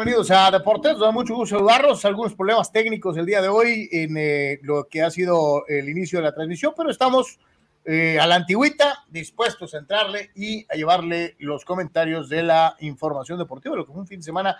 bienvenidos a Deportes. Nos da mucho gusto saludarlos. Algunos problemas técnicos el día de hoy en eh, lo que ha sido el inicio de la transmisión, pero estamos eh, a la antigüita, dispuestos a entrarle y a llevarle los comentarios de la información deportiva, lo que fue un fin de semana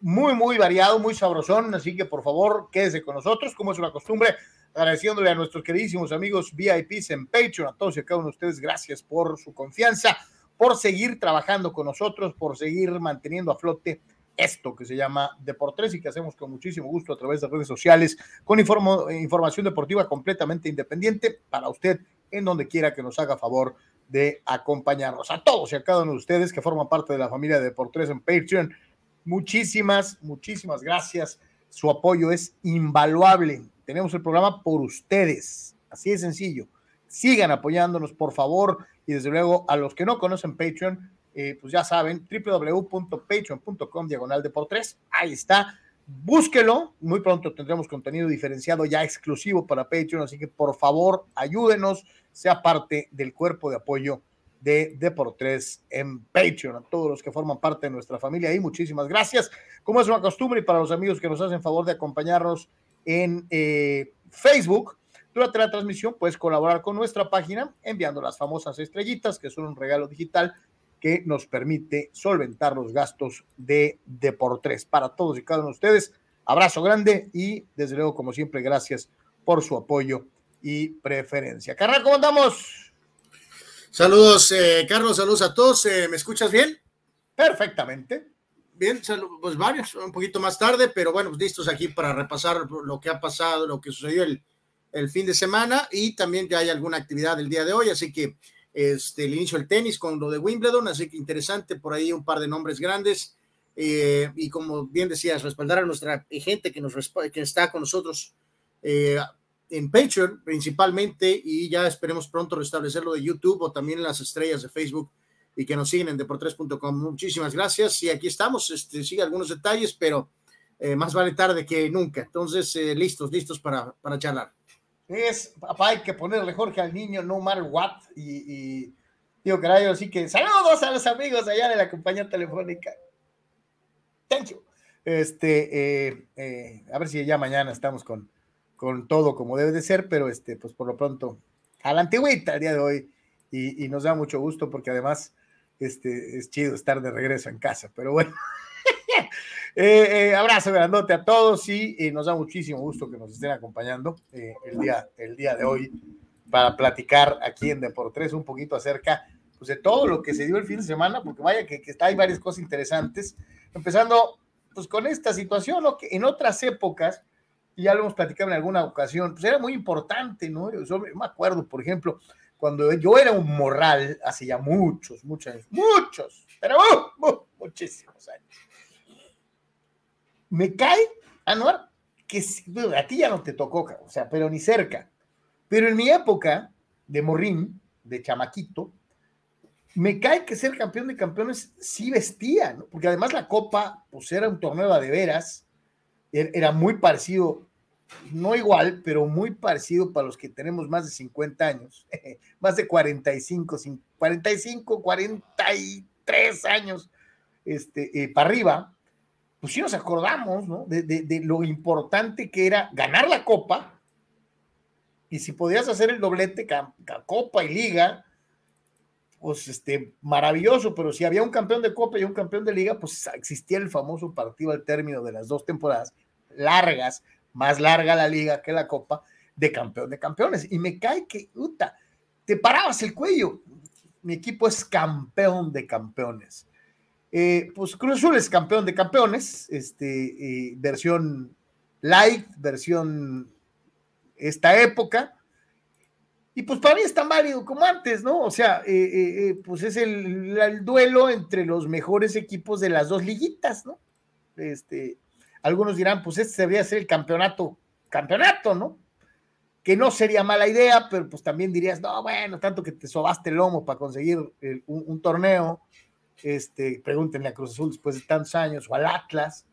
muy, muy variado, muy sabrosón. Así que por favor, quédese con nosotros, como es una costumbre, agradeciéndole a nuestros queridísimos amigos VIPs en Patreon, a todos y a cada uno de ustedes, gracias por su confianza por seguir trabajando con nosotros, por seguir manteniendo a flote esto que se llama Deportes y que hacemos con muchísimo gusto a través de redes sociales con información deportiva completamente independiente para usted en donde quiera que nos haga favor de acompañarnos. A todos y a cada uno de ustedes que forman parte de la familia de Deportes en Patreon, muchísimas, muchísimas gracias. Su apoyo es invaluable. Tenemos el programa por ustedes. Así de sencillo. Sigan apoyándonos, por favor y desde luego, a los que no conocen Patreon, eh, pues ya saben, www.patreon.com diagonal de por tres. Ahí está. Búsquelo. Muy pronto tendremos contenido diferenciado ya exclusivo para Patreon. Así que por favor, ayúdenos, sea parte del cuerpo de apoyo de Deportes en Patreon. A todos los que forman parte de nuestra familia ahí, muchísimas gracias. Como es una costumbre, y para los amigos que nos hacen favor de acompañarnos en eh, Facebook, durante la transmisión puedes colaborar con nuestra página enviando las famosas estrellitas, que son un regalo digital que nos permite solventar los gastos de Deportes. Para todos y cada uno de ustedes, abrazo grande y desde luego, como siempre, gracias por su apoyo y preferencia. Carnal, ¿cómo andamos? Saludos, eh, Carlos, saludos a todos. Eh, ¿Me escuchas bien? Perfectamente. Bien, pues varios, un poquito más tarde, pero bueno, listos aquí para repasar lo que ha pasado, lo que sucedió el, el fin de semana y también ya hay alguna actividad el día de hoy, así que este, el inicio del tenis con lo de Wimbledon, así que interesante, por ahí un par de nombres grandes. Eh, y como bien decías, respaldar a nuestra gente que, nos, que está con nosotros eh, en Patreon principalmente y ya esperemos pronto restablecerlo de YouTube o también las estrellas de Facebook y que nos siguen en deportres.com. Muchísimas gracias y aquí estamos, este, algunos detalles, pero eh, más vale tarde que nunca. Entonces, listos, listos para, para charlar es, papá, hay que ponerle Jorge al niño, no matter what, y, y digo, caray, así que saludos a los amigos allá de la compañía telefónica. Thank you. Este, eh, eh, a ver si ya mañana estamos con, con todo como debe de ser, pero este, pues por lo pronto, a la antigüita el día de hoy, y, y nos da mucho gusto porque además este, es chido estar de regreso en casa, pero bueno. Eh, eh, abrazo grandote a todos y nos da muchísimo gusto que nos estén acompañando eh, el, día, el día de hoy para platicar aquí en Deportes un poquito acerca pues, de todo lo que se dio el fin de semana, porque vaya que, que está, hay varias cosas interesantes, empezando pues con esta situación, que en otras épocas, y ya lo hemos platicado en alguna ocasión, pues era muy importante, ¿no? Yo me acuerdo, por ejemplo, cuando yo era un morral, hace ya muchos, muchos muchos, pero uh, uh, muchísimos años me cae, Anuar, que a ti ya no te tocó, o sea, pero ni cerca. Pero en mi época de morrín, de chamaquito, me cae que ser campeón de campeones sí vestía, ¿no? Porque además la Copa, pues era un torneo de veras, er, era muy parecido, no igual, pero muy parecido para los que tenemos más de 50 años, más de 45, 45, 43 años este, eh, para arriba, pues sí nos acordamos, ¿no? De, lo importante que era ganar la copa y si podías hacer el doblete, copa y liga, pues este, maravilloso, pero si había un campeón de copa y un campeón de liga, pues existía el famoso partido al término de las dos temporadas largas, más larga la liga que la copa, de campeón de campeones. Y me cae que, puta, te parabas el cuello. Mi equipo es campeón de campeones eh, pues Cruz Azul es campeón de campeones, este, eh, versión light, versión esta época. Y pues para mí es tan válido como antes, ¿no? O sea, eh, pues es el, duelo entre los mejores equipos de las dos liguitas, ¿no? Este, algunos dirán, pues este debería ser el campeonato, campeonato, ¿no? Que no sería mala idea, pero pues también dirías, no, bueno, tanto que te sobaste el lomo para conseguir un torneo, este, pregúntenle a Cruz Azul después de tantos años o al Atlas,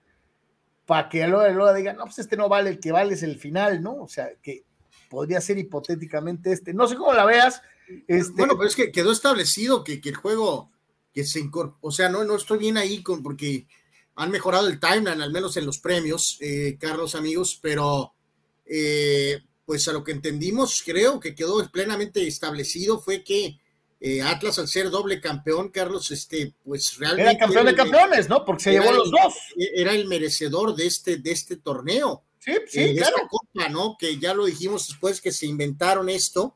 para que luego, luego digan, no, pues este no vale, el que vale es el final, ¿no? O sea, que podría ser hipotéticamente este. No sé cómo la veas. Este, bueno, pero es que quedó establecido que, que el juego que se incorpora, o sea, no, no estoy bien ahí con, porque han mejorado el timeline, al menos en los premios, eh, Carlos, amigos, pero eh, pues a lo que entendimos, creo que quedó plenamente establecido fue que eh, Atlas, al ser doble campeón, Carlos, este, pues realmente. Era campeón de campeones, ¿no? Porque se llevó los dos. Era el merecedor de este, de este torneo. Sí, sí, claro. Esta copa, ¿no? Que ya lo dijimos después que se inventaron esto,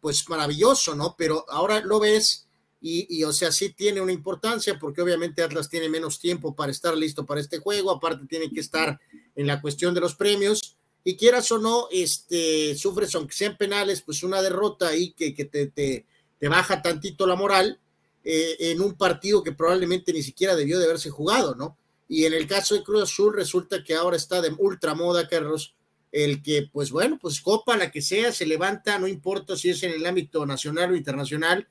pues maravilloso, ¿no? Pero ahora lo ves y, o sea, sí tiene una importancia porque obviamente Atlas tiene menos tiempo para estar listo para este juego, aparte tiene que estar en la cuestión de los premios y quieras o no, este, sufres aunque sean penales, pues una derrota ahí que, que te, te, te, baja tantito la moral eh, en un partido que probablemente ni siquiera debió de haberse jugado, ¿no? Y en el caso de Cruz Azul resulta que ahora está de ultra moda, Carlos, el que, pues bueno, pues copa la que sea, se levanta, no importa si es en el ámbito nacional o internacional,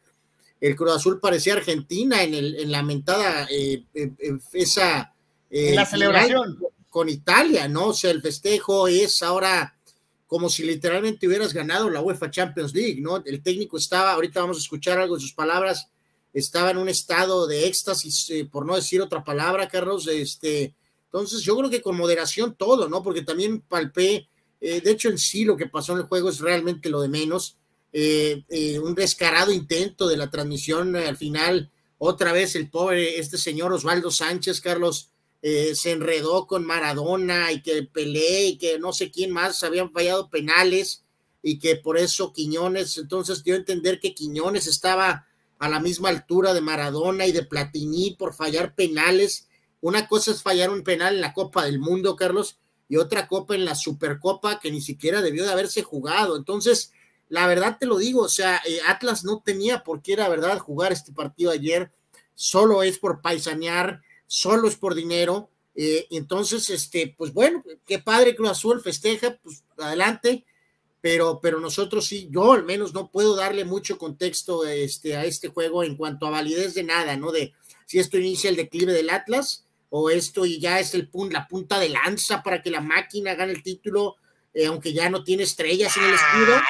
el Cruz Azul parecía Argentina en, el, en la mentada, eh, esa... Eh, la celebración. Con Italia, ¿no? O sea, el festejo es ahora como si literalmente hubieras ganado la UEFA Champions League, ¿no? El técnico estaba, ahorita vamos a escuchar algo de sus palabras, estaba en un estado de éxtasis, eh, por no decir otra palabra, Carlos, este, entonces yo creo que con moderación todo, ¿no? Porque también palpé, de hecho en sí lo que pasó en el juego es realmente lo de menos, eh, eh, un descarado intento de la transmisión eh, al final, otra vez el pobre, este señor Osvaldo Sánchez, Carlos, se enredó con Maradona y que Pelé y que no sé quién más habían fallado penales y que por eso Quiñones, entonces dio a entender que Quiñones estaba a la misma altura de Maradona y de Platini por fallar penales. Una cosa es fallar un penal en la Copa del Mundo, Carlos, y otra copa en la Supercopa que ni siquiera debió de haberse jugado. Entonces, la verdad te lo digo, o sea, eh, Atlas no tenía por qué, la verdad, jugar este partido ayer, solo es por paisanear, solo es por dinero. Eh, entonces, este, pues bueno, qué padre Cruz Azul festeja, pues adelante, pero, pero nosotros sí, yo al menos no puedo darle mucho contexto este, a este juego en cuanto a validez de nada, ¿no? De si esto inicia el declive del Atlas o esto y ya es el la punta de lanza para que la máquina gane el título eh, aunque ya no tiene estrellas en el escudo.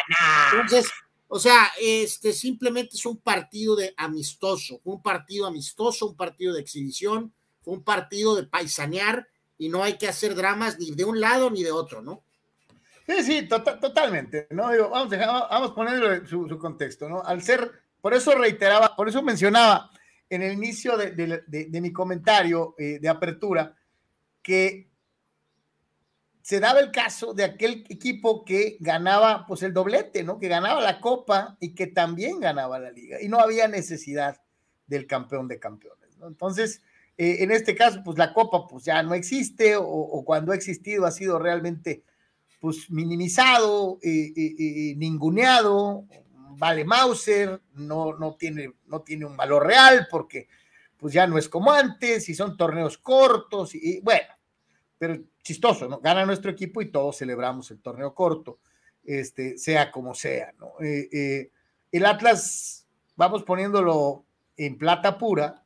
Entonces, o sea, este simplemente es un partido de amistoso, un partido amistoso, un partido de exhibición, un partido de paisanear y no hay que hacer dramas ni de un lado ni de otro, ¿no? Sí, sí, tota-, totalmente, ¿no? vamos, a, vamos a ponerlo su, contexto, ¿no? Al ser, por eso reiteraba, por eso mencionaba en el inicio de, de, de, mi comentario eh, de apertura que se daba el caso de aquel equipo que ganaba pues el doblete, ¿no? Que ganaba la copa y que también ganaba la liga y no había necesidad del campeón de campeones, ¿no? Entonces, eh, en este caso, pues la copa pues ya no existe o, cuando ha existido ha sido realmente pues minimizado, y ninguneado, vale Mauser, no, no, tiene, no tiene un valor real porque pues ya no es como antes y son torneos cortos y bueno, pero chistoso, ¿no? Gana nuestro equipo y todos celebramos el torneo corto, este, sea como sea, ¿no? Eh, eh, el Atlas, vamos poniéndolo en plata pura,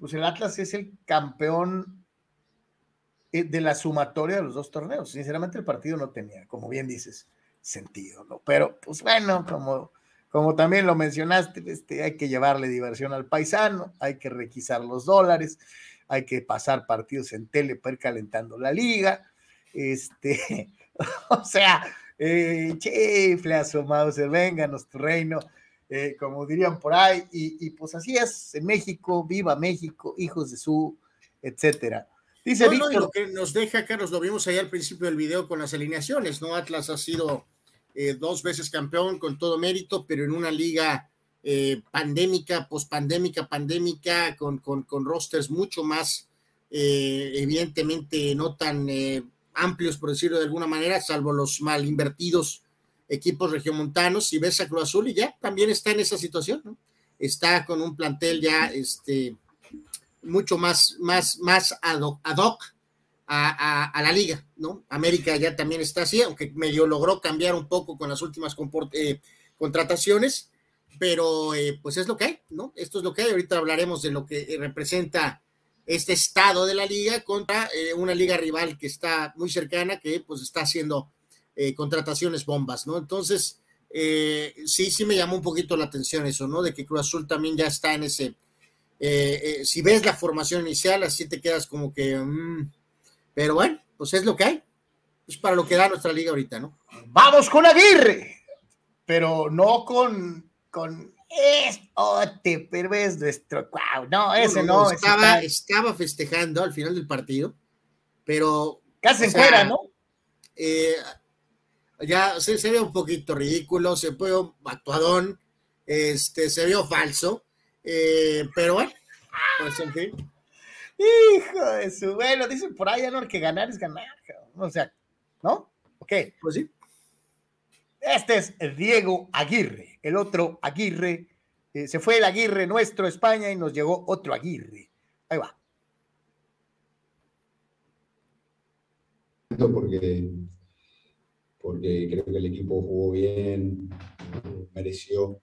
pues el Atlas es el campeón eh, de la sumatoria de los dos torneos. Sinceramente el partido no tenía, como bien dices, sentido, ¿no? Pero pues bueno, como, como también lo mencionaste, este, hay que llevarle diversión al paisano, hay que requisar los dólares hay que pasar partidos en tele para ir calentando la liga. Este, o sea, eh, chifle a su reino, eh, como dirían por ahí, y, pues así es, en México, viva México, hijos de su, etcétera. Dice Víctor. lo que nos deja, Carlos, lo vimos ahí al principio del video con las alineaciones, ¿no? Atlas ha sido eh, dos veces campeón con todo mérito, pero en una liga eh, pandémica, pospandémica, pandémica, con, con, con, rosters mucho más, evidentemente, no tan eh, amplios, por decirlo de alguna manera, salvo los mal invertidos equipos regiomontanos. Y ves a Cruz Azul y ya también está en esa situación, ¿no? Está con un plantel ya este, mucho más, más, más ad hoc, a, a, la liga, ¿no? América ya también está así, aunque medio logró cambiar un poco con las últimas contrataciones pero eh, pues es lo que hay, ¿no? Esto es lo que hay. Ahorita hablaremos de lo que eh, representa este estado de la liga contra eh, una liga rival que está muy cercana, que pues está haciendo contrataciones bombas, ¿no? Entonces, eh, sí, sí me llamó un poquito la atención eso, ¿no? De que Cruz Azul también ya está en ese, eh, si ves la formación inicial, así te quedas como que, mm, pero bueno, pues es lo que hay, es para lo que da nuestra liga ahorita, ¿no? Vamos con Aguirre, pero no con, con este, pero es nuestro, wow, no, ese no. estaba, estaba festejando al final del partido, pero... Casi fuera, ¿no? Eh, ya se, se, ve un poquito ridículo, se fue un actuadón, este, se vio falso, eh, pero bueno, pues en fin. Hijo de su, bueno, dicen por ahí, ¿no? Que ganar es ganar, o sea, ¿no? Ok. Pues sí. Este es Diego Aguirre, el otro Aguirre. Eh, se fue el Aguirre nuestro España y nos llegó otro Aguirre. Ahí va. Porque porque creo que el equipo jugó bien, mereció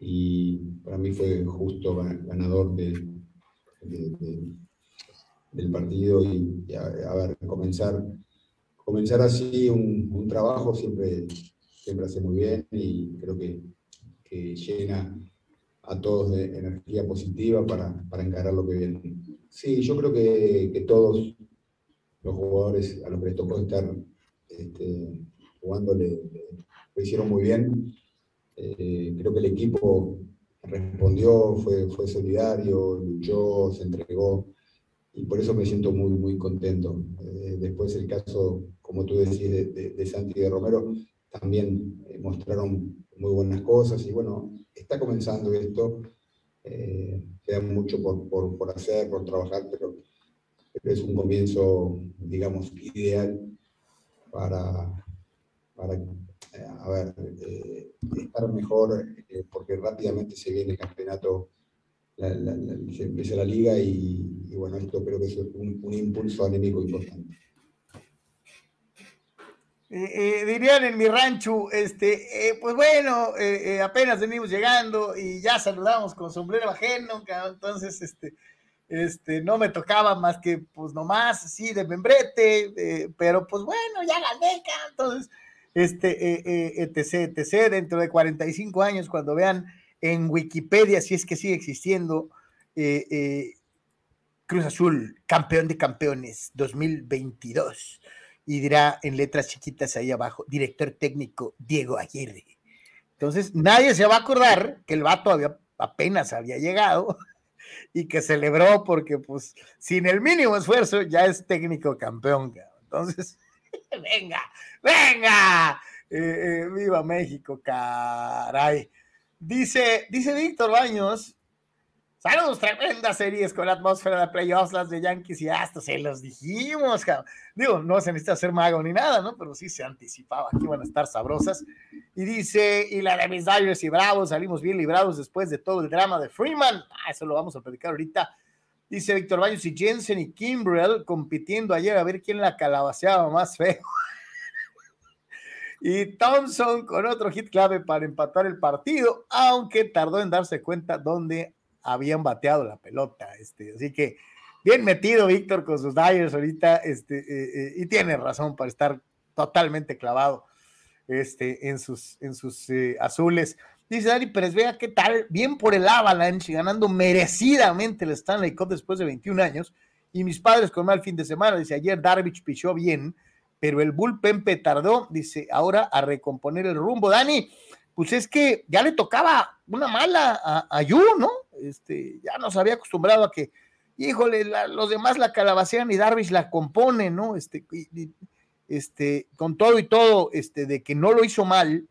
y para mí fue justo ganador del partido y, a, ver, comenzar, comenzar así un, trabajo siempre, siempre hace muy bien y creo que, llena a todos de energía positiva para, para, encarar lo que viene. Sí, yo creo que, que todos los jugadores a los que les tocó estar este, jugando le, lo hicieron muy bien. Eh, creo que el equipo respondió, fue, fue solidario, luchó, se entregó y por eso me siento muy, muy contento. Eh, después el caso, como tú decís, de, de, Santi y de Romero, también eh, mostraron muy buenas cosas y bueno, está comenzando esto, queda mucho por, por, por, hacer, por trabajar, pero, pero es un comienzo, digamos, ideal para, para eh, a ver, eh, estar mejor, eh, porque rápidamente se viene el campeonato, se empieza la liga y, bueno, esto creo que es un, impulso anémico importante. dirían en mi rancho, este, pues bueno, apenas venimos llegando y ya saludamos con sombrero ajeno, entonces, este, este, no me tocaba más que, pues nomás, así de membrete, eh, pero pues bueno, ya gané, entonces, este, eh, eh, etc, etc, dentro de 45 años, cuando vean en Wikipedia, si es que sigue existiendo, Cruz Azul, campeón de campeones 2022, y dirá en letras chiquitas ahí abajo, director técnico Diego Aguirre. Entonces, nadie se va a acordar que el vato había, apenas había llegado y que celebró porque pues sin el mínimo esfuerzo ya es técnico campeón. Entonces, venga, venga, eh, eh, viva México, caray. Dice, dice Víctor Baños, Saludos, tremendas series con la atmósfera de playoffs, las de Yankees y hasta se los dijimos, Digo, no se necesita ser mago ni nada, ¿no? Pero sí se anticipaba que iban a estar sabrosas. Y dice, y la de mis Dodgers y Bravos, salimos bien librados después de todo el drama de Freeman. Ah, eso lo vamos a platicar ahorita. Dice Víctor Baños y Jensen y Kimbrell compitiendo ayer a ver quién la calabaceaba más feo. y Thompson con otro hit clave para empatar el partido, aunque tardó en darse cuenta dónde habían bateado la pelota. Este, así que bien metido Víctor con sus Dyers ahorita, este, eh, eh, y tiene razón para estar totalmente clavado este, en sus, en sus eh, azules. Dice Dani Pérez, vea qué tal, bien por el Avalanche, ganando merecidamente el Stanley Cup después de 21 años. Y mis padres con mal fin de semana, dice ayer Darvish pichó bien, pero el bullpen tardó, dice ahora a recomponer el rumbo. Dani, pues es que ya le tocaba una mala a, a ¿no? Este, ya nos había acostumbrado a que, híjole, los demás la calabacean y Darvish la compone, ¿no? Este, este, con todo y todo, este, de que no lo hizo mal,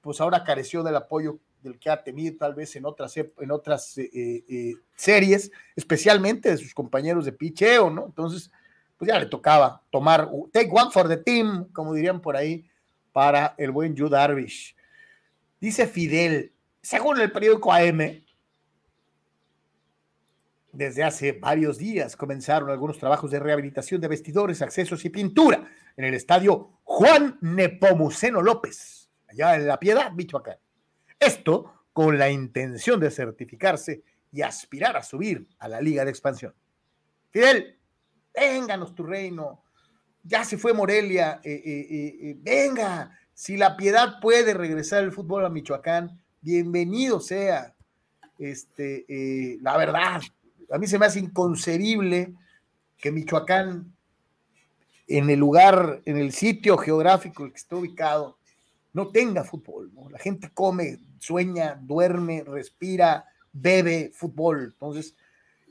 pues ahora careció del apoyo del que ha tenido tal vez en otras, en otras eh, eh, eh, series, especialmente de sus compañeros de picheo, ¿no? Entonces, pues ya le tocaba tomar, take one for the team, como dirían por ahí, para el buen Yu Darvish. Dice Fidel, según el periódico AM, desde hace varios días comenzaron algunos trabajos de rehabilitación de vestidores, accesos y pintura en el estadio Juan Nepomuceno López, allá en La Piedad, Michoacán. Esto con la intención de certificarse y aspirar a subir a la Liga de Expansión. Fidel, vénganos tu reino. Ya se fue Morelia, eh, eh, eh, venga, Si la piedad puede regresar el fútbol a Michoacán, bienvenido sea. Este, la verdad, a mí se me hace inconcebible que Michoacán, en el lugar, en el sitio geográfico en el que está ubicado, no tenga fútbol. La gente come, sueña, duerme, respira, bebe fútbol. Entonces,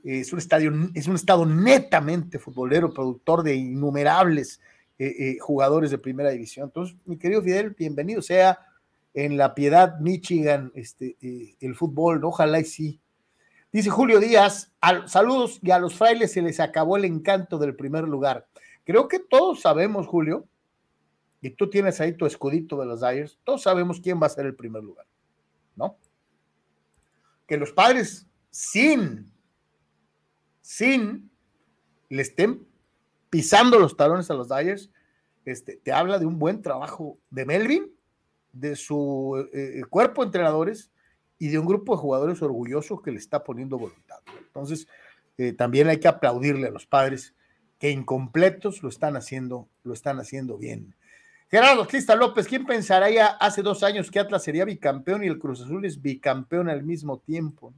es un estadio, es un estado netamente futbolero, productor de innumerables eh, eh, jugadores de primera división. Entonces, mi querido Fidel, bienvenido sea en La Piedad, Michigan, este, eh, el fútbol, ojalá y sí. Dice Julio Díaz, saludos y a los frailes se les acabó el encanto del primer lugar. Creo que todos sabemos, Julio, y tú tienes ahí tu escudito de los Dyers, todos sabemos quién va a ser el primer lugar, ¿no? Que los padres sin, sin, le estén pisando los talones a los Dyers, este, te habla de un buen trabajo de Melvin, de su eh, eh, cuerpo de entrenadores y de un grupo de jugadores orgullosos que le está poniendo voluntad. Entonces, eh, también hay que aplaudirle a los padres que incompletos lo están haciendo, lo están haciendo bien. Gerardo Crista López, ¿quién pensaría hace dos años que Atlas sería bicampeón y el Cruz Azul es bicampeón al mismo tiempo?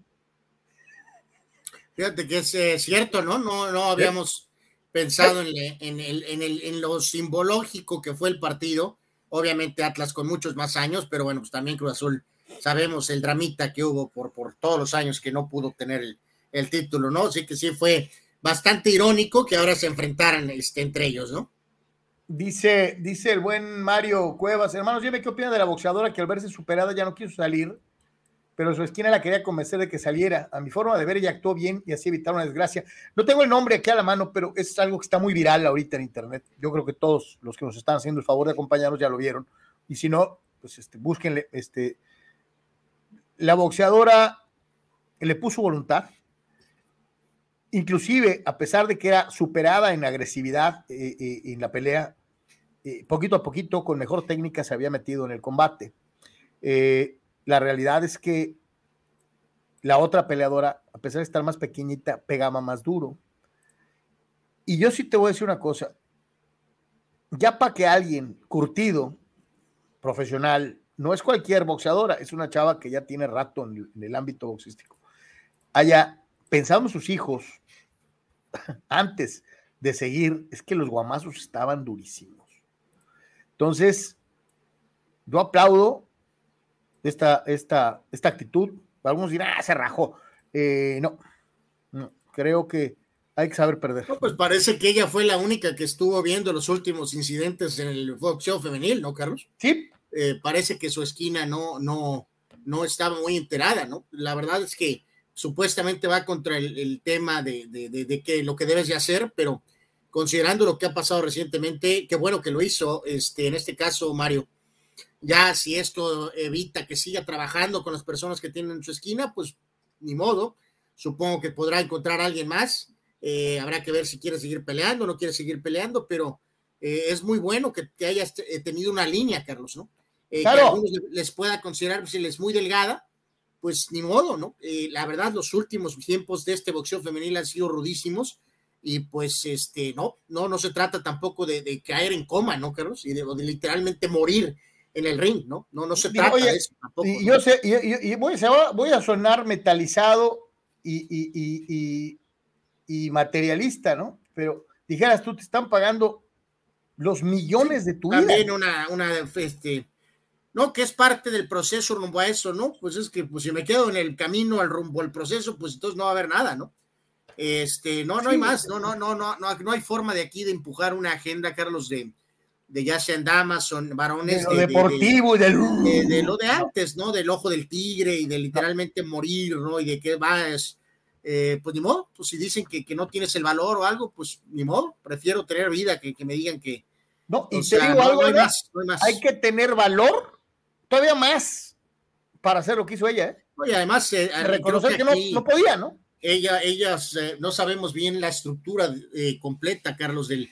Fíjate que es cierto, ¿no? No, no habíamos pensado en, en, lo simbológico que fue el partido. Obviamente Atlas con muchos más años, pero bueno, pues también Cruz Azul, sabemos el dramita que hubo por, por todos los años que no pudo obtener el, título, ¿no? Así que sí fue bastante irónico que ahora se enfrentaran este, entre ellos, ¿no? Dice, dice el buen Mario Cuevas, hermanos, dime qué opina de la boxeadora que al verse superada ya no quiso salir pero su esquina la quería convencer de que saliera. A mi forma de ver, ella actuó bien y así evitar una desgracia. No tengo el nombre aquí a la mano, pero es algo que está muy viral ahorita en Internet. Yo creo que todos los que nos están haciendo el favor de acompañarnos ya lo vieron. Y si no, pues este, búsquenle. Este, la boxeadora le puso voluntad. Inclusive, a pesar de que era superada en agresividad eh, eh, en la pelea, eh, poquito a poquito, con mejor técnica, se había metido en el combate. Eh, la realidad es que la otra peleadora, a pesar de estar más pequeñita, pegaba más duro. Y yo sí te voy a decir una cosa, ya para que alguien curtido, profesional, no es cualquier boxeadora, es una chava que ya tiene rato en el, ámbito boxístico, pensado en sus hijos antes de seguir, es que los guamazos estaban durísimos. Entonces, yo aplaudo esta, esta, esta actitud. Algunos dirán, ah, se rajó. Eh, no, no, creo que hay que saber perder. pues parece que ella fue la única que estuvo viendo los últimos incidentes en el boxeo femenil, ¿no, Carlos? Sí. Eh, parece que su esquina no, no, no estaba muy enterada, ¿no? La verdad es que supuestamente va contra el, tema de, de, que lo que debes de hacer, pero considerando lo que ha pasado recientemente, qué bueno que lo hizo, este, en este caso, Mario, ya si esto evita que siga trabajando con las personas que tienen en su esquina, pues ni modo. Supongo que podrá encontrar a alguien más. Eh, habrá que ver si quiere seguir peleando o no quiere seguir peleando, pero eh, es muy bueno que, que, hayas tenido una línea, Carlos, ¿no? Que algunos les pueda considerar si les es muy delgada, pues ni modo, ¿no? la verdad, los últimos tiempos de este boxeo femenil han sido rudísimos y pues este, no, no, no se trata tampoco de, caer en coma, ¿no, Carlos? Y de literalmente morir en el ring, ¿no? No, no se trata de eso tampoco. Y, yo sé, y, voy, a sonar metalizado y, materialista, ¿no? Pero dijeras tú, te están pagando los millones de tu también vida. También una, una, este, no, que es parte del proceso rumbo a eso, ¿no? Pues es que pues, si me quedo en el camino al rumbo al proceso, pues entonces no va a haber nada, ¿no? Este, no, no hay más, no, no, no, no, no, no hay forma de aquí de empujar una agenda, Carlos, de, de ya sean damas, son varones. De lo deportivo y del. De, lo de antes, ¿no? Del ojo del tigre y de literalmente morir, ¿no? Y de que vas. Eh, pues ni modo, pues si dicen que, no tienes el valor o algo, pues ni modo, prefiero tener vida que, que me digan que. No, y te digo algo, hay, más, hay, que tener valor, todavía más, para hacer lo que hizo ella, ¿eh? Y además, eh, reconocer que, no, podía, ¿no? Ella, ellas, eh, no sabemos bien la estructura completa, Carlos, del,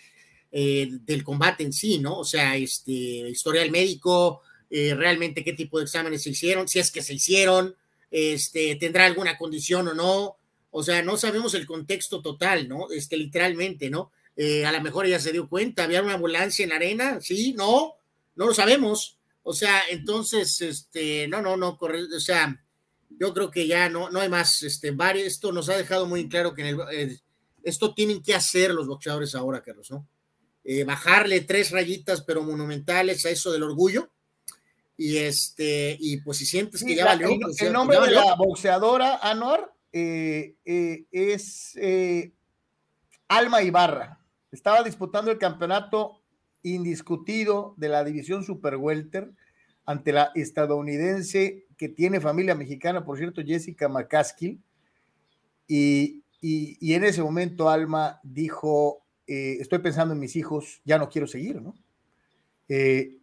eh, del combate en sí, ¿no? O sea, este, historial médico, eh, realmente qué tipo de exámenes se hicieron, si es que se hicieron, este, tendrá alguna condición o no, o sea, no sabemos el contexto total, ¿no? Este, literalmente, ¿no? Eh, a lo mejor ella se dio cuenta, había una ambulancia en la arena, sí, no, no lo sabemos. O sea, entonces, este, no, no, no, corre, o sea, yo creo que ya no, no hay más, este, varios, esto nos ha dejado muy claro que en el, esto tienen que hacer los boxeadores ahora, Carlos, ¿no? Eh, bajarle tres rayitas, pero monumentales a eso del orgullo. Y este, y pues si sientes que ya valió. El, pues, el nombre de la boxeadora, Anor, eh, eh, es Alma Ibarra. Estaba disputando el campeonato indiscutido de la división Super Welter ante la estadounidense que tiene familia mexicana, por cierto, Jessica McCaskill. Y, y, en ese momento Alma dijo, eh, estoy pensando en mis hijos, ya no quiero seguir, ¿no? Eh,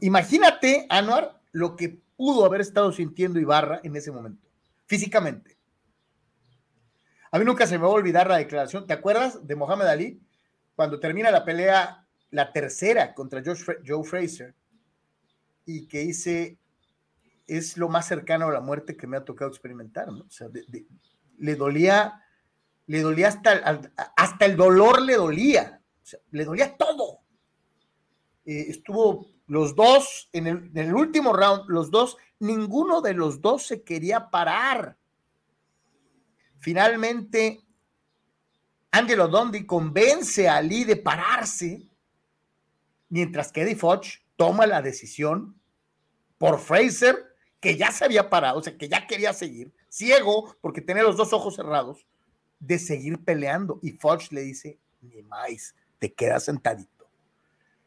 imagínate, Anuar, lo que pudo haber estado sintiendo Ibarra en ese momento, físicamente. A mí nunca se me va a olvidar la declaración, ¿te acuerdas de Mohamed Ali? Cuando termina la pelea, la tercera contra Joe Fraser, y que dice, es lo más cercano a la muerte que me ha tocado experimentar, ¿no? O sea, le dolía le dolía hasta, hasta el dolor le dolía, le dolía todo. Eh, estuvo los dos en el, último round, los dos, ninguno de los dos se quería parar. Finalmente, Angelo Dondi convence a Ali de pararse, mientras que Eddie Foch toma la decisión por Fraser, que ya se había parado, o sea, que ya quería seguir, ciego, porque tenía los dos ojos cerrados, de seguir peleando. Y Foch le dice, ni más, te quedas sentadito.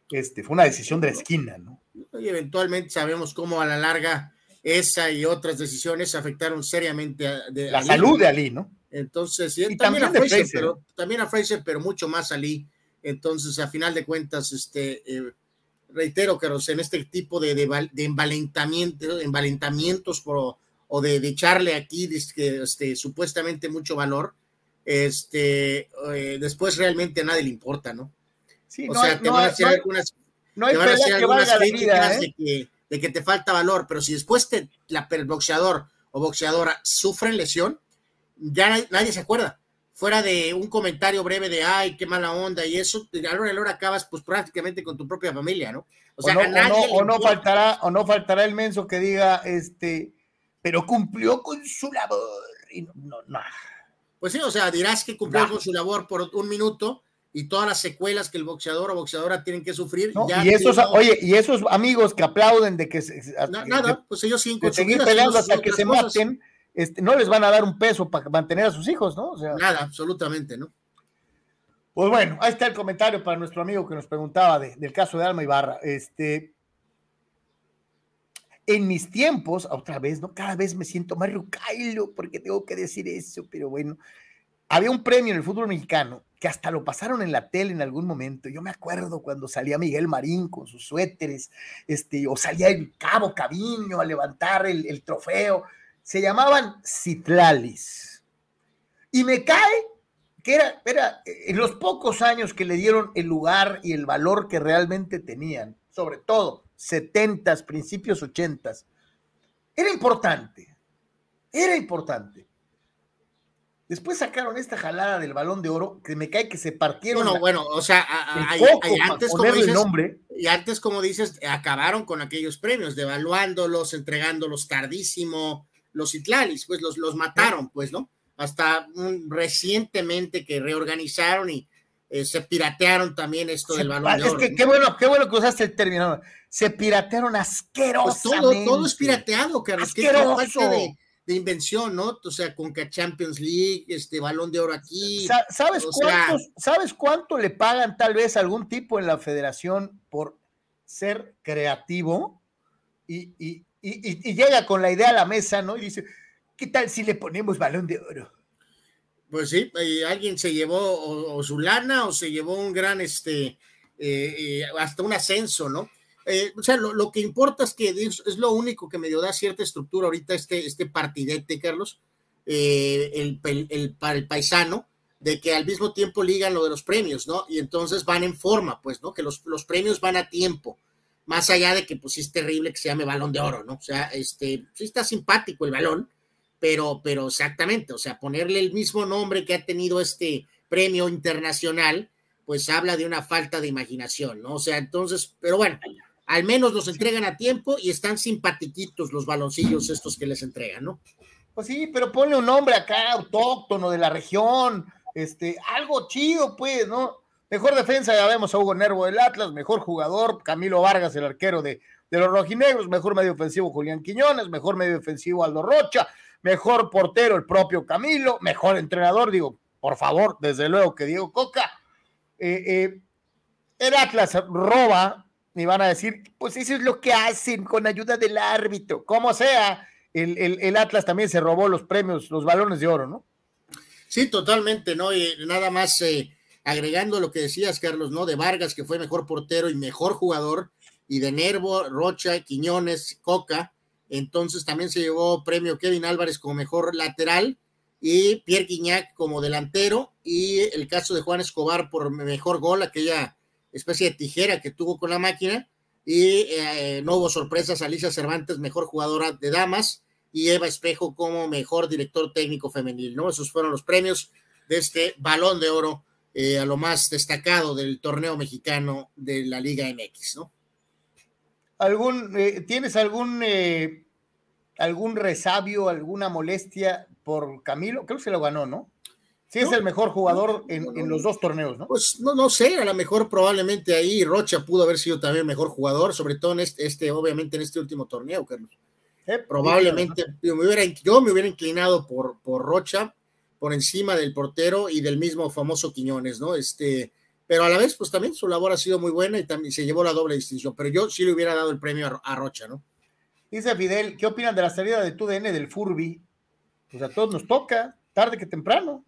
Este, fue una decisión de la esquina, ¿no? Y eventualmente sabemos cómo a la larga esa y otras decisiones afectaron seriamente a la salud de Ali, ¿no? Entonces, y, también, a Fraser, pero, también a Fraser, pero mucho más a Ali. Entonces, a final de cuentas, este, eh, reitero, que en este tipo de, de, de envalentamientos por, o de, echarle aquí este, supuestamente mucho valor, este, eh, después realmente a nadie le importa, ¿no? Sí, o no sea, te van a hacer algunas, no hay algunas críticas de, que, de, que, te falta valor, pero si después te, la, el boxeador o boxeadora sufren lesión, ya nadie, se acuerda. Fuera de un comentario breve de ay, qué mala onda y eso, a la hora acabas pues prácticamente con tu propia familia, ¿no? O sea, o no, faltará, o no faltará el menso que diga, este, pero cumplió con su labor. Y no, no, no. Pues sí, o sea, dirás que cumplió con su labor por un minuto y todas las secuelas que el boxeador o boxeadora tienen que sufrir. y esos, oye, y esos amigos que aplauden de que nada, pues ellos siguen peleando hasta que se maten, este, no les van a dar un peso para mantener a sus hijos, ¿no? O sea, nada, absolutamente, ¿no? Pues bueno, ahí está el comentario para nuestro amigo que nos preguntaba del caso de Alma Ibarra. Este, en mis tiempos, otra vez, ¿no? Cada vez me siento más rucailo porque tengo que decir eso, pero bueno, había un premio en el fútbol mexicano que hasta lo pasaron en la tele en algún momento. Yo me acuerdo cuando salía Miguel Marín con sus suéteres, este, o salía el Cabo Caviño a levantar el, trofeo. Se llamaban Citlalis. Y me cae que era, era en los pocos años que le dieron el lugar y el valor que realmente tenían, sobre todo 70 principios 80 Era importante, era importante. Después sacaron esta jalada del balón de oro que me cae que se partieron. Bueno, bueno, o sea, antes, como dices, y antes, como dices, acabaron con aquellos premios, devaluándolos, entregándolos tardísimo, los Itlalis, pues los, los mataron, pues, ¿no? Hasta recientemente que reorganizaron y eh, se piratearon también esto del balón de oro. Que qué bueno, qué bueno que usaste el término. Se piratearon asquerosamente. Pues todo, todo es pirateado, Carlos. Asqueroso. De, de, invención, ¿no? O sea, con que Champions League, este balón de oro aquí. ¿Sabes, ¿Sabes cuánto le pagan tal vez algún tipo en la federación por ser creativo? Y, y, y, y llega con la idea a la mesa, ¿no? Y dice, ¿qué tal si le ponemos balón de oro? Pues sí, alguien se llevó o, su lana o se llevó un gran, este, eh, eh, hasta un ascenso, ¿no? Eh, o sea, lo, que importa es que es, lo único que me dio da cierta estructura ahorita este, este partidete, Carlos, el, para el paisano, de que al mismo tiempo ligan lo de los premios, ¿no? Y entonces van en forma, pues, ¿no? Que los, los premios van a tiempo, más allá de que, pues, es terrible que se llame balón de oro, ¿no? O sea, este, sí está simpático el balón, pero, pero exactamente, o sea, ponerle el mismo nombre que ha tenido este premio internacional, pues habla de una falta de imaginación, ¿no? O sea, entonces, pero bueno, al menos los entregan a tiempo y están simpatiquitos los baloncillos estos que les entregan, ¿no? Pues sí, pero ponle un nombre acá, autóctono de la región, este, algo chido, pues, ¿no? Mejor defensa, ya vemos a Hugo Nervo del Atlas, mejor jugador, Camilo Vargas, el arquero de, de los rojinegros, mejor medio ofensivo Julián Quiñones, mejor medio ofensivo Aldo Rocha, mejor portero el propio Camilo, mejor entrenador, digo, por favor, desde luego que Diego Coca. Eh, eh, el Atlas roba y van a decir, pues eso es lo que hacen con ayuda del árbitro, como sea, el, el Atlas también se robó los premios, los balones de oro, ¿no? Sí, totalmente, ¿no? Y nada más eh, agregando lo que decías, Carlos, ¿no? De Vargas, que fue mejor portero y mejor jugador, y de Nervo, Rocha, Quiñones, Coca. Entonces también se llevó premio Kevin Álvarez como mejor lateral y Pierre Guignac como delantero y el caso de Juan Escobar por mejor gol, aquella especie de tijera que tuvo con la máquina. Y eh, no hubo sorpresas, Alicia Cervantes, mejor jugadora de damas y Eva Espejo como mejor director técnico femenil, ¿no? Esos fueron los premios de este balón de oro eh, a lo más destacado del torneo mexicano de la Liga MX, ¿no? ¿Algún, eh, ¿Tienes algún, eh, algún resabio, alguna molestia por Camilo? Creo que se lo ganó, ¿no? Sí, es el mejor jugador en, en, los dos torneos, ¿no? Pues no, no sé, a lo mejor probablemente ahí Rocha pudo haber sido también mejor jugador, sobre todo en este, este obviamente en este último torneo, Carlos. Eh, probablemente yo me, hubiera, yo me hubiera inclinado por, por Rocha, por encima del portero y del mismo famoso Quiñones, ¿no? Este, pero a la vez, pues también su labor ha sido muy buena y también se llevó la doble distinción, pero yo sí le hubiera dado el premio a, a Rocha, ¿no? Dice Fidel, ¿qué opinan de la salida de TUDN del Furby? Pues a todos nos toca, tarde que temprano.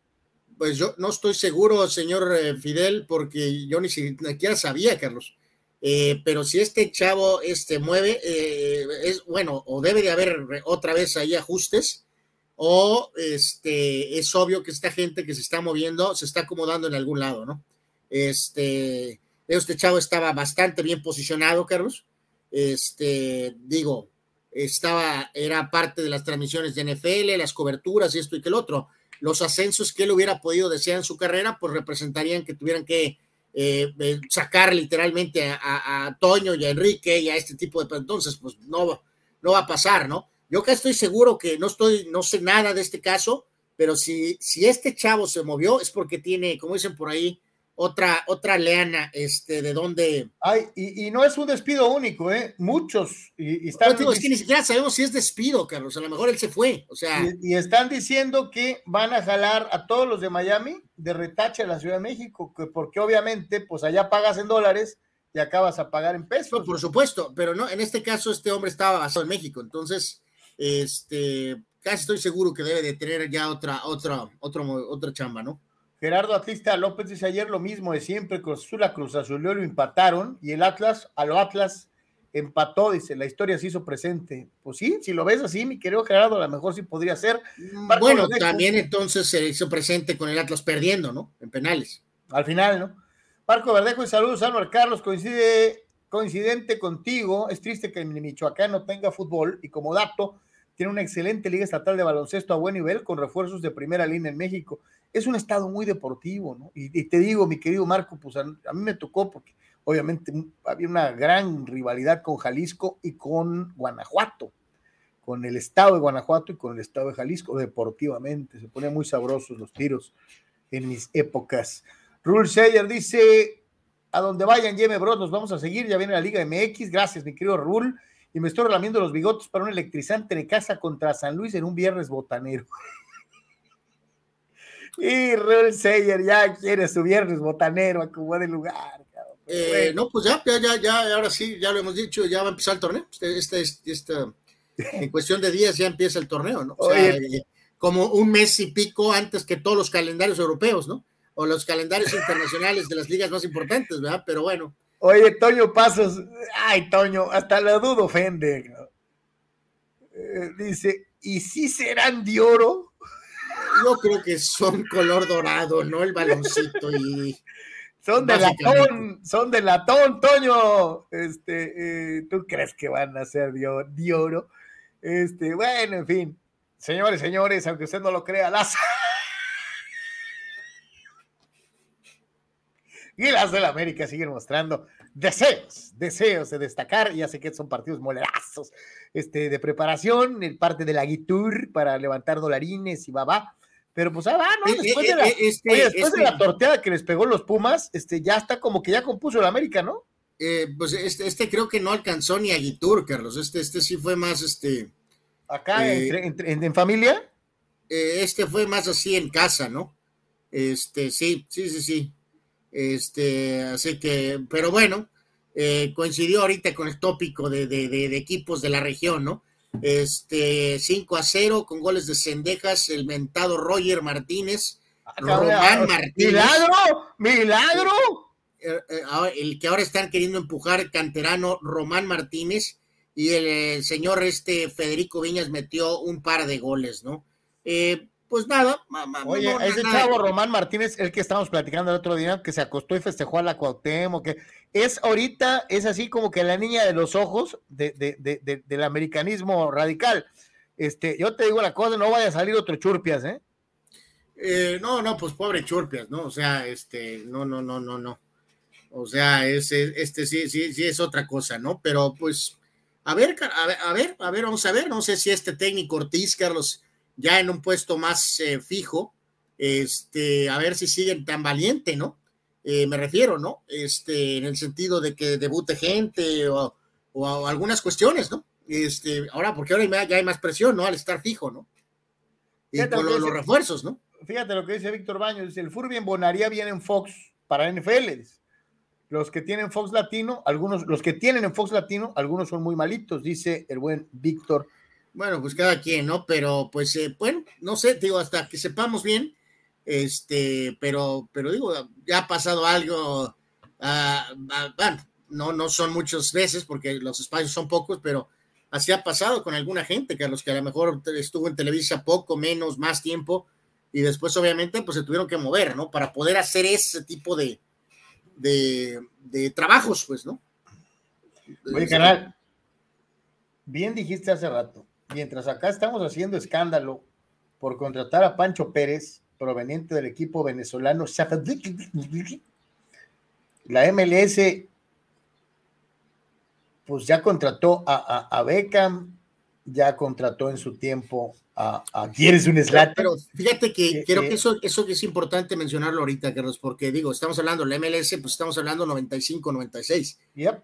Pues yo no estoy seguro, señor eh, Fidel, porque yo ni siquiera sabía, Carlos. Eh, pero si este chavo este, mueve, eh, es bueno, o debe de haber otra vez ahí ajustes, o este, es obvio que esta gente que se está moviendo se está acomodando en algún lado, ¿no? Este, este chavo estaba bastante bien posicionado, Carlos. Este, digo, estaba, era parte de las transmisiones de NFL, las coberturas y esto y que el otro. Los ascensos que él hubiera podido desear en su carrera, pues representarían que tuvieran que eh, eh, sacar literalmente a, a, Toño y a Enrique y a este tipo de entonces pues no, no va a pasar, ¿no? Yo acá estoy seguro que no estoy, no sé nada de este caso, pero si, si este chavo se movió es porque tiene, como dicen por ahí, otra, otra leana, este, de dónde. Ay, y, y, no es un despido único, ¿eh? Muchos. Y, y están no, es que ni siquiera sabemos si es despido, Carlos. A lo mejor él se fue. O sea. Y, y, están diciendo que van a jalar a todos los de Miami de retache a la Ciudad de México, que porque obviamente, pues allá pagas en dólares y acabas a pagar en pesos. No, por supuesto, pero no, en este caso, este hombre estaba basado en México. Entonces, este, casi estoy seguro que debe de tener ya otra, otra, otra, otra chamba, ¿no? Gerardo Atlista López dice ayer lo mismo de siempre, Cruz Azul a Cruz Azul lo empataron y el Atlas a lo Atlas empató, dice, la historia se hizo presente. Pues sí, si lo ves así, mi querido Gerardo, a lo mejor sí podría ser. Marco bueno, también entonces se hizo presente con el Atlas perdiendo, ¿no? En penales. Al final, ¿no? Marco Verdejo y saludos, Álvaro Carlos, coincide, coincidente contigo, es triste que Michoacán no tenga fútbol y como dato, tiene una excelente liga estatal de baloncesto a buen nivel con refuerzos de primera línea en México es un estado muy deportivo, ¿no? Y, te digo, mi querido Marco, pues a, a, mí me tocó porque obviamente había una gran rivalidad con Jalisco y con Guanajuato, con el estado de Guanajuato y con el estado de Jalisco, deportivamente, se ponían muy sabrosos los tiros en mis épocas. Rule Sayer dice, a donde vayan, Yeme Bros, nos vamos a seguir, ya viene la Liga MX, gracias mi querido Rule, y me estoy relamiendo los bigotes para un electrizante de casa contra San Luis en un viernes botanero. Y Rule Sayer ya quiere su viernes botanero a como de lugar. Eh, bueno. No, pues ya, ya, ya, ya, ahora sí, ya lo hemos dicho, ya va a empezar el torneo. Este, este, este, este en cuestión de días ya empieza el torneo, ¿no? O sea, Oye. como un mes y pico antes que todos los calendarios europeos, ¿no? O los calendarios internacionales de las ligas más importantes, ¿verdad? Pero bueno. Oye, Toño Pasos, ay, Toño, hasta la dudo ofende. Eh, dice, ¿y si serán de oro? yo creo que son color dorado, ¿no? El baloncito y. Son de latón, son de latón, Toño. Este, eh, ¿tú crees que van a ser de, de, oro? Este, bueno, en fin. Señores, señores, aunque usted no lo crea, las. Y las del América siguen mostrando deseos, deseos de destacar. Ya sé que son partidos molerazos este, de preparación, el parte de la Guitur para levantar dolarines y va, va. Pero pues ah, va, ¿no? Eh, después, de, la, eh, este, después de la este torteada que les pegó los Pumas, este, ya está como que ya compuso el América, ¿no? Eh, pues este, este creo que no alcanzó ni a Guitur, Carlos. Este, este sí fue más este. Acá en, familia. este fue más así en casa, ¿no? Este, sí, sí, sí, sí. Este, así que, pero bueno, eh, coincidió ahorita con el tópico de, de, equipos de la región, ¿no? Este, 5 a 0 con goles de Cendejas, el mentado Roger Martínez, ah, Román Martínez. ¡Milagro! ¡Milagro! Eh, eh, el que ahora están queriendo empujar canterano Román Martínez y el, señor este Federico Viñas metió un par de goles, ¿no? Eh, pues nada. Oye, ese chavo Román Martínez, el que estábamos platicando el otro día, que se acostó y festejó a la Cuauhtémoc, que es ahorita, es así como que la niña de los ojos del americanismo radical. Este, yo te digo la cosa, no vaya a salir otro Churpias, ¿eh? ¿eh? no, no, pues pobre Churpias, ¿no? O sea, este, no, no, no, no, no. O sea, ese, este sí, sí, sí es otra cosa, ¿no? Pero pues, a ver, a ver, a ver, a ver, vamos a ver, no sé si este técnico Ortiz, Carlos, ya en un puesto más eh, fijo, este, a ver si siguen tan valiente, ¿no? Eh, me refiero, ¿no? Este, en el sentido de que debute gente o, algunas cuestiones, ¿no? Este, ahora, porque ahora ya hay más presión, ¿no? Al estar fijo, ¿no? Y con los, refuerzos, ¿no? Fíjate lo que dice Víctor Baño, dice, el Furby en Bonaría viene en Fox para NFL. Los que tienen Fox Latino, algunos, los que tienen en Fox Latino, algunos son muy malitos, dice el buen Víctor bueno, pues cada quien, ¿no? Pero pues, eh, bueno, no sé, digo, hasta que sepamos bien, este, pero, pero digo, ya ha pasado algo, ah, ah, bueno, no, no son muchas veces porque los espacios son pocos, pero así ha pasado con alguna gente, que a los que a lo mejor estuvo en Televisa poco, menos, más tiempo, y después obviamente pues se tuvieron que mover, ¿no? Para poder hacer ese tipo de, de, de trabajos, pues, ¿no? Oye, canal, bien dijiste hace rato, mientras acá estamos haciendo escándalo por contratar a Pancho Pérez, proveniente del equipo venezolano, la MLS pues ya contrató a, a, Beckham, ya contrató en su tiempo a, a ¿Quieres un slot? Pero fíjate que eh, creo que eso, eso es importante mencionarlo ahorita, Carlos, porque digo, estamos hablando, la MLS, pues estamos hablando 95, 96.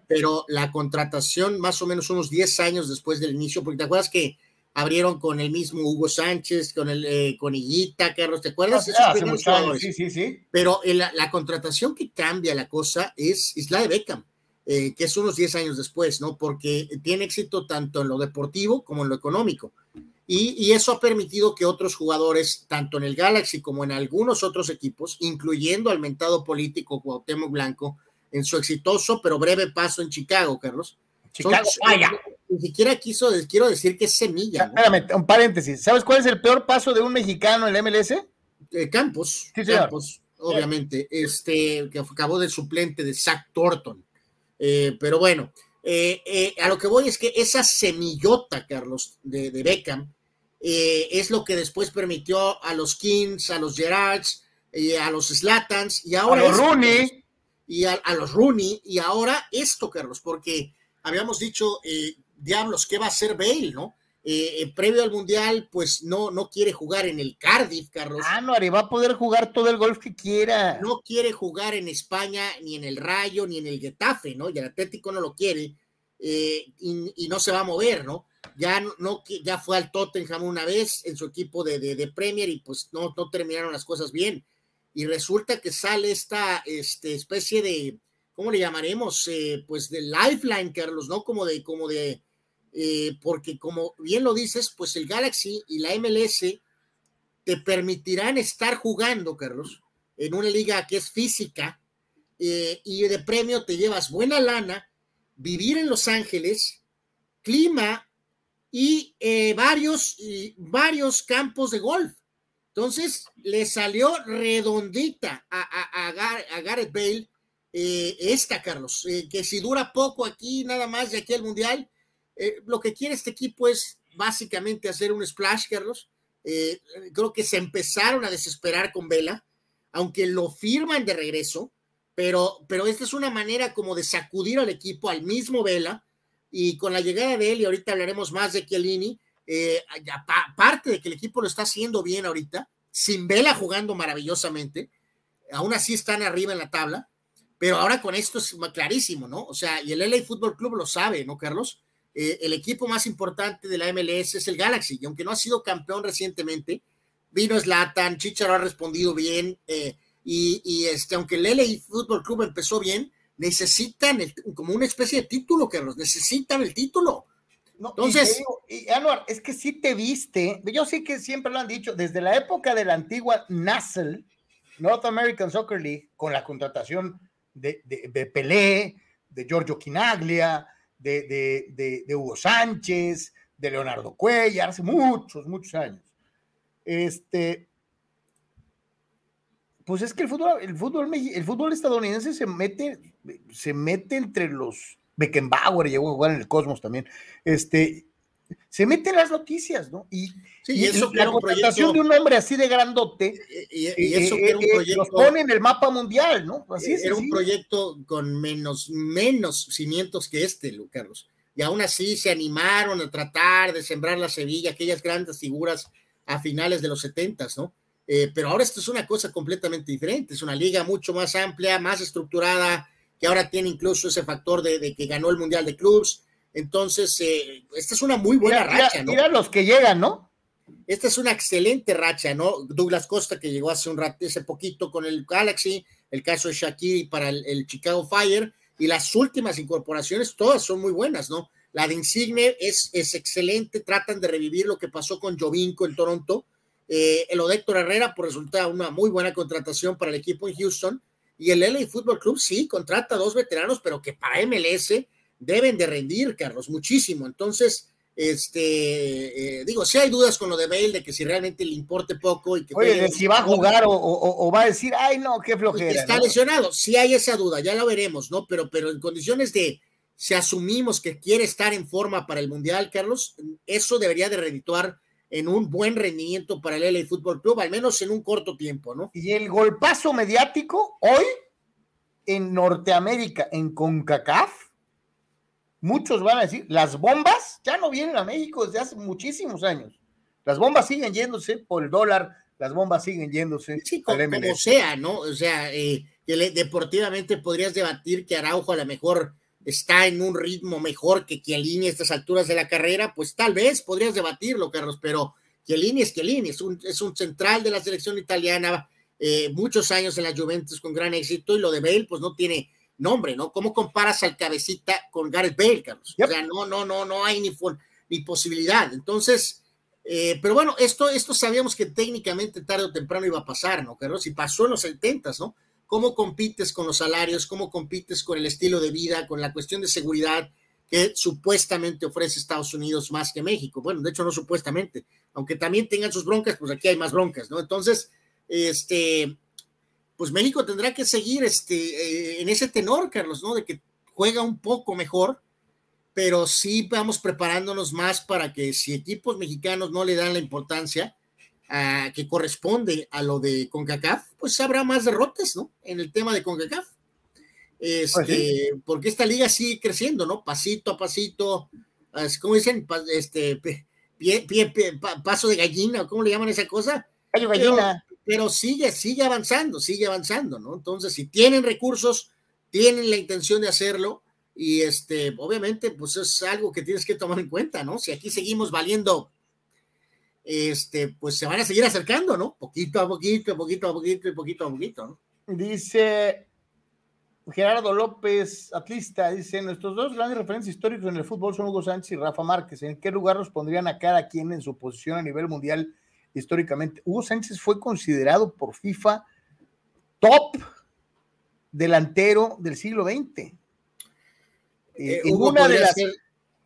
Pero la contratación más o menos unos 10 años después del inicio, porque te acuerdas que abrieron con el mismo Hugo Sánchez, con el eh, con Higuita, Carlos, ¿te acuerdas? Ah, sí, sí, sí. Pero la, la, contratación que cambia la cosa es, es la de Beckham. Eh, que es unos 10 años después, ¿no? Porque tiene éxito tanto en lo deportivo como en lo económico. Y, eso ha permitido que otros jugadores, tanto en el Galaxy como en algunos otros equipos, incluyendo al mentado político Cuauhtémoc Blanco, en su exitoso pero breve paso en Chicago, Carlos. Chicago, vaya. Ni siquiera quiso, quiero decir que es semilla. Espérame, un paréntesis. ¿Sabes cuál es el peor paso de un mexicano en el MLS? Eh, Campos. Campos, obviamente. Este, que acabó de suplente de Zach Thornton. Eh, pero bueno, eh, eh, a lo que voy es que esa semillota, Carlos, de, Beckham, es lo que después permitió a los Kings, a los Gerards, y a los Slatans, y ahora... A los Rooney. Y a, los Rooney, y ahora esto, Carlos, porque habíamos dicho, diablos, ¿qué va a hacer Bale, no? Eh, eh, previo al Mundial, pues no, no quiere jugar en el Cardiff, Carlos. Ah, no, va a poder jugar todo el golf que quiera. No quiere jugar en España, ni en el Rayo, ni en el Getafe, ¿no? Y el Atlético no lo quiere, eh, y, no se va a mover, ¿no? Ya, no, ya fue al Tottenham una vez en su equipo de, de, Premier y pues no, no terminaron las cosas bien. Y resulta que sale esta este, especie de, ¿cómo le llamaremos? pues de lifeline, Carlos, ¿no? Como de, como de, eh, porque como bien lo dices, pues el Galaxy y la MLS te permitirán estar jugando, Carlos, en una liga que es física eh, y de premio te llevas buena lana, vivir en Los Ángeles, clima y eh, varios, varios campos de golf. Entonces, le salió redondita a, a, Gareth Bale esta, Carlos, que si dura poco aquí, nada más de aquí al Mundial, eh, lo que quiere este equipo es básicamente hacer un splash, Carlos. Eh, creo que se empezaron a desesperar con Vela, aunque lo firman de regreso, pero, pero esta es una manera como de sacudir al equipo al mismo Vela y con la llegada de él, y ahorita hablaremos más de Chiellini, eh, aparte de que el equipo lo está haciendo bien ahorita, sin Vela jugando maravillosamente, aún así están arriba en la tabla, pero ahora con esto es clarísimo, ¿no? O sea, y el LA Fútbol Club lo sabe, ¿no, Carlos? Eh, el equipo más importante de la MLS es el Galaxy, y aunque no ha sido campeón recientemente, vino Slatan, Chicharo ha respondido bien, eh, y, este, aunque el LA Fútbol Club empezó bien, necesitan como una especie de título, Carlos, necesitan el título. Entonces, y, es que sí te viste, yo sí que siempre lo han dicho, desde la época de la antigua NASL, North American Soccer League, con la contratación de, de, Pelé, de Giorgio Quinaglia, de, de, Hugo Sánchez, de Leonardo Cuellar, hace muchos, muchos años. Este, pues es que el fútbol, el fútbol, el fútbol estadounidense se mete, se mete entre los Beckenbauer, llegó a jugar en el Cosmos también, este, se mete en las noticias, ¿no? Y, y eso la contratación de un hombre así de grandote, y, eso que era un proyecto, los pone en el mapa mundial, ¿no? Así es, era un proyecto con menos, menos cimientos que este, Carlos. Y aún así se animaron a tratar de sembrar la Sevilla, aquellas grandes figuras a finales de los setentas, ¿no? Eh, pero ahora esto es una cosa completamente diferente, es una liga mucho más amplia, más estructurada, que ahora tiene incluso ese factor de, que ganó el Mundial de Clubs. Entonces, eh, esta es una muy buena racha, ¿no? Mira los que llegan, ¿no? Esta es una excelente racha, ¿no? Douglas Costa, que llegó hace un rato, hace poquito con el Galaxy, el caso de Shakiri para el, Chicago Fire, y las últimas incorporaciones, todas son muy buenas, ¿no? La de Insigne es, es excelente, tratan de revivir lo que pasó con Jovinko en Toronto, eh, el Odector Herrera, por resulta una muy buena contratación para el equipo en Houston. Y el LA Football Club sí contrata dos veteranos, pero que para MLS deben de rendir, Carlos, muchísimo. Entonces, este, eh, digo, si hay dudas con lo de Bale, de que si realmente le importe poco y que... Oye, si va a jugar o, va a decir, ay, no, qué flojera. Está lesionado, sí hay esa duda, ya lo veremos, ¿no? Pero, pero en condiciones de, si asumimos que quiere estar en forma para el Mundial, Carlos, eso debería de redituar en un buen rendimiento para el LA Fútbol Club, al menos en un corto tiempo, ¿no? Y el golpazo mediático hoy en Norteamérica, en CONCACAF, muchos van a decir, las bombas ya no vienen a México desde hace muchísimos años. Las bombas siguen yéndose por el dólar, las bombas siguen yéndose. Sí, como, sea, ¿no? O sea, eh, deportivamente podrías debatir que Araujo a lo mejor está en un ritmo mejor que Chiellini a estas alturas de la carrera, pues tal vez podrías debatirlo, Carlos, pero Chiellini es Chiellini, es un, es un central de la selección italiana, eh, muchos años en la Juventus con gran éxito, y lo de Bale, pues no tiene nombre, ¿no? ¿Cómo comparas al cabecita con Gareth Bale, Carlos? O sea, no, no, no, no hay ni, ni posibilidad. Entonces, eh, pero bueno, esto, esto sabíamos que técnicamente tarde o temprano iba a pasar, ¿no, Carlos? Y pasó en los 70, ¿no? cómo compites con los salarios, cómo compites con el estilo de vida, con la cuestión de seguridad que supuestamente ofrece Estados Unidos más que México. Bueno, de hecho no supuestamente, aunque también tengan sus broncas, pues aquí hay más broncas, ¿no? Entonces, este, pues México tendrá que seguir este, eh, en ese tenor, Carlos, ¿no? De que juega un poco mejor, pero sí vamos preparándonos más para que si equipos mexicanos no le dan la importancia, que corresponde a lo de CONCACAF, pues habrá más derrotas, ¿no? En el tema de CONCACAF. Este, pues porque esta liga sigue creciendo, ¿no? Pasito a pasito, ¿cómo dicen? Este, pie, pie, paso de gallina, ¿cómo le llaman esa cosa? gallina. Pero, sigue, sigue avanzando, sigue avanzando, ¿no? Entonces, si tienen recursos, tienen la intención de hacerlo, y este, obviamente, pues es algo que tienes que tomar en cuenta, ¿no? Si aquí seguimos valiendo este, pues se van a seguir acercando, ¿no? Poquito a poquito, poquito a poquito y poquito a poquito, ¿no? Dice Gerardo López, atlista, dice, nuestros dos grandes referencias históricos en el fútbol son Hugo Sánchez y Rafa Márquez. ¿En qué lugar los pondrían a cada quien en su posición a nivel mundial históricamente? Hugo Sánchez fue considerado por FIFA top delantero del siglo XX. Eh, en una de las...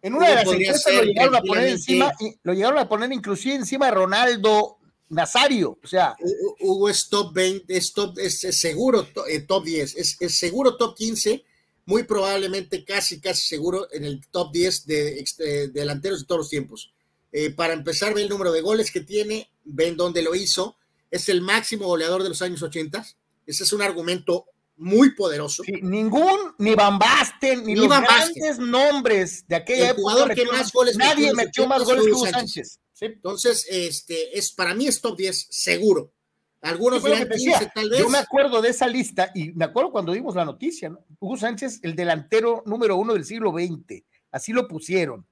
En una de las encuestas lo llegaron a poner encima, lo llegaron a poner inclusive encima de Ronaldo Nazario, o sea. Hugo es top 20, es, top, es, seguro eh, top 10, es, seguro top 15, muy probablemente casi, casi seguro en el top 10 de, delanteros de todos los tiempos. Eh, para empezar, ve el número de goles que tiene, ven dónde lo hizo, es el máximo goleador de los años 80, ese es un argumento muy poderoso. ningún, ni Van Basten, ni, los grandes nombres de aquella el jugador que más goles Nadie metió, más goles que Hugo Sánchez. Entonces, este, es, para mí es top 10 seguro. Algunos dirán 15 tal vez. Yo me acuerdo de esa lista y me acuerdo cuando dimos la noticia, ¿no? Hugo Sánchez, el delantero número uno del siglo XX, así lo pusieron.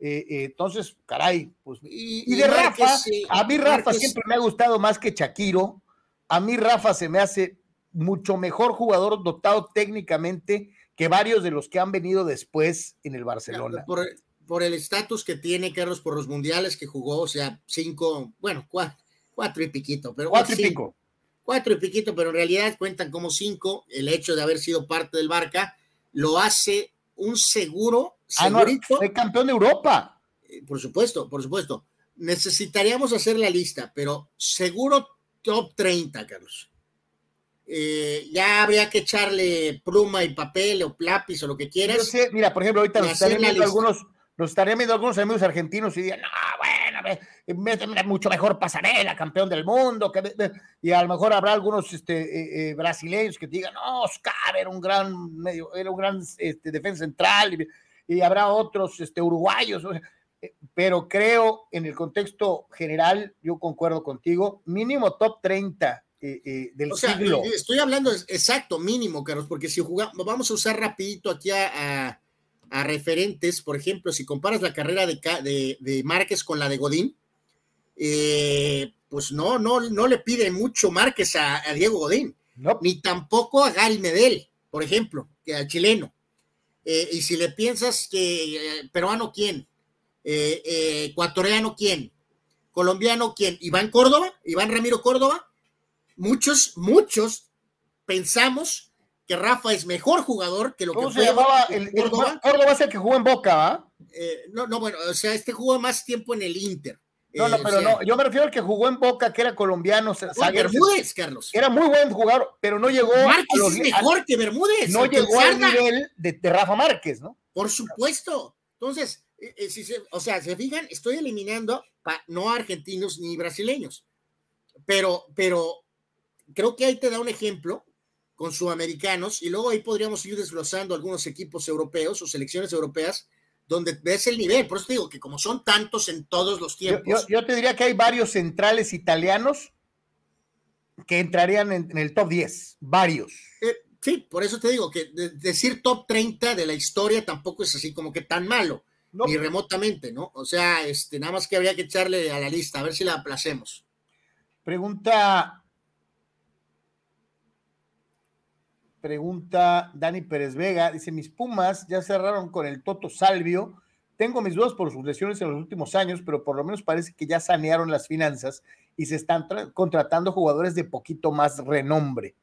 Eh, eh, entonces, caray, pues. Y, de Rafa, a mí Rafa siempre me ha gustado más que Shakiro. A mí Rafa se me hace mucho mejor jugador dotado técnicamente que varios de los que han venido después en el Barcelona. Por, el estatus que tiene Carlos por los mundiales que jugó, o sea, cinco, bueno, cuatro, y piquito, pero cuatro y pico. Cuatro y piquito, pero en realidad cuentan como cinco. El hecho de haber sido parte del Barca lo hace un seguro, ah, segurito. campeón de Europa. Eh, por supuesto, por supuesto. Necesitaríamos hacer la lista, pero seguro top 30, Carlos. Eh, ya habría que echarle pluma y papel o lápiz o lo que quieras. mira, por ejemplo, ahorita nos estarían viendo algunos, nos estarían viendo algunos amigos argentinos y dirían, no, bueno, mucho mejor pasarela, campeón del mundo, que, y a lo mejor habrá algunos este, eh, eh, brasileños que digan, no, Oscar era un gran medio, era un gran este, defensa central, y, habrá otros este, uruguayos, pero creo en el contexto general, yo concuerdo contigo, mínimo top 30 eh, eh, del siglo. Eh, estoy hablando exacto, mínimo, Carlos, porque si jugamos, vamos a usar rapidito aquí a, referentes, por ejemplo, si comparas la carrera de, de, Márquez con la de Godín, pues no, no, no le pide mucho Márquez a, Diego Godín, ni tampoco a Gary Medel, por ejemplo, que al chileno. Y si le piensas que peruano, ¿quién? ecuatoriano, ¿quién? Colombiano, ¿quién? Iván Córdoba, Iván Ramiro Córdoba, muchos, muchos pensamos que Rafa es mejor jugador que lo que fue. llamaba? El, Córdoba. Córdoba es el que jugó en Boca, ¿va? Eh, no, no, bueno, o sea, este jugó más tiempo en el Inter. No, no, eh, pero no, yo me refiero al que jugó en Boca, que era colombiano. Bermúdez, Carlos. Era muy buen jugador, pero no llegó. Márquez es mejor que Bermúdez. No llegó al nivel de, Rafa Márquez, ¿no? Por supuesto. Entonces, eh, si o sea, se fijan, estoy eliminando no argentinos ni brasileños, pero, pero creo que ahí te da un ejemplo con sudamericanos y luego ahí podríamos ir desglosando algunos equipos europeos o selecciones europeas donde ves el nivel. Por eso te digo que como son tantos en todos los tiempos. Yo, te diría que hay varios centrales italianos que entrarían en, el top 10, varios. Eh, sí, por eso te digo que decir top 30 de la historia tampoco es así como que tan malo, ni remotamente, ¿no? O sea, este, nada más que habría que echarle a la lista, a ver si la aplacemos. Pregunta Pregunta Dani Pérez Vega, dice, mis Pumas ya cerraron con el Toto Salvio. Tengo mis dudas por sus lesiones en los últimos años, pero por lo menos parece que ya sanearon las finanzas y se están contratando jugadores de poquito más renombre.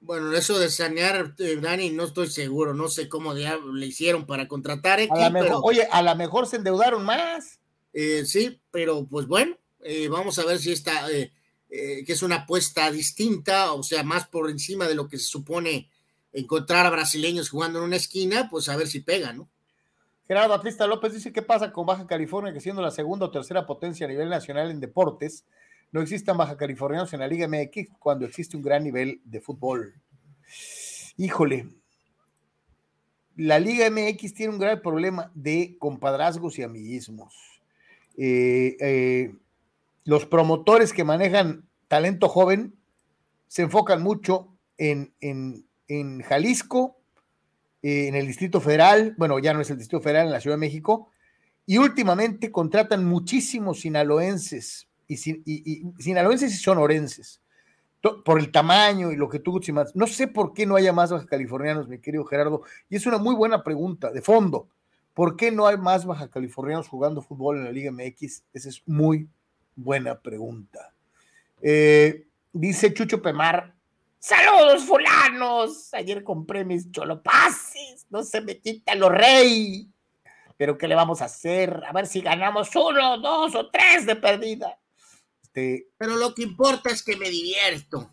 Bueno, eso de sanear, eh, Dani, no estoy seguro, no sé cómo le hicieron para contratar. Oye, a lo mejor se endeudaron más. Eh, sí, pero pues bueno, eh, vamos a ver si está, que es una apuesta distinta, o sea, más por encima de lo que se supone encontrar a brasileños jugando en una esquina, pues a ver si pega, ¿no? Gerardo Atlista López dice, ¿qué pasa con Baja California, que siendo la segunda o tercera potencia a nivel nacional en deportes, no existan baja californianos en la Liga MX cuando existe un gran nivel de fútbol? Híjole, la Liga MX tiene un gran problema de compadrazgos y amiguismos. Eh, eh, los promotores que manejan talento joven se enfocan mucho en en Jalisco, eh, en el Distrito Federal, bueno, ya no es el Distrito Federal, en la Ciudad de México, y últimamente contratan muchísimos sinaloenses, y, sinaloenses y sonorenses, por el tamaño y lo que tú más. No sé por qué no haya más baja californianos, mi querido Gerardo, y es una muy buena pregunta, de fondo. ¿Por qué no hay más baja californianos jugando fútbol en la Liga MX? Esa es muy buena pregunta. Eh, dice Chucho Pemar, Saludos, fulanos. Ayer compré mis cholopases. No se me quita lo rey. Pero ¿qué le vamos a hacer? A ver si ganamos uno, dos o tres de perdida. Este, Pero lo que importa es que me divierto.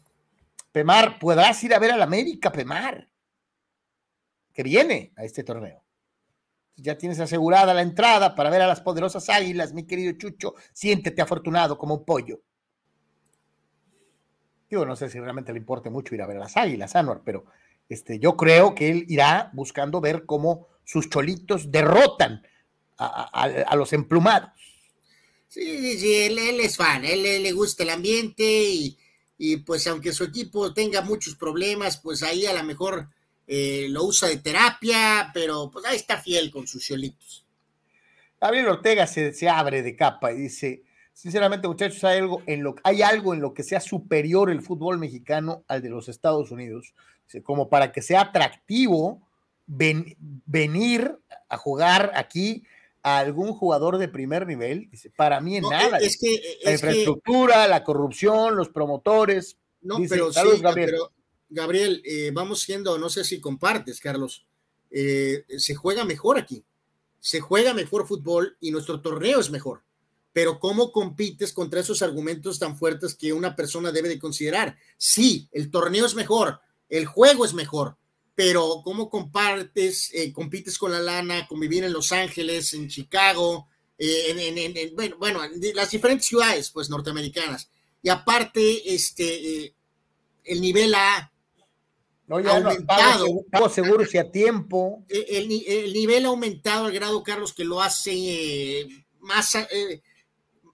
Pemar, podrás ir a ver al América, Pemar, que viene a este torneo. Ya tienes asegurada la entrada para ver a las poderosas águilas, mi querido Chucho. Siéntete afortunado como un pollo. Digo, no sé si realmente le importe mucho ir a ver a las águilas, Anuar, pero Este, yo creo que él irá buscando ver cómo sus cholitos derrotan a, los emplumados. Sí, sí, él, es fan, él, le gusta el ambiente y, y, pues aunque su equipo tenga muchos problemas, pues ahí a lo mejor eh, lo usa de terapia, pero pues ahí está fiel con sus cholitos. Gabriel Ortega se, se abre de capa y dice, sinceramente muchachos, hay algo, en lo, hay algo en lo que sea superior el fútbol mexicano al de los Estados Unidos, como para que sea atractivo venir a jugar aquí a algún jugador de primer nivel, dice, para mí en nada. Es que la infraestructura, la corrupción, los promotores. No, pero, Gabriel. Gabriel, eh, vamos siendo, no sé si compartes, Carlos, eh, se juega mejor aquí, se juega mejor fútbol y nuestro torneo es mejor. Pero ¿cómo compites contra esos argumentos tan fuertes que una persona debe de considerar? Sí, el torneo es mejor, el juego es mejor, pero ¿cómo compartes, eh, compites con la lana, convivir en Los Ángeles, en Chicago, en, bueno, bueno, las diferentes ciudades, pues, norteamericanas? Y aparte, este, el nivel A no, ya aumentado. No, seguro, si a tiempo. El, nivel ha aumentado al grado, Carlos, que lo hace eh, más, eh,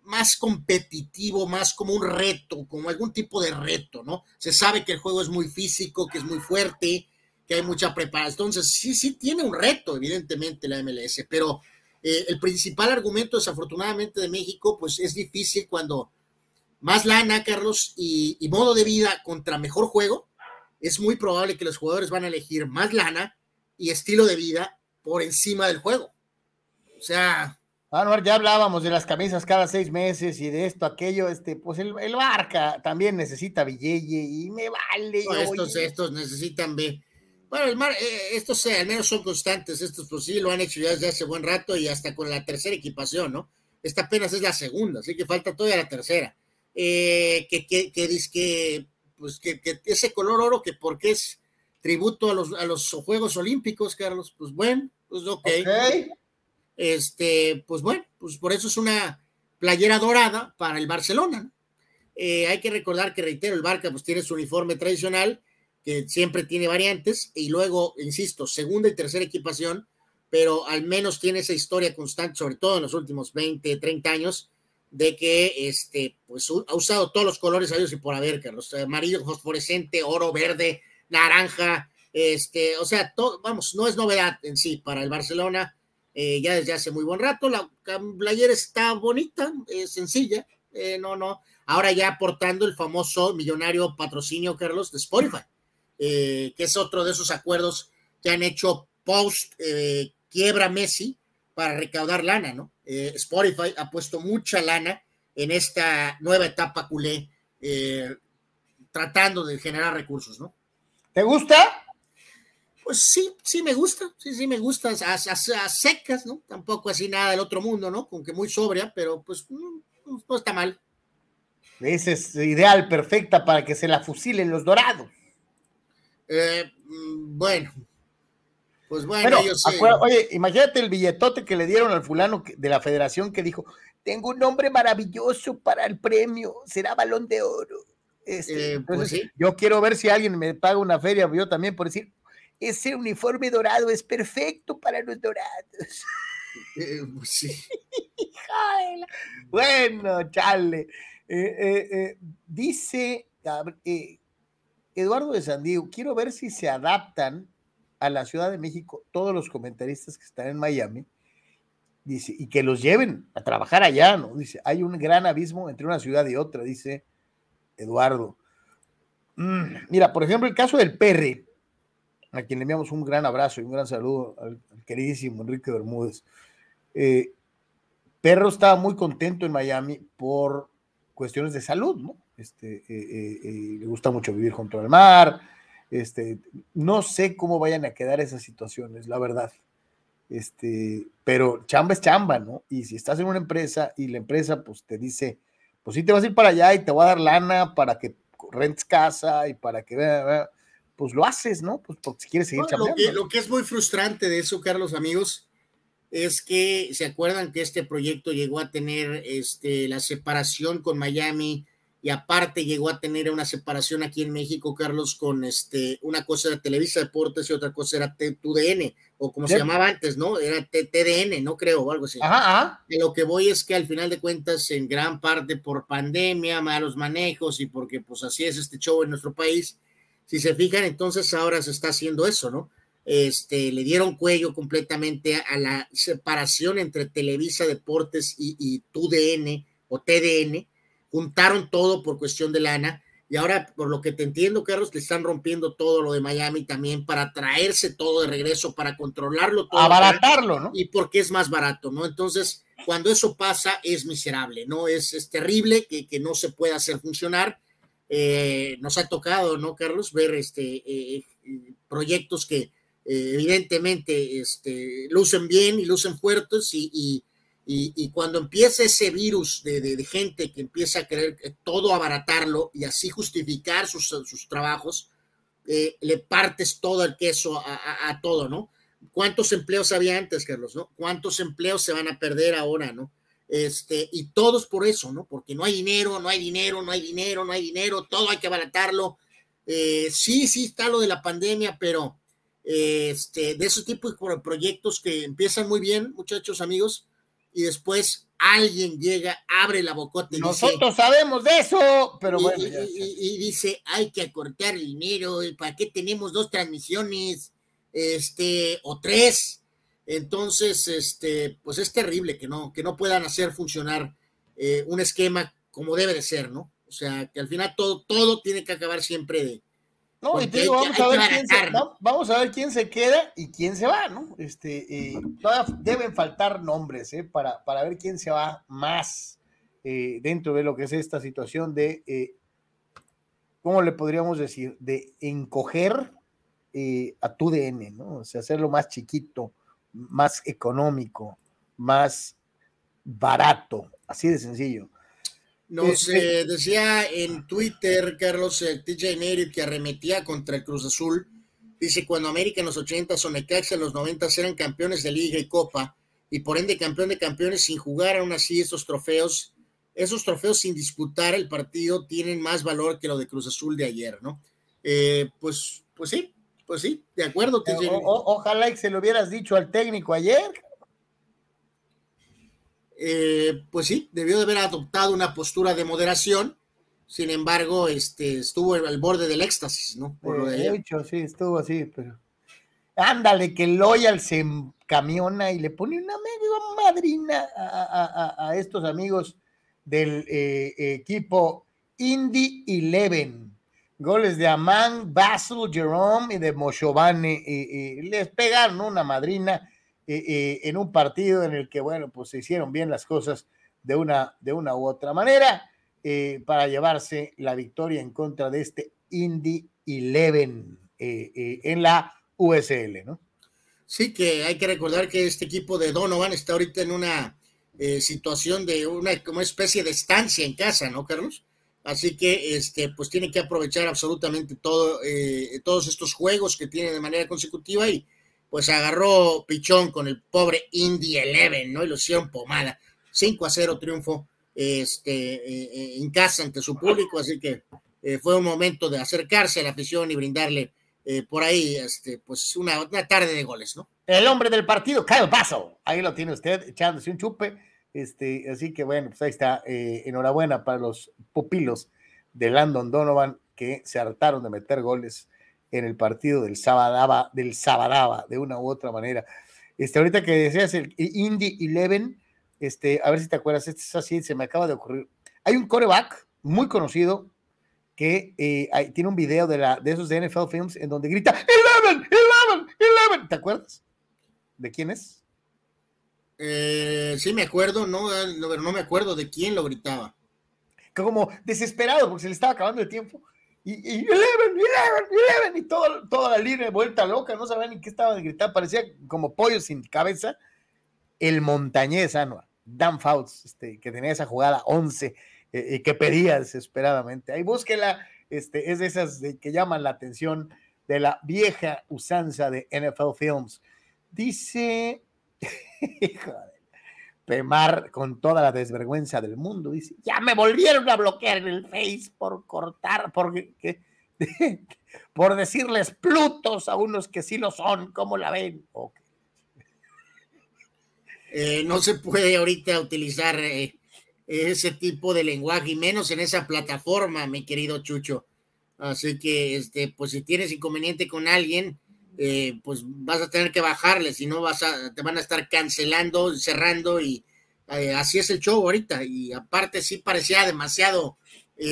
más competitivo, más como un reto, como algún tipo de reto, ¿no? Se sabe que el juego es muy físico, que es muy fuerte, que hay mucha preparación. Entonces, sí, sí tiene un reto, evidentemente, la MLS, pero eh, el principal argumento, desafortunadamente, de México, pues es difícil cuando más lana, Carlos, y modo de vida contra mejor juego es muy probable que los jugadores van a elegir más lana y estilo de vida por encima del juego. O sea. Bueno, ya hablábamos de las camisas cada seis meses y de esto, aquello, este, pues el, Barca también necesita Villeye y me vale. estos, estos necesitan B. Bueno, el mar, eh, estos al menos son constantes, estos pues sí lo han hecho ya desde hace buen rato y hasta con la tercera equipación, ¿no? Esta apenas es la segunda, así que falta todavía la tercera. Eh, que, que, que, que pues que, ese color oro, que porque es tributo a los, a los Juegos Olímpicos, Carlos, pues bueno, pues ok. Este, pues bueno, pues por eso es una playera dorada para el Barcelona. Eh, hay que recordar que, reitero, el Barca pues tiene su uniforme tradicional, que siempre tiene variantes, y luego, insisto, segunda y tercera equipación, pero al menos tiene esa historia constante, sobre todo en los últimos 20, 30 años, de que este, pues, ha usado todos los colores a y por haber, Carlos, amarillo fosforescente, oro, verde, naranja, este, o sea, todo, vamos, no es novedad en sí para el Barcelona, eh, ya desde hace muy buen rato, la playera está bonita, sencilla, eh, no, no, ahora ya aportando el famoso millonario patrocinio, Carlos, de Spotify, eh, que es otro de esos acuerdos que han hecho post quiebra Messi para recaudar lana, ¿no? Spotify ha puesto mucha lana en esta nueva etapa culé, tratando de generar recursos, ¿no? ¿Te gusta? Pues sí, sí me gusta, sí, sí me gusta, a, secas, ¿no? Tampoco así nada del otro mundo, ¿no? Con que muy sobria, pero pues no, está mal. Esa es ideal, perfecta para que se la fusilen los dorados. Eh, mm, bueno, pues bueno, Oye, imagínate el billetote que le dieron al fulano de la federación que dijo, tengo un nombre maravilloso para el premio, será balón de oro. Este, eh, pues yo quiero ver si alguien me paga una feria, yo también por decir, ese uniforme dorado es perfecto para los dorados. Eh, pues sí. bueno, chale. Eh, dice Eduardo de Sandiego, quiero ver si se adaptan a la Ciudad de México todos los comentaristas que están en Miami, dice, y que los lleven a trabajar allá, ¿no? Dice, hay un gran abismo entre una ciudad y otra, dice Eduardo. Mm, mira, por ejemplo, el caso del Perre, a quien le enviamos un gran abrazo y un gran saludo al, queridísimo Enrique Bermúdez. Eh, Perro estaba muy contento en Miami por cuestiones de salud, ¿no? Este, eh, eh, le gusta mucho vivir junto al mar, este, no sé cómo vayan a quedar esas situaciones, la verdad. Este, pero chamba es chamba, ¿no? Y si estás en una empresa y la empresa pues te dice, pues sí te vas a ir para allá y te voy a dar lana para que rentes casa y para que pues lo haces, ¿no? Pues porque si quieres seguir no, lo, que, lo que es muy frustrante de eso, Carlos, amigos, es que se acuerdan que este proyecto llegó a tener este, la separación con Miami y aparte llegó a tener una separación aquí en México, Carlos, con este, una cosa era Televisa Deportes y otra cosa era TUDN, o como se llamaba antes, ¿no? Era TDN, no creo, o algo así. Ajá, lo que voy es que al final de cuentas, en gran parte por pandemia, malos manejos y porque pues así es este show en nuestro país, si se fijan, entonces ahora se está haciendo eso, ¿no? Este, le dieron cuello completamente a la separación entre Televisa Deportes y, y TUDN o TDN, juntaron todo por cuestión de lana y ahora, por lo que te entiendo, Carlos, le están rompiendo todo lo de Miami también para traerse todo de regreso, para controlarlo todo. Abaratarlo, ¿no? Y porque es más barato, ¿no? Entonces, cuando eso pasa, es miserable, ¿no? Es, es terrible que, que, no se pueda hacer funcionar. Eh, nos ha tocado, ¿no, Carlos? Ver este, eh, proyectos que eh, evidentemente este, lucen bien y lucen fuertes y, y cuando empieza ese virus de, gente que empieza a querer todo abaratarlo y así justificar sus, sus trabajos, eh, le partes todo el queso a, todo, ¿no? ¿Cuántos empleos había antes, Carlos, no? ¿Cuántos empleos se van a perder ahora, no? Este, y todos por eso, ¿no? Porque no hay dinero, no hay dinero, no hay dinero, no hay dinero, todo hay que abaratarlo. Eh, sí, sí está lo de la pandemia, pero este, de ese tipo de proyectos que empiezan muy bien, muchachos, amigos, y después alguien llega, abre la bocota y Nosotros sabemos de eso, pero y, bueno. Y, dice, hay que acortar el dinero, ¿para qué tenemos dos transmisiones? Este, o tres. Entonces, este, pues es terrible que no, que no puedan hacer funcionar eh, un esquema como debe de ser, ¿no? O sea, que al final todo, todo tiene que acabar siempre de, no, y te digo, vamos, a ver quién se, vamos a ver quién se queda y quién se va, ¿no? Este, eh, todavía deben faltar nombres, ¿eh? Para, para ver quién se va más eh, dentro de lo que es esta situación de, eh, ¿cómo le podríamos decir? De encoger a tu DN, ¿no? O sea, hacerlo más chiquito, más económico, más barato, así de sencillo. Nos eh, decía en Twitter, Carlos, el TJ Neri, que arremetía contra el Cruz Azul. Dice, cuando América en los 80 o Necaxa en los 90 eran campeones de liga y copa, y por ende campeón de campeones sin jugar aún así esos trofeos, esos trofeos sin disputar el partido tienen más valor que lo de Cruz Azul de ayer, ¿no? Eh, pues, pues sí, pues sí, de acuerdo. TJ. ojalá que se lo hubieras dicho al técnico ayer. Eh, pues sí, debió de haber adoptado una postura de moderación, sin embargo, este, estuvo al borde del éxtasis, ¿no? Por de hecho, sí, estuvo así, pero... Ándale, que Loyal se camiona y le pone una medio madrina a, estos amigos del eh, equipo Indy Eleven. Goles de Amán, Basil, Jerome y de Moshovane. y les pegaron una madrina eh, eh, en un partido en el que, bueno, pues se hicieron bien las cosas de una, de una u otra manera eh, para llevarse la victoria en contra de este Indy Eleven en la USL, ¿no? Sí, que hay que recordar que este equipo de Donovan está ahorita en una situación de una como especie de estancia en casa, ¿no, Carlos? Así que, este, pues tiene que aprovechar absolutamente todo, todos estos juegos que tiene de manera consecutiva y, pues agarró pichón con el pobre Indy Eleven, ¿no? Y lo hicieron pomada. 5 a 0 triunfo este, eh, eh, en casa ante su público, así que eh, fue un momento de acercarse a la afición y brindarle por ahí este, pues una, una, tarde de goles, ¿no? El hombre del partido, Kyle Paso, ahí lo tiene usted echándose un chupe, este, así que bueno, pues ahí está, enhorabuena para los pupilos de Landon Donovan que se hartaron de meter goles en el partido del Sabadaba, del Sabadaba, de una u otra manera. Este, ahorita que decías el Indy Eleven, este, a ver si te acuerdas, este es así, se me acaba de ocurrir. Hay un coreback muy conocido que eh, tiene un video de, la, de esos de NFL Films en donde grita Eleven, Eleven, Eleven. ¿Te acuerdas? ¿De quién es? Eh, sí, me acuerdo, no, pero no me acuerdo de quién lo gritaba. Como desesperado porque se le estaba acabando el tiempo y, y Eleven, Eleven, Eleven, y todo, toda la línea de vuelta loca, no sabían ni qué estaban gritando, parecía como pollo sin cabeza. El montañés, ¿no? Dan Fouts, este, que tenía esa jugada 11 eh, que pedía desesperadamente. Ahí búsquela, este, es de esas que llaman la atención de la vieja usanza de NFL Films. Dice, Pemar, con toda la desvergüenza del mundo, dice: Ya me volvieron a bloquear en el Face por cortar, por, por decirles plutos a unos que sí lo son, ¿cómo la ven? Eh, no se puede ahorita utilizar eh, ese tipo de lenguaje, y menos en esa plataforma, mi querido Chucho. Así que, este, pues si tienes inconveniente con alguien, eh, pues vas a tener que bajarle, si no vas a, te van a estar cancelando, cerrando y así es el show ahorita. Y aparte sí parecía demasiado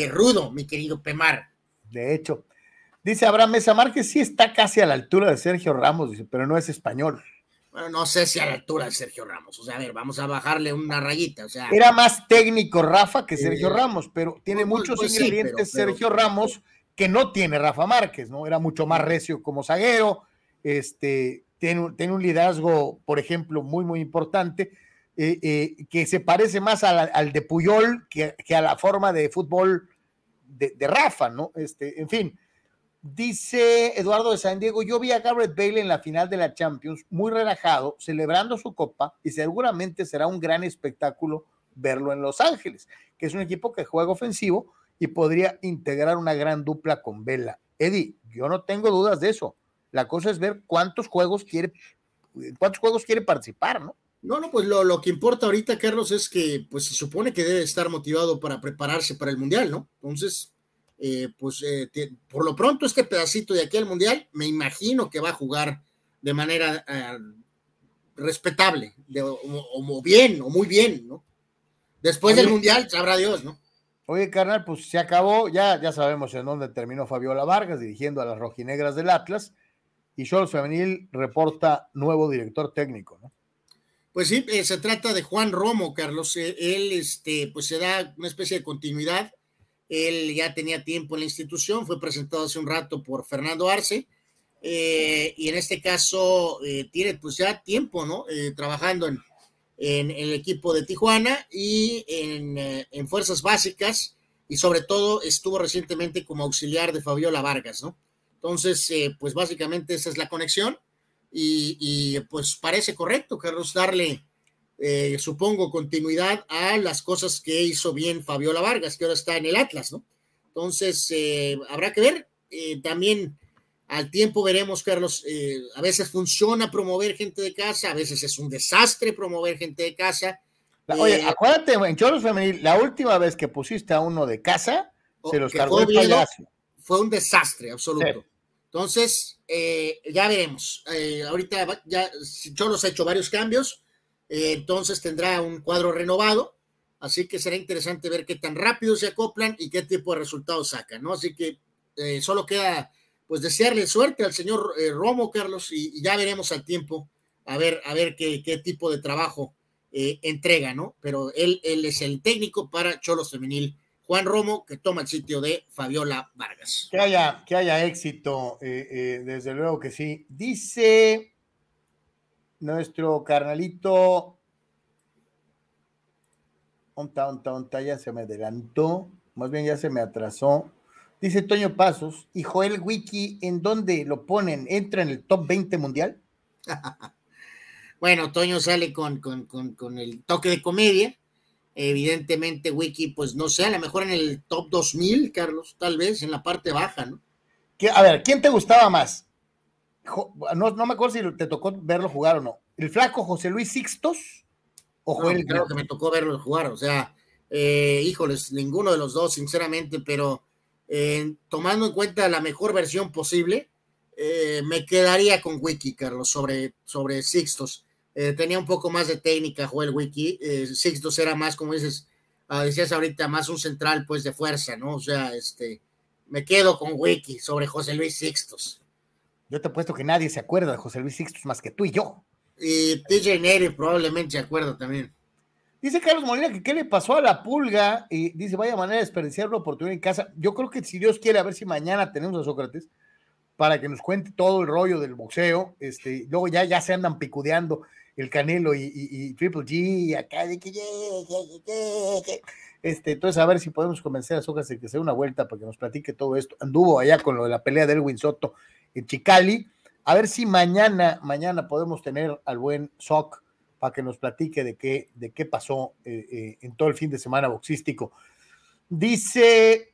rudo, mi querido Pemar. De hecho, dice Abraham Mesa Márquez, sí está casi a la altura de Sergio Ramos, dice, pero no es español. Bueno, no sé si a la altura de Sergio Ramos. O sea, a ver, vamos a bajarle una rayita. O sea, era más técnico Rafa que Sergio eh, Ramos, pero tiene pues, muchos pues ingredientes Sergio Ramos que no tiene Rafa Márquez, ¿no? Era mucho más recio como zaguero, este, tiene, un liderazgo, por ejemplo, muy, muy importante, eh, eh, que se parece más al de Puyol que, a la forma de fútbol de, de Rafa, ¿no? Este, en fin, Dice Eduardo de San Diego, yo vi a Garrett Bale en la final de la Champions muy relajado, celebrando su copa y seguramente será un gran espectáculo verlo en Los Ángeles, que es un equipo que juega ofensivo y podría integrar una gran dupla con Vela. Eddie, yo no tengo dudas de eso. La cosa es ver cuántos juegos quiere, cuántos juegos quiere participar, ¿no? No, no, pues lo, lo, que importa ahorita, Carlos, es que pues se supone que debe estar motivado para prepararse para el Mundial, ¿no? Entonces, eh, pues eh, por lo pronto este pedacito de aquí al Mundial, me imagino que va a jugar de manera eh, respetable, o, bien, o muy bien, ¿no? Después del Mundial, sabrá Dios, ¿no? Oye, carnal, pues se acabó, ya, ya sabemos en dónde terminó Fabiola Vargas dirigiendo a las rojinegras del Atlas, y Cholos Femenil reporta nuevo director técnico, ¿no? Pues sí, se trata de Juan Romo, Carlos. él, este, pues se da una especie de continuidad él ya tenía tiempo en la institución, fue presentado hace un rato por Fernando Arce, eh, y en este caso eh, tiene pues ya tiempo, ¿no? Eh, trabajando en, el equipo de Tijuana y en, Fuerzas Básicas, y sobre todo estuvo recientemente como auxiliar de Fabiola Vargas, ¿no? Entonces, pues básicamente esa es la conexión, y, y pues parece correcto, Carlos, darle eh, supongo, continuidad a las cosas que hizo bien Fabiola Vargas, que ahora está en el Atlas, ¿no? Entonces, eh, habrá que ver. Eh, también al tiempo veremos, Carlos, a veces funciona promover gente de casa, a veces es un desastre promover gente de casa. Oye, acuérdate, en Choros Femenil, la última vez que pusiste a uno de casa, se los cargó el payaso. Fue un desastre absoluto. Entonces, ya veremos. ahorita ya Choros ha hecho varios cambios eh, entonces tendrá un cuadro renovado, así que será interesante ver qué tan rápido se acoplan y qué tipo de resultados sacan, ¿no? Así que eh, solo queda pues desearle suerte al señor eh, Romo, Carlos, y, ya veremos al tiempo a ver, a ver qué, tipo de trabajo entrega, ¿no? Pero él, él es el técnico para Cholos Femenil. Juan Romo, que toma el sitio de Fabiola Vargas. Que haya, que haya éxito, desde luego que sí. Dice nuestro carnalito. Onta, onta, onta, ya se me adelantó, más bien ya se me atrasó. Dice Toño Pasos, y Joel Wiki, ¿en dónde lo ponen? ¿Entra en el top 20 mundial? bueno, Toño sale con, con, el toque de comedia. Evidentemente, Wiki, pues no sé, a lo mejor en el top 2000, Carlos, tal vez en la parte baja, ¿no? A ver, ¿quién te gustaba más? no, me acuerdo si te tocó verlo jugar o no. ¿El flaco José Luis Sixtos o Joel? creo que me tocó verlo jugar, o sea, eh, híjoles, ninguno de los dos, sinceramente, pero eh, tomando en cuenta la mejor versión posible, eh, me quedaría con Wiki, Carlos, sobre, sobre Sixtos. Tenía un poco más de técnica, Joel Wiki. Sixtos era más, como dices, ah, decías ahorita, más un central, pues, de fuerza, ¿no? O sea, este, me quedo con Wiki sobre José Luis Sixtos. Yo te he puesto que nadie se acuerda de José Luis Sixtus más que tú y yo. Y TJ Neri probablemente se acuerda también. Dice Carlos Molina que qué le pasó a la pulga y dice, vaya manera de desperdiciar la oportunidad en casa. Yo creo que si Dios quiere, a ver si mañana tenemos a Sócrates para que nos cuente todo el rollo del boxeo. Este, luego ya, ya se andan picudeando el Canelo y, Triple G y acá de que este, entonces a ver si podemos convencer a Sócrates de que se dé una vuelta para que nos platique todo esto. Anduvo allá con lo de la pelea de Elwin Soto en Chicali. A ver si mañana, mañana podemos tener al buen Soc para que nos platique de qué, de qué pasó eh, eh, en todo el fin de semana boxístico. Dice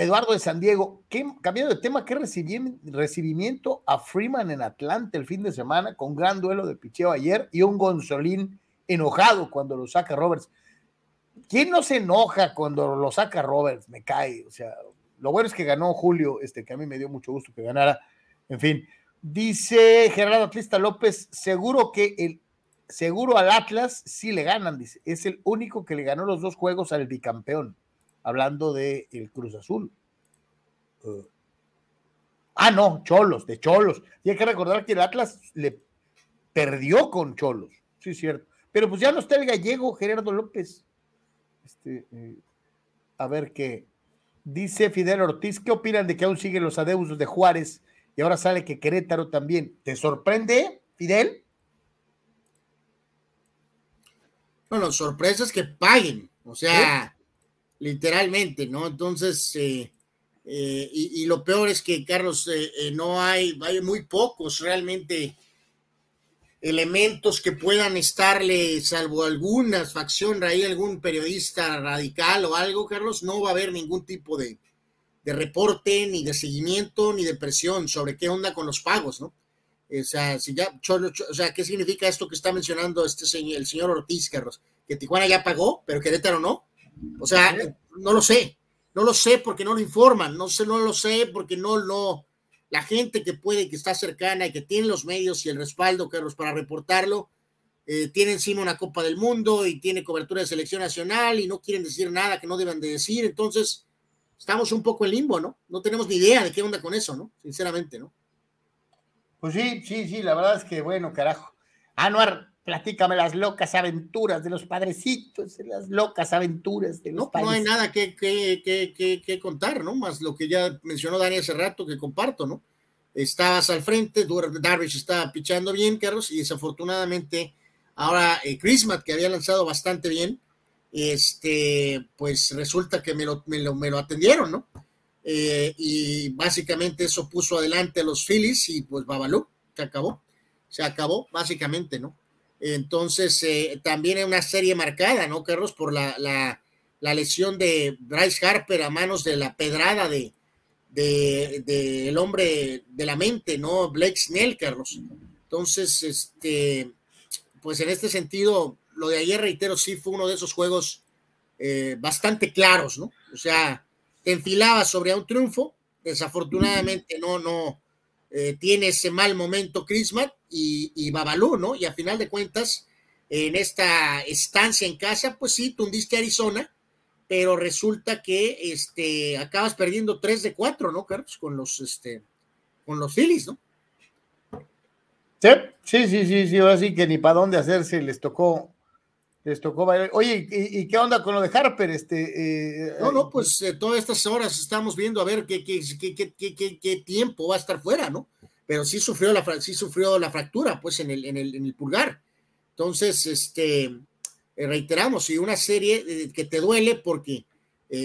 Eduardo de San Diego, ¿qué, cambiando de tema, ¿qué recibimiento a Freeman en Atlanta el fin de semana con gran duelo de picheo ayer y un Gonzolín enojado cuando lo saca Roberts? ¿Quién no se enoja cuando lo saca Roberts? Me cae, o sea, lo bueno es que ganó Julio, este, que a mí me dio mucho gusto que ganara. En fin, dice Gerardo Atlista López, seguro que el, seguro al Atlas sí le ganan, dice, es el único que le ganó los dos juegos al bicampeón hablando de el Cruz Azul. Uh, ah, no, Cholos, de Cholos. Y hay que recordar que el Atlas le perdió con Cholos, sí es cierto. Pero pues ya no está el gallego Gerardo López. Este, eh, a ver qué. Dice Fidel Ortiz, ¿qué opinan de que aún siguen los adeudos de Juárez y ahora sale que Querétaro también? ¿Te sorprende, Fidel? Bueno, sorpresa es que paguen. O sea, literalmente, ¿no? Entonces, eh, eh, y, lo peor es que, Carlos, eh, no hay, hay muy pocos realmente elementos que puedan estarle, salvo algunas facción, ahí algún periodista radical o algo, Carlos, no va a haber ningún tipo de, de reporte, ni de seguimiento, ni de presión sobre qué onda con los pagos, ¿no? O sea, si ya, o sea, ¿qué significa esto que está mencionando este señor, el señor Ortiz, Carlos? Que Tijuana ya pagó, pero Querétaro no. O sea, no lo sé, no lo sé porque no lo informan, no sé, no lo sé porque no lo, la gente que puede, que está cercana y que tiene los medios y el respaldo, Carlos, para reportarlo, eh, tiene encima una Copa del Mundo y tiene cobertura de selección nacional y no quieren decir nada que no deben de decir, entonces estamos un poco en limbo, ¿no? No tenemos ni idea de qué onda con eso, ¿no? Sinceramente, ¿no? Pues sí, sí, sí, la verdad es que bueno, carajo. Anuar, Platícame las locas aventuras de los padrecitos, las locas aventuras de los no, No hay nada que, que, contar, ¿no? Más lo que ya mencionó Dani hace rato que comparto, ¿no? Estabas al frente, Darvish estaba pichando bien, Carlos, y desafortunadamente ahora eh, que había lanzado bastante bien, este, pues resulta que me lo, me lo, atendieron, ¿no? Eh, y básicamente eso puso adelante a los Phillies y pues Babalú, se acabó, se acabó básicamente, ¿no? Entonces, eh, también hay una serie marcada, ¿no, Carlos? Por la, la, lesión de Bryce Harper a manos de la pedrada de, de, hombre de la mente, ¿no? Blake Snell, Carlos. Entonces, este, pues en este sentido, lo de ayer, reitero, sí fue uno de esos juegos eh, bastante claros, ¿no? O sea, te enfilabas sobre un triunfo, desafortunadamente no, no, eh, tiene ese mal momento Crismat y, y, Babalú, ¿no? Y a final de cuentas, en esta estancia en casa, pues sí, tundiste Arizona, pero resulta que este, acabas perdiendo 3 de 4, ¿no, Carlos? Con los, este, con los Phillies, ¿no? Sí, sí, sí, sí, sí que ni para dónde hacerse, les tocó les tocó Oye, ¿y, qué onda con lo de Harper? Este, eh, no, no, pues eh, todas estas horas estamos viendo a ver qué, qué, qué, qué, tiempo va a estar fuera, ¿no? Pero sí sufrió la, sí sufrió la fractura, pues, en el, en el, en el pulgar. Entonces, este, eh, reiteramos, y una serie que te duele porque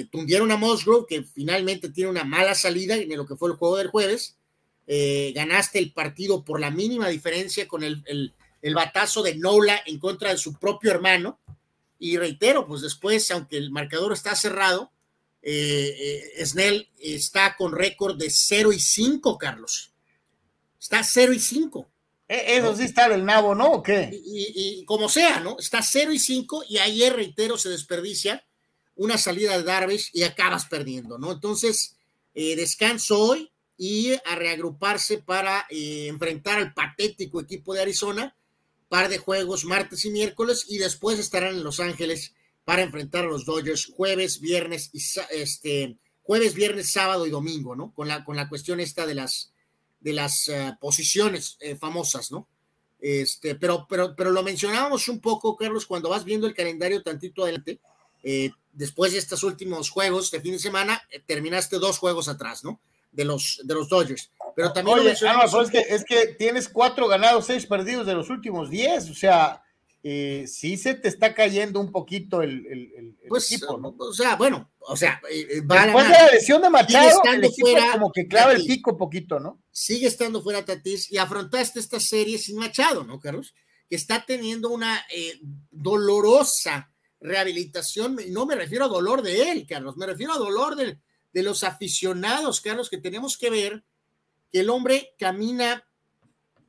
tundieron a Musgrove, que finalmente tiene una mala salida en lo que fue el juego del jueves. ganaste el partido por la mínima diferencia con el, el el batazo de Nola en contra de su propio hermano. Y reitero, pues después, aunque el marcador está cerrado, eh, eh, Snell está con récord de 0 y 5, Carlos. Está 0 y 5. E, eso sí está el nabo, ¿no? ¿O qué? Y, como sea, ¿no? Está 0 y 5 y ayer, reitero, se desperdicia una salida de Darvish y acabas perdiendo, ¿no? Entonces, eh, descanso hoy y a reagruparse para enfrentar al patético equipo de Arizona par de juegos martes y miércoles y después estarán en Los Ángeles para enfrentar a los Dodgers jueves, viernes y este jueves, viernes, sábado y domingo, ¿no? Con la, con la cuestión esta de las de las eh, posiciones eh, famosas, ¿no? Este, pero, pero, pero lo mencionábamos un poco, Carlos, cuando vas viendo el calendario tantito adelante, eh, después de estos últimos juegos de fin de semana, terminaste dos juegos atrás, ¿no? De los, de los Dodgers. Pero también Oye, es, que, es que tienes cuatro ganados, seis perdidos de los últimos diez, o sea, eh, sí se te está cayendo un poquito el, el, pues, equipo, ¿no? O sea, bueno, o sea, eh, eh, después de la lesión de Machado, el equipo fuera, como que clava el pico un poquito, ¿no? Sigue estando fuera Tatis y afrontaste esta serie sin Machado, ¿no, Carlos? que está teniendo una eh, dolorosa rehabilitación, no me refiero a dolor de él, Carlos, me refiero a dolor de, de los aficionados, Carlos, que tenemos que ver que el hombre camina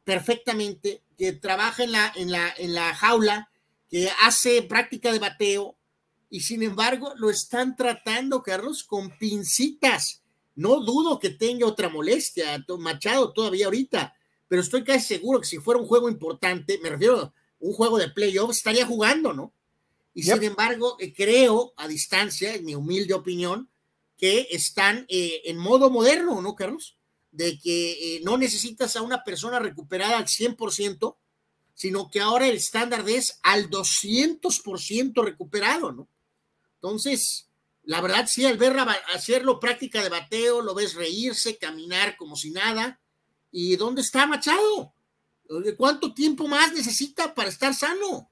perfectamente, que trabaja en la, en la, en la jaula, que hace práctica de bateo, y sin embargo lo están tratando, Carlos, con pincitas. No dudo que tenga otra molestia, Machado todavía ahorita, pero estoy casi seguro que si fuera un juego importante, me refiero a un juego de playoffs, estaría jugando, ¿no? Y sin embargo, eh, creo a distancia, en mi humilde opinión, que están eh, en modo moderno, ¿no, Carlos? De que eh, no necesitas a una persona recuperada al 100%, sino que ahora el estándar es al 200% recuperado, ¿no? Entonces, la verdad, sí, al ver hacerlo práctica de bateo, lo ves reírse, caminar como si nada. ¿Y dónde está Machado? ¿Cuánto tiempo más necesita para estar sano?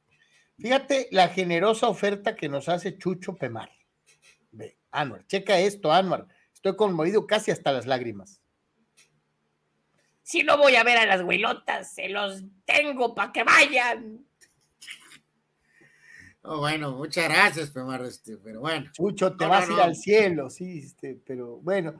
Fíjate la generosa oferta que nos hace Chucho Pemar. Ve, Anuar, checa esto, Anuar. Estoy conmovido casi hasta las lágrimas. Si no voy a ver a las güilotas, se los tengo para que vayan. Oh, bueno, muchas gracias, Pemar, este, pero bueno. Chucho, te vas a ir al cielo, sí, este, pero bueno.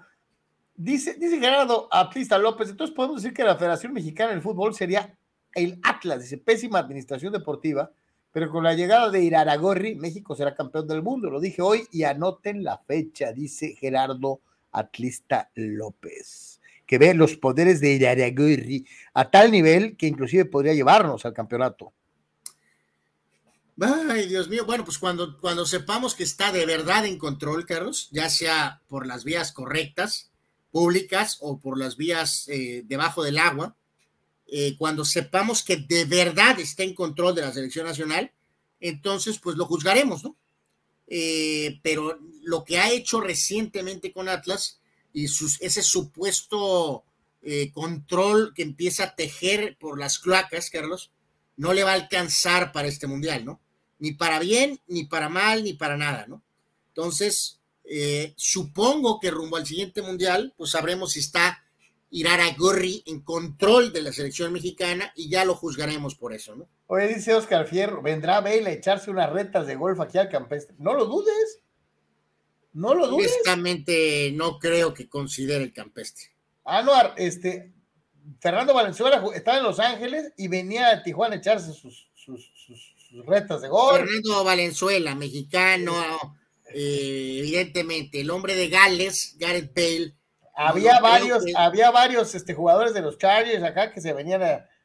Dice, dice Gerardo Atlista López, entonces podemos decir que la Federación Mexicana del Fútbol sería el Atlas, dice, pésima administración deportiva, pero con la llegada de Iraragorri, México será campeón del mundo, lo dije hoy y anoten la fecha, dice Gerardo Atlista López, que ve los poderes de Iraragorri a tal nivel que inclusive podría llevarnos al campeonato. Ay, Dios mío. Bueno, pues cuando, cuando sepamos que está de verdad en control, Carlos, ya sea por las vías correctas, públicas o por las vías eh, debajo del agua, eh, cuando sepamos que de verdad está en control de la selección nacional, entonces pues lo juzgaremos, ¿no? Eh, pero lo que ha hecho recientemente con Atlas y sus, ese supuesto control que empieza a tejer por las cloacas, Carlos, no le va a alcanzar para este mundial, ¿no? Ni para bien, ni para mal, ni para nada, ¿no? Entonces, eh, supongo que rumbo al siguiente mundial, pues sabremos si está Irara Gorri en control de la selección mexicana y ya lo juzgaremos por eso, ¿no? Oye, dice Oscar Fierro, vendrá Bale a echarse unas retas de golf aquí al campestre. No lo dudes. No lo dudes. Honestamente, no creo que considere el campestre. Anuar, este, Fernando Valenzuela estaba en Los Ángeles y venía a Tijuana a echarse sus, sus, sus retas de golf. Fernando Valenzuela, mexicano eh, evidentemente, el hombre de Gales, Gareth Bale. Había varios, había varios este, jugadores de los Chargers acá que se venían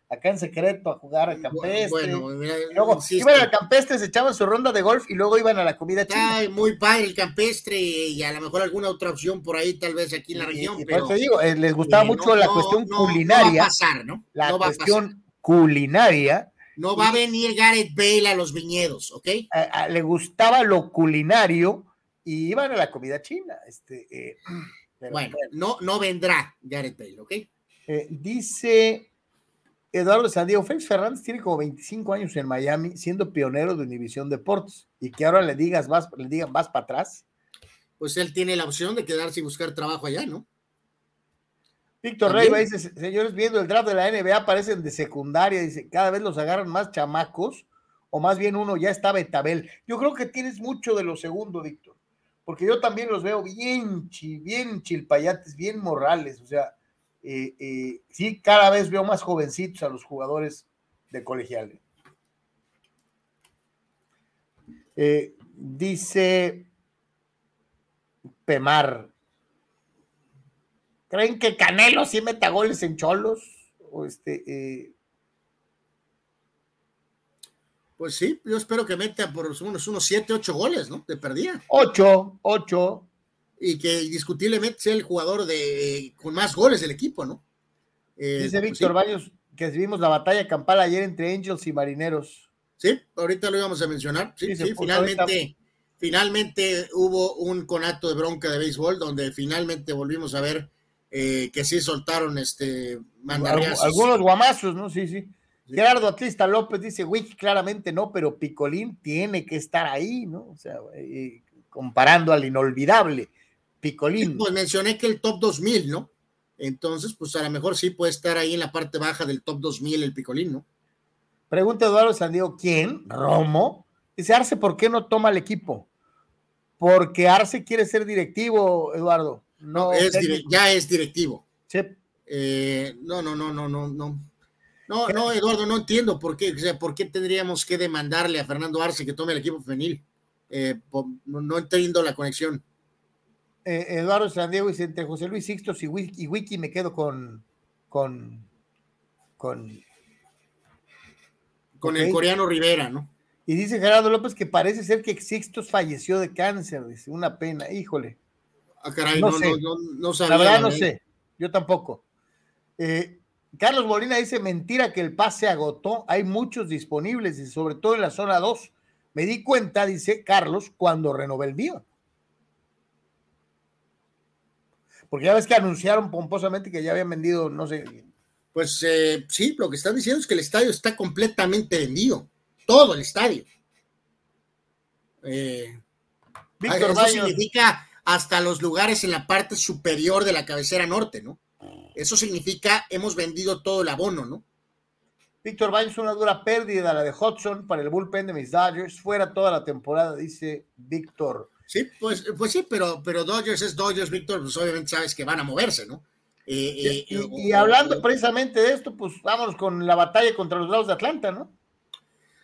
acá en secreto a jugar al campestre. luego iban al campestre, se echaban su ronda de golf y luego iban a la comida china. muy padre el campestre y a lo mejor alguna otra opción por ahí, tal vez aquí en la región. pero, por eso digo, eh, les gustaba mucho la cuestión culinaria. va a pasar, ¿no? La cuestión culinaria no va a venir Gareth Bale a los viñedos, ¿ok? le gustaba lo culinario y iban a la comida china. Este, eh, bueno, no, no vendrá Gareth Bale, ¿ok? Eh, dice Eduardo Sandiego, Félix Fernández tiene como 25 años en Miami, siendo pionero de Univisión Deportes, y que ahora le digas, vas, le digan, vas para atrás. Pues él tiene la opción de quedarse y buscar trabajo allá, ¿no? Víctor Rey dice, señores, viendo el draft de la NBA, parecen de secundaria, dice, cada vez los agarran más chamacos, o más bien uno ya está Betabel. Yo creo que tienes mucho de lo segundo, Víctor, porque yo también los veo bien, bien chilpayates, bien morales, o sea, eh, eh, sí, cada vez veo más jovencitos a los jugadores de colegial. Eh, dice Pemar, ¿Creen que Canelo sí meta goles en Cholos? O este, eh, Pues sí, yo espero que meta por unos, unos 7, 8 goles, ¿no? De perdida. 8, 8. Y que indiscutiblemente sea el jugador de, con más goles del equipo, ¿no? Eh, Dice pues Víctor Baños que vimos la batalla campal ayer entre Angels y Marineros. Sí, ahorita lo íbamos a mencionar. Sí, sí, finalmente, finalmente hubo un conato de bronca de béisbol donde finalmente volvimos a ver eh, que sí soltaron este Algunos guamazos, ¿no? Sí, sí. Gerardo Atlista López dice, Wiki claramente no, pero Picolín tiene que estar ahí, ¿no? O sea, eh, comparando al inolvidable Picolín. pues mencioné que el top 2000, ¿no? Entonces, pues a lo mejor sí puede estar ahí en la parte baja del top 2000 el Picolín, ¿no? Pregunta Eduardo Sandiego, ¿quién? ¿Romo? Dice Arce, ¿por qué no toma el equipo? Porque Arce quiere ser directivo, Eduardo. No, es ya es directivo. Sí. Eh, no, no, no, no, no, no. No, no, Eduardo, no entiendo por qué, o sea, por qué tendríamos que demandarle a Fernando Arce que tome el equipo femenil. Eh, no, entiendo la conexión. Eh, Eduardo Sandiego dice entre José Luis Sixtos y Wiki, y Wiki me quedo con con con con el coreano Rivera, ¿no? Y dice Gerardo López que parece ser que Sixtos falleció de cáncer, dice, una pena, híjole. Ah, caray, no, no, no, no, sabía, La verdad no sé, yo tampoco. Eh, Carlos Molina dice, mentira que el pase agotó, hay muchos disponibles y sobre todo en la zona 2. Me di cuenta, dice Carlos, cuando renové el mío. Porque ya ves que anunciaron pomposamente que ya habían vendido, no sé. Pues eh, sí, lo que están diciendo es que el estadio está completamente vendido. Todo el estadio. Eh, Víctor eso significa hasta los lugares en la parte superior de la cabecera norte, ¿no? Eso significa hemos vendido todo el abono, ¿no? Víctor Baños, una dura pérdida la de Hudson para el bullpen de mis Dodgers, fuera toda la temporada, dice Víctor. Sí, pues, pues sí, pero, pero Dodgers es Dodgers, Víctor, pues obviamente sabes que van a moverse, ¿no? Eh, eh, y, hablando precisamente de esto, pues vámonos con la batalla contra los Bravos de Atlanta, ¿no?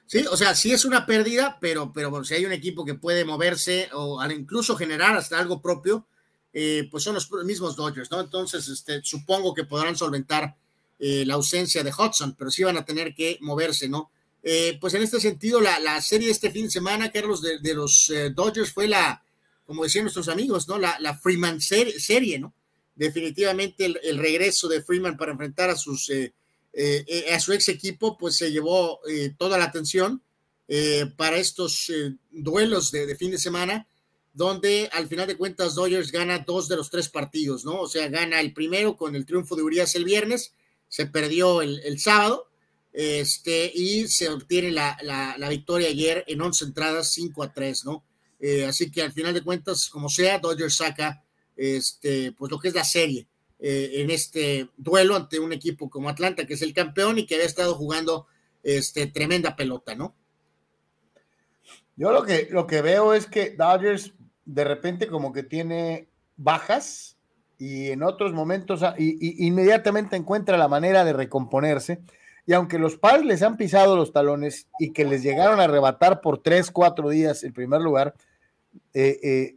Sí, o sea, sí es una pérdida, pero, pero si hay un equipo que puede moverse o incluso generar hasta algo propio, eh, pues son los mismos Dodgers, ¿no? Entonces, este, supongo que podrán solventar la ausencia de Hudson, pero sí van a tener que moverse, ¿no? Eh, pues en este sentido, la, la, serie este fin de semana, Carlos, de, de los Dodgers fue la, como decían nuestros amigos, ¿no? La, la Freeman serie, ¿no? Definitivamente el, regreso de Freeman para enfrentar a sus a su ex equipo, pues se llevó toda la atención para estos duelos de fin de semana donde al final de cuentas Dodgers gana dos de los tres partidos, ¿no? O sea, gana el primero con el triunfo de Urias el viernes, se perdió el, sábado, este, y se obtiene la, victoria ayer en 11 entradas, 5 a 3, ¿no? Eh, así que al final de cuentas, como sea, Dodgers saca este, pues lo que es la serie eh, en este duelo ante un equipo como Atlanta, que es el campeón y que había estado jugando este, tremenda pelota, ¿no? Yo lo que, lo que veo es que Dodgers de repente como que tiene bajas y en otros momentos y, inmediatamente encuentra la manera de recomponerse. Y aunque los padres les han pisado los talones y que les llegaron a arrebatar por tres, cuatro días el primer lugar, eh, eh,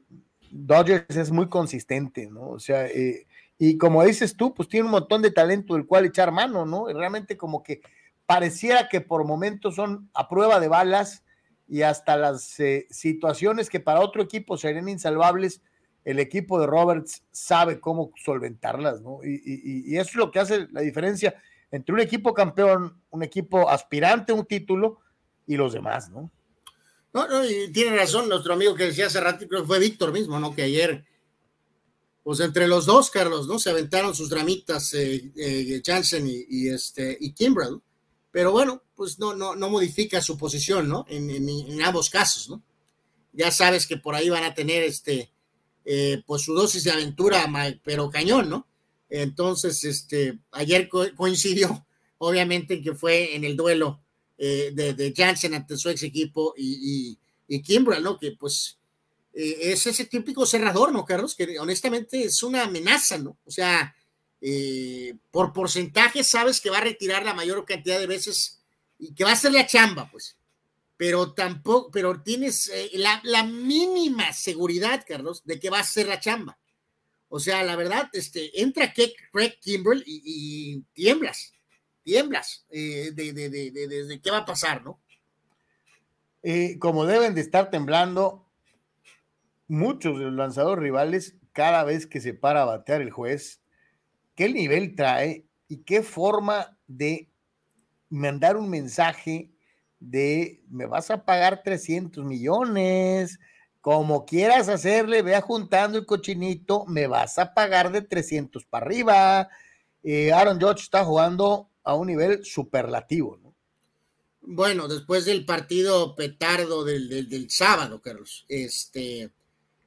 Dodgers es muy consistente, ¿no? O sea, eh, y como dices tú, pues tiene un montón de talento del cual echar mano, ¿no? realmente como que pareciera que por momentos son a prueba de balas y hasta las situaciones que para otro equipo serían insalvables, el equipo de Roberts sabe cómo solventarlas, ¿no? Y, eso es lo que hace la diferencia entre un equipo campeón, un equipo aspirante a un título y los demás, ¿no? No, no, y tiene razón nuestro amigo que decía hace rato, creo que fue Víctor mismo, ¿no? Que ayer, pues entre los dos, Carlos, ¿no? Se aventaron sus dramitas eh, eh Jansen y, este, y Kimbrell pero bueno, pues no, no, no modifica su posición, ¿no? En, ambos casos, ¿no? Ya sabes que por ahí van a tener este, eh, pues su dosis de aventura, pero cañón, ¿no? Entonces, este, ayer coincidió, obviamente, en que fue en el duelo eh, de, de, ante su ex equipo y, y, ¿no? Que pues eh, es ese típico cerrador, ¿no, Carlos? Que honestamente es una amenaza, ¿no? O sea, eh, por porcentaje sabes que va a retirar la mayor cantidad de veces y que va a ser la chamba, pues. Pero tampoco, pero tienes la, mínima seguridad, Carlos, de que va a ser la chamba. O sea, la verdad, este, entra Craig Kimbrell y, tiemblas, tiemblas eh, de, de, qué va a pasar, ¿no? como deben de estar temblando muchos de los lanzadores rivales cada vez que se para a batear el juez qué nivel trae y qué forma de mandar un mensaje de me vas a pagar 300 millones, como quieras hacerle, vea juntando el cochinito, me vas a pagar de 300 para arriba. Eh, Aaron George está jugando a un nivel superlativo, ¿no? Bueno, después del partido petardo del, sábado, Carlos, este,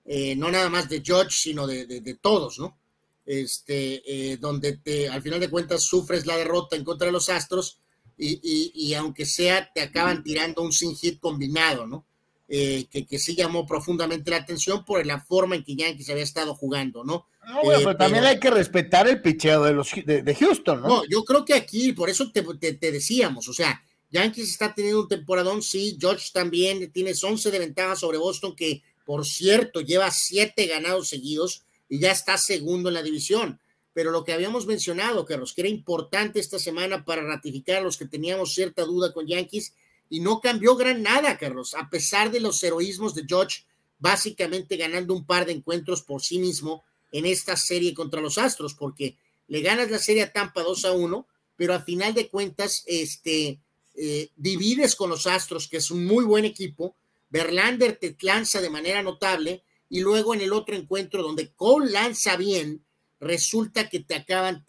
eh, no nada más de George, sino de todos, ¿no? este, eh, donde te, al final de cuentas sufres la derrota en contra de los Astros y, aunque sea, te acaban tirando un sin hit combinado, ¿no? Eh, que, que, sí llamó profundamente la atención por la forma en que Yankees había estado jugando, ¿no? No, bueno, pero también hay que respetar el picheo de los de, Houston, ¿no? No, yo creo que aquí, por eso te, te, decíamos, o sea, Yankees está teniendo un temporadón, sí, George también tienes 11 de ventaja sobre Boston, que por cierto lleva 7 ganados seguidos y ya está segundo en la división. Pero lo que habíamos mencionado, Carlos, que era importante esta semana para ratificar a los que teníamos cierta duda con Yankees, y no cambió gran nada, Carlos, a pesar de los heroísmos de George, básicamente ganando un par de encuentros por sí mismo en esta serie contra los Astros, porque le ganas la serie a Tampa 2 a 1, pero al final de cuentas, este, eh, divides con los Astros, que es un muy buen equipo, Verlander te lanza de manera notable, y luego en el otro encuentro donde Cole lanza bien, resulta que te acaban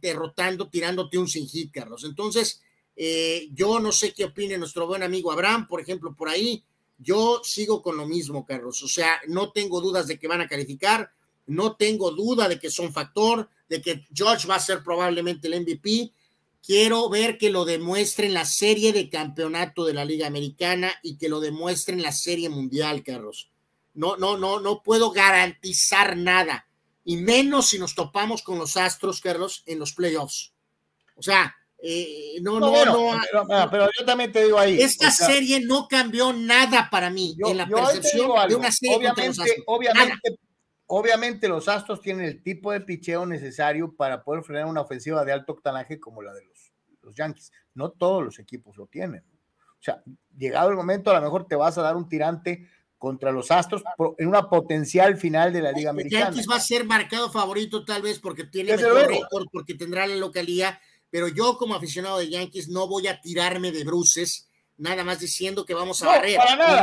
derrotando, tirándote un sin hit, Carlos. Entonces, eh, yo no sé qué opine nuestro buen amigo Abraham, por ejemplo, por ahí. Yo sigo con lo mismo, Carlos. O sea, no tengo dudas de que van a calificar. No tengo duda de que son factor, de que George va a ser probablemente el MVP. Quiero ver que lo demuestre en la serie de campeonato de la Liga Americana y que lo demuestre en la serie mundial, Carlos. No, no, no, no puedo garantizar nada. Y menos si nos topamos con los Astros, Carlos, en los playoffs. O sea, eh, no, no, no, pero, yo también te digo ahí. Esta serie no cambió nada para mí en la percepción de una serie. Obviamente, obviamente, Obviamente los Astros tienen el tipo de picheo necesario para poder frenar una ofensiva de alto octanaje como la de los, los Yankees. No todos los equipos lo tienen. O sea, llegado el momento, a lo mejor te vas a dar un tirante contra los Astros en una potencial final de la Liga Americana. Yankees va a ser marcado favorito tal vez porque tiene mejor récord, porque tendrá la localía, pero yo como aficionado de Yankees no voy a tirarme de bruces, nada más diciendo que vamos a no, barrer,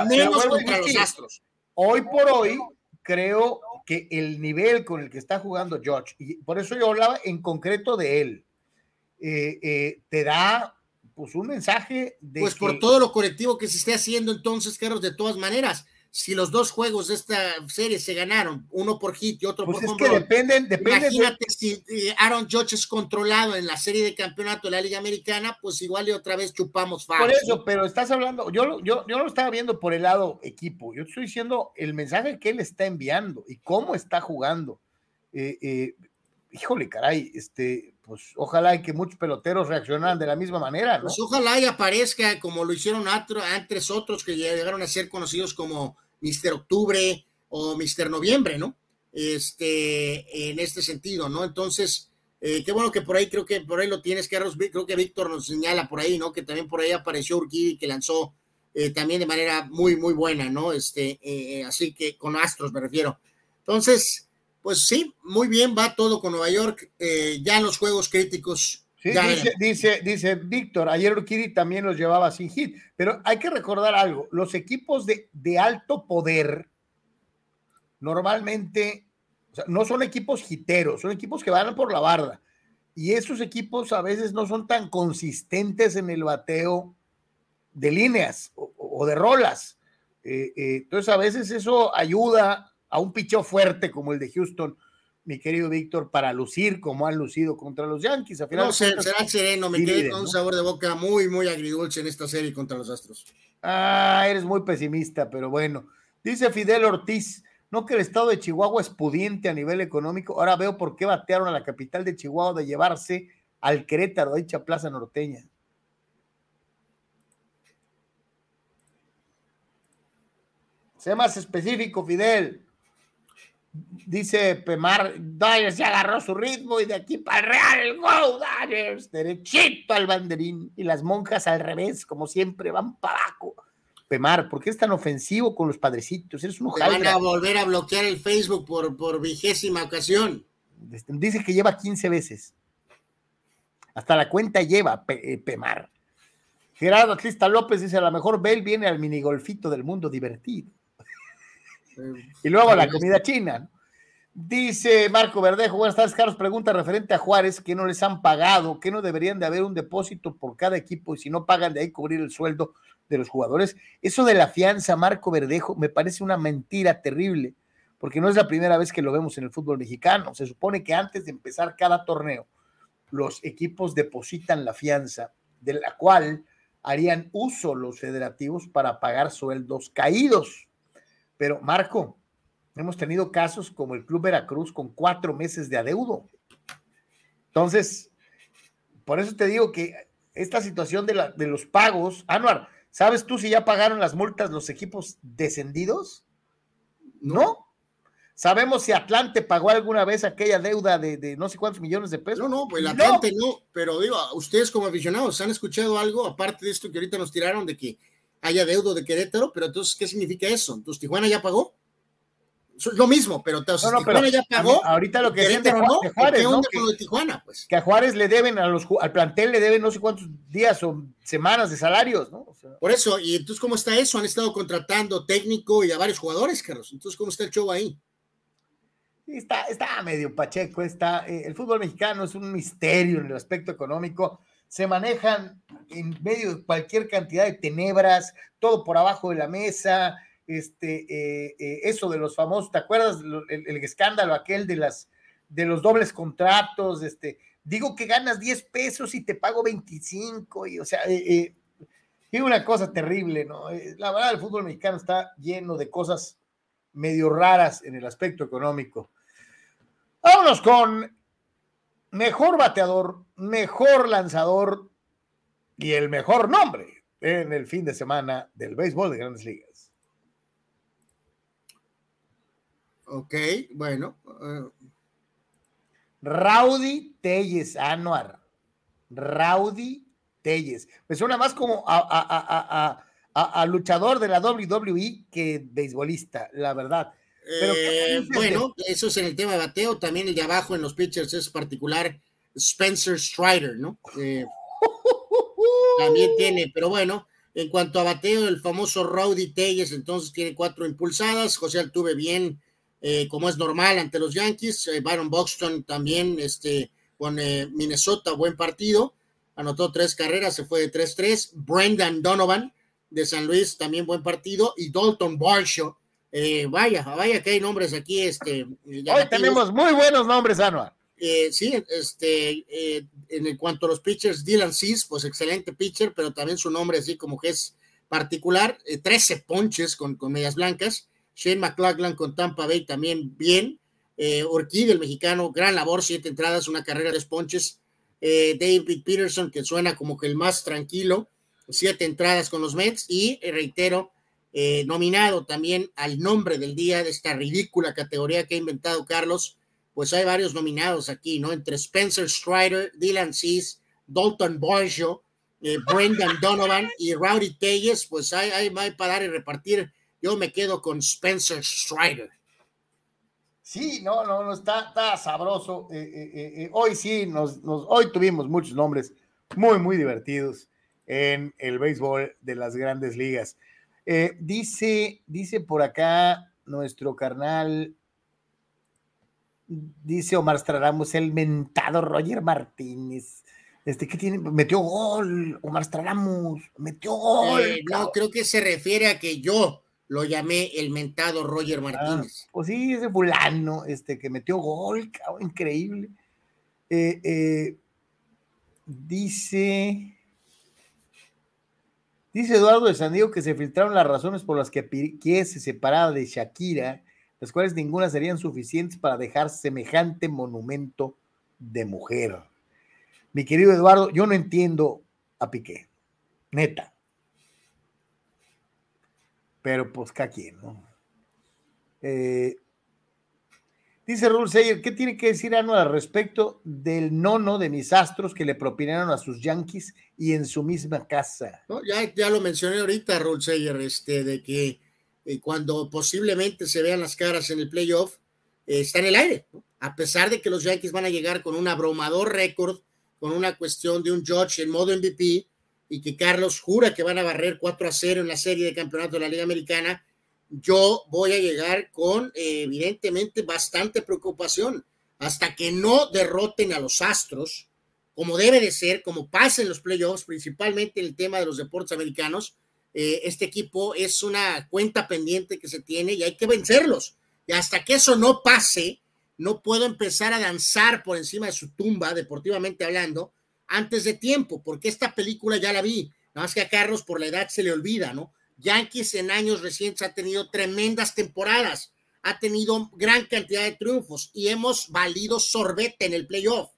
menos contra los Astros. Hoy por hoy, creo que el nivel con el que está jugando George, y por eso yo hablaba en concreto de él, eh, eh, te da pues un mensaje de... Pues por todo lo colectivo que se esté haciendo entonces, Carlos, de todas maneras, si los dos juegos de esta serie se ganaron, uno por hit y otro pues por es que dependen, dependen Imagínate si eh, Aaron Judge es controlado en la serie de campeonato de la Liga Americana, pues igual y otra vez chupamos fácil. Por eso, pero estás hablando, yo, yo, yo lo estaba viendo por el lado equipo, yo estoy diciendo el mensaje que él está enviando y cómo está jugando. Eh, eh, híjole, caray, este, pues ojalá y que muchos peloteros reaccionaran de la misma manera. Pues ojalá y aparezca como lo hicieron antes otros que llegaron a ser conocidos como Mister Octubre o Mister Noviembre, ¿no? Este, en este sentido, ¿no? Entonces, eh, qué bueno que por ahí, creo que por ahí lo tienes, Carlos, creo que Víctor nos señala por ahí, ¿no? Que también por ahí apareció Urquidi que lanzó eh, también de manera muy, muy buena, ¿no? Este, eh, así que con Astros me refiero. Entonces, pues sí, muy bien, va todo con Nueva York, ya los juegos críticos dice, dice, Víctor, ayer Urquidi también los llevaba sin hit, pero hay que recordar algo, los equipos de, de alto poder normalmente no son equipos hiteros, son equipos que van por la barda. Y esos equipos a veces no son tan consistentes en el bateo de líneas o, de rolas. Eh, eh, entonces a veces eso ayuda a un picheo fuerte como el de Houston mi querido Víctor, para lucir como han lucido contra los Yankees. no, será sereno, me quedé con un sabor de boca muy, muy agridulce en esta serie contra los Astros. Ah, eres muy pesimista, pero bueno. Dice Fidel Ortiz, no que el estado de Chihuahua es pudiente a nivel económico. Ahora veo por qué batearon a la capital de Chihuahua de llevarse al Querétaro, a dicha plaza norteña. Sea más específico, Fidel. Dice Pemar, Dodgers ya agarró su ritmo y de aquí para el Real, go Dodgers, derechito al banderín y las monjas al revés, como siempre, van para abajo. Pemar, ¿por qué es tan ofensivo con los padrecitos? Eres un Van a volver a bloquear el Facebook por, por vigésima ocasión. Este, dice que lleva 15 veces. Hasta la cuenta lleva eh, Pemar. Gerardo Atlista López dice: A lo mejor Bell viene al minigolfito del mundo divertido y luego la comida china. Dice Marco Verdejo, buenas tardes, Carlos. Pregunta referente a Juárez, que no les han pagado, que no deberían de haber un depósito por cada equipo y si no pagan de ahí cubrir el sueldo de los jugadores. Eso de la fianza, Marco Verdejo, me parece una mentira terrible, porque no es la primera vez que lo vemos en el fútbol mexicano. Se supone que antes de empezar cada torneo, los equipos depositan la fianza de la cual harían uso los federativos para pagar sueldos caídos. Pero Marco, hemos tenido casos como el Club Veracruz con cuatro meses de adeudo. Entonces, por eso te digo que esta situación de, la, de los pagos, Anuar, ¿sabes tú si ya pagaron las multas los equipos descendidos? No. ¿Sabemos si Atlante pagó alguna vez aquella deuda de, no sé cuántos millones de pesos? No, no, pues el Atlante no. pero digo, ustedes como aficionados, ¿han escuchado algo aparte de esto que ahorita nos tiraron de que haya deuda de Querétaro? Pero entonces, ¿qué significa eso? ¿Entonces Tijuana ya pagó? Lo mismo, pero, entonces, Tijuana ya pagó. ahorita lo que Querétaro no, Juárez, ¿no? Que, de Tijuana, pues? que a Juárez le deben, a los, al plantel le deben no sé cuántos días o semanas de salarios, ¿no? Por eso, y entonces, ¿cómo está eso? Han estado contratando técnico y a varios jugadores, Carlos. Entonces, ¿cómo está el show ahí? Está, está medio pacheco, está, eh, el fútbol mexicano es un misterio en el aspecto económico, se manejan en medio de cualquier cantidad de tenebras, todo por abajo de la mesa, este, eh, eh, eso de los famosos, ¿te acuerdas el, escándalo aquel de las de los dobles contratos? Este, digo que ganas 10 pesos y te pago 25, y o sea, es una cosa terrible, ¿no? La verdad, el fútbol mexicano está lleno de cosas medio raras en el aspecto económico. Vámonos con mejor bateador, mejor lanzador y el mejor nombre en el fin de semana del béisbol de grandes ligas. Ok, bueno. Uh... Rowdy Telles, Anuar. Rowdy Telles. Me suena más como a, luchador de la WWE que beisbolista, la verdad. Eh, bueno, eso es en el tema de bateo. También el de abajo en los pitchers es particular Spencer Strider, ¿no? Eh, también tiene, pero bueno, en cuanto a bateo, el famoso Rowdy Telles, entonces tiene cuatro impulsadas. José Altuve bien, eh, como es normal ante los Yankees. Byron Buxton también, este, con Minnesota, buen partido. Anotó tres carreras, se fue de 3-3. Brendan Donovan de San Luis, también buen partido. Y Dalton Barshaw eh, vaya, vaya que hay nombres aquí. Este, Hoy tenemos muy buenos nombres, Anuar. Eh, sí, este, eh, en cuanto a los pitchers, Dylan Cis, pues excelente pitcher, pero también su nombre así como que es particular, 13 ponches con, con, medias blancas, Shane McLaughlin con Tampa Bay también bien, Orquídea, el mexicano, gran labor, siete entradas, una carrera de ponches, David Peterson, que suena como que el más tranquilo, siete entradas con los Mets, y reitero, eh, nominado también al nombre del día de esta ridícula categoría que ha inventado Carlos, pues hay varios nominados aquí, ¿no? Entre Spencer Strider, Dylan Cease, Dalton Borshaw, eh, Brendan Donovan y Rowdy Telles, pues hay, hay, hay, para dar y repartir. Yo me quedo con Spencer Strider. Sí, no, no, no, está, sabroso. Eh, hoy sí, nos, nos, hoy tuvimos muchos nombres muy, muy divertidos en el béisbol de las grandes ligas. Eh, dice, dice por acá nuestro carnal, dice Omar Straramos, el mentado Roger Martínez. Este, ¿qué tiene? Metió gol, Omar Straramos, metió gol. Eh, no, creo que se refiere a que yo lo llamé el mentado Roger ah, Martínez. pues sí, ese fulano, este, que metió gol, cabrón, increíble. Eh, dice, Dice Eduardo de San Diego que se filtraron las razones por las que Piqué se separaba de Shakira, las cuales ninguna serían suficientes para dejar semejante monumento de mujer. Mi querido Eduardo, yo no entiendo a Piqué, neta. Pero pues quien, ¿no? Eh, Dice Raúl Seyer, ¿qué tiene que decir Ano al respecto del nono de mis astros que le propinaron a sus Yankees y en su misma casa? ya, ya lo mencioné ahorita, Raúl Seyer, este, de que eh, cuando posiblemente se vean las caras en el playoff, eh, está en el aire, a pesar de que los Yankees van a llegar con un abrumador récord, con una cuestión de un Judge en modo MVP y que Carlos jura que van a barrer 4 a 0 en la serie de campeonato de la Liga Americana yo voy a llegar con eh, evidentemente bastante preocupación hasta que no derroten a los Astros, como debe de ser, como pasa en los playoffs, principalmente en el tema de los deportes americanos. Eh, este equipo es una cuenta pendiente que se tiene y hay que vencerlos. Y hasta que eso no pase, no puedo empezar a danzar por encima de su tumba, deportivamente hablando, antes de tiempo, porque esta película ya la vi, nada más que a Carlos por la edad se le olvida, ¿no? Yankees en años recientes ha tenido tremendas temporadas, ha tenido gran cantidad de triunfos y hemos valido sorbete en el playoff.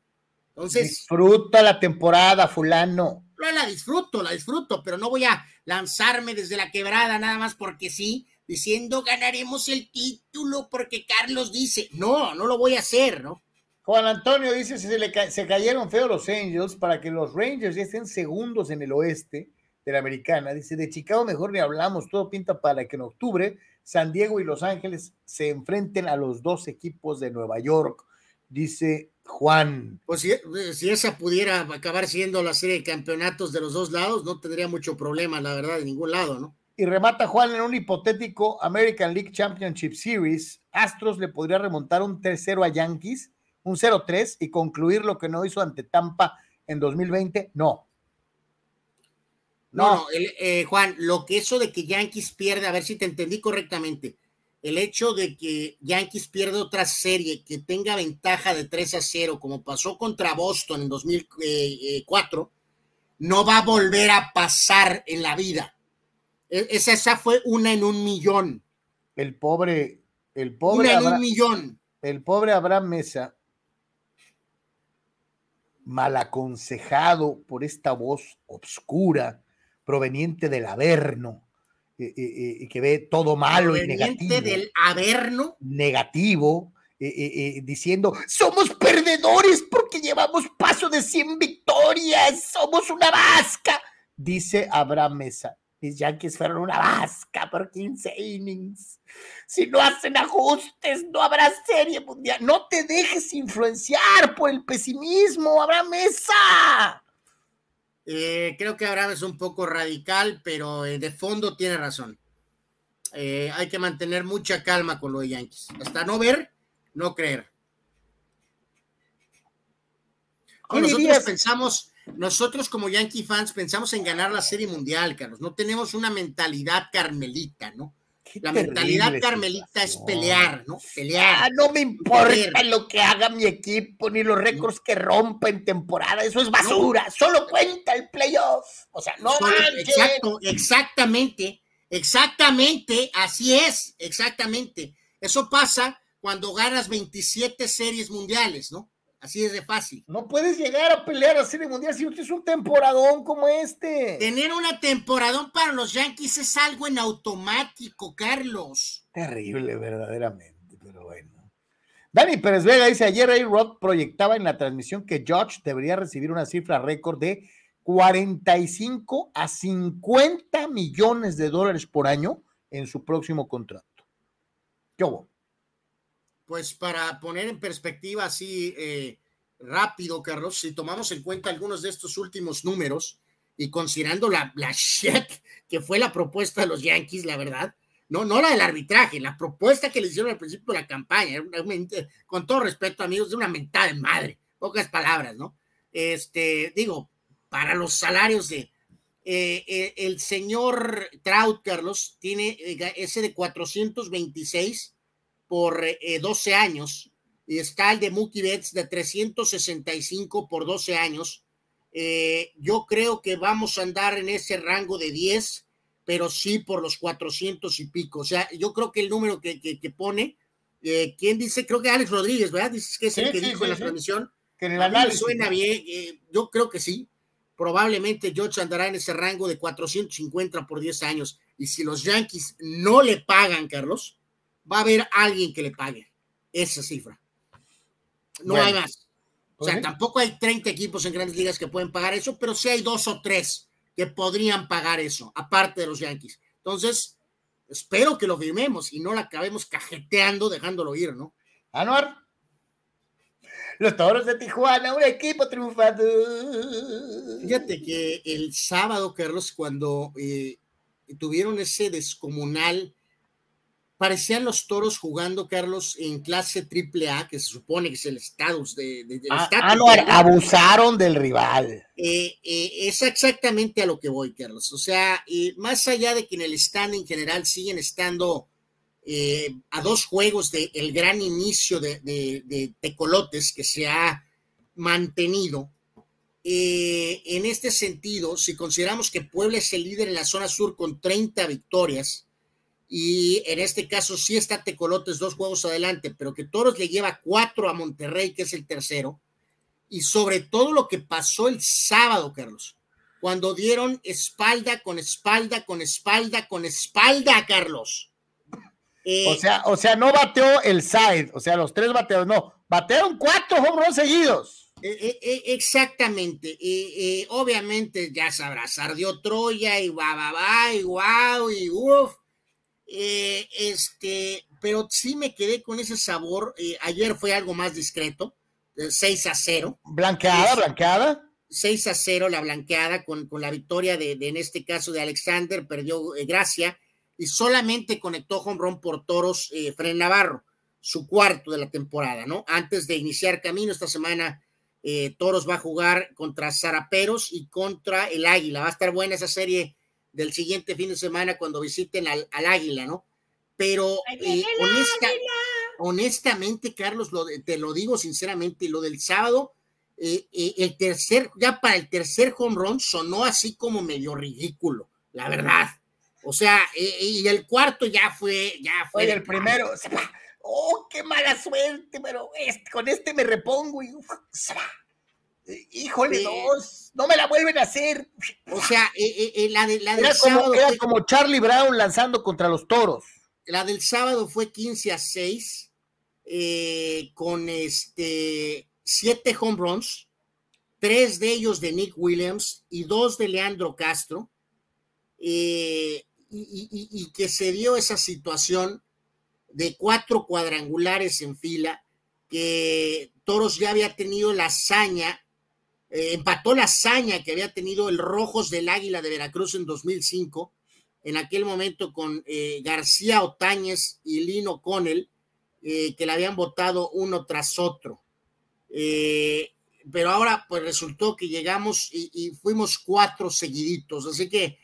Entonces. Disfruta la temporada, fulano. No, la disfruto, la disfruto, pero no voy a lanzarme desde la quebrada nada más porque sí, diciendo ganaremos el título porque Carlos dice. No, no lo voy a hacer, ¿no? Juan Antonio dice: si se, le se cayeron feos los Angels para que los Rangers ya estén segundos en el oeste de la americana. Dice: de Chicago mejor ni hablamos, todo pinta para que en octubre San Diego y Los Ángeles se enfrenten a los dos equipos de Nueva York. Dice Juan. Pues si, si, esa pudiera acabar siendo la serie de campeonatos de los dos lados, no tendría mucho problema, la verdad, de ningún lado, ¿no? Y remata Juan en un hipotético American League Championship Series. Astros le podría remontar un 3-0 a Yankees un 0-3 y concluir lo que no hizo ante Tampa en 2020, no. No, no eh, Juan, lo que eso de que Yankees pierde, a ver si te entendí correctamente, el hecho de que Yankees pierde otra serie que tenga ventaja de 3 a 0, como pasó contra Boston en 2004, no va a volver a pasar en la vida. E, esa, esa fue una en un millón. El pobre, el pobre. Una en un millón. El pobre Abraham Mesa mal aconsejado por esta voz obscura proveniente del Averno, eh, eh, eh, que ve todo malo y negativo. del Averno? Negativo, diciendo, somos perdedores porque llevamos paso de 100 victorias, somos una vasca, dice Abraham Mesa. Mis Yankees fueron una vasca por 15 innings. Si no hacen ajustes, no habrá serie mundial. No te dejes influenciar por el pesimismo, habrá mesa. Eh, creo que Abraham es un poco radical, pero eh, de fondo tiene razón. Eh, hay que mantener mucha calma con lo de Yankees. Hasta no ver, no creer. nosotros pensamos, nosotros como Yankee fans pensamos en ganar la Serie Mundial, Carlos. No tenemos una mentalidad carmelita, ¿no? La mentalidad carmelita es pelear, ¿no? Pelear. Ah, no me importa lo que haga mi equipo, ni los récords que rompa en temporada. Eso es basura. Solo cuenta el playoff. O sea, no Exacto, exactamente. Exactamente. Así es. Exactamente. Eso pasa cuando ganas 27 series mundiales, ¿no? Así es de fácil. No puedes llegar a pelear a Serie Mundial si usted es un temporadón como este. Tener una temporadón para los Yankees es algo en automático, Carlos. Terrible, verdaderamente, pero bueno. Dani Pérez Vega dice: Ayer Ray Rod proyectaba en la transmisión que George debería recibir una cifra récord de 45 a 50 millones de dólares por año en su próximo contrato. ¿Qué hubo? Pues para poner en perspectiva así eh, rápido, Carlos, si tomamos en cuenta algunos de estos últimos números y considerando la, la shit que fue la propuesta de los Yankees, la verdad, no, no la del arbitraje, la propuesta que le hicieron al principio de la campaña, con todo respeto, amigos, de una mentada de madre, pocas palabras, ¿no? Este, digo, para los salarios de eh, eh, el señor Trout, Carlos, tiene ese de 426 por 12 eh, años y está el de Mookie Betts de 365 por 12 años. Eh, yo creo que vamos a andar en ese rango de 10, pero sí por los 400 y pico. O sea, yo creo que el número que, que, pone, eh, ¿quién dice? Creo que Alex Rodríguez, ¿verdad? Dices que es el que dijo en la transmisión. Que en el suena bien, yo creo que sí. Probablemente George andará en ese rango de 450 por 10 años. Y si los Yankees no le pagan, Carlos, va a haber alguien que le pague esa cifra. No hay más. O sea, tampoco hay 30 equipos en grandes ligas que pueden pagar eso, pero sí hay dos o tres que podrían pagar eso, aparte de los Yankees. Entonces, espero que lo firmemos y no la acabemos cajeteando, dejándolo ir, ¿no? Anuar. Los toros de Tijuana, un equipo triunfado. Fíjate que el sábado, Carlos, cuando eh, tuvieron ese descomunal parecían los toros jugando, Carlos, en clase triple A, que se supone que es el estatus de, de, ah, ah, no, abusaron del rival. Eh, eh, es exactamente a lo que voy, Carlos. O sea, más allá de que en el stand en general siguen estando eh, a dos juegos del el gran inicio de, de, Tecolotes que se ha mantenido, eh, en este sentido, si consideramos que Puebla es el líder en la zona sur con 30 victorias, y en este caso sí está Tecolotes dos juegos adelante, pero que Toros le lleva cuatro a Monterrey, que es el tercero, y sobre todo lo que pasó el sábado, Carlos, cuando dieron espalda con espalda, con espalda, con espalda, Carlos. o, sea, o sea, no bateó el side, o sea, los tres bateos, no, batearon cuatro home seguidos. Eh, eh, exactamente. obviamente, ya sabrás, ardió Troya y va, y guau, y uff. Eh, este, pero sí me quedé con ese sabor. ayer fue algo más discreto, 6 a 0. Blanqueada, blanqueada. 6 a 0 la blanqueada con, con la victoria de, en este caso de Alexander, perdió Gracia y solamente conectó home run por toros Fren Navarro, su cuarto de la temporada, ¿no? Antes de iniciar camino esta semana eh, Toros va a jugar contra Zaraperos y contra el Águila. Va a estar buena esa serie del siguiente fin de semana cuando visiten al, Águila, ¿no? Pero eh, honestamente, Carlos, te lo digo sinceramente, lo del sábado, eh, el tercer, ya para el tercer home run sonó así como medio ridículo, la verdad. O sea, y el cuarto ya fue, ya fue. el primero oh, qué mala suerte, pero este, con este me repongo y híjole, no me la vuelven a hacer. O sea, eh, eh, eh, la, de, la del sábado era como Charlie Brown lanzando contra los toros. La del sábado fue 15 a 6, con este siete home runs, tres de ellos de Nick Williams y dos de Leandro Castro, y, que se dio esa situación de cuatro cuadrangulares en fila, que Toros ya había tenido la hazaña, eh, empató la hazaña que había tenido el Rojos del Águila de Veracruz en 2005, en aquel momento con eh, García Otañez y Lino Connell, eh, que le habían votado uno tras otro. pero ahora pues resultó que llegamos y, fuimos cuatro seguiditos, así que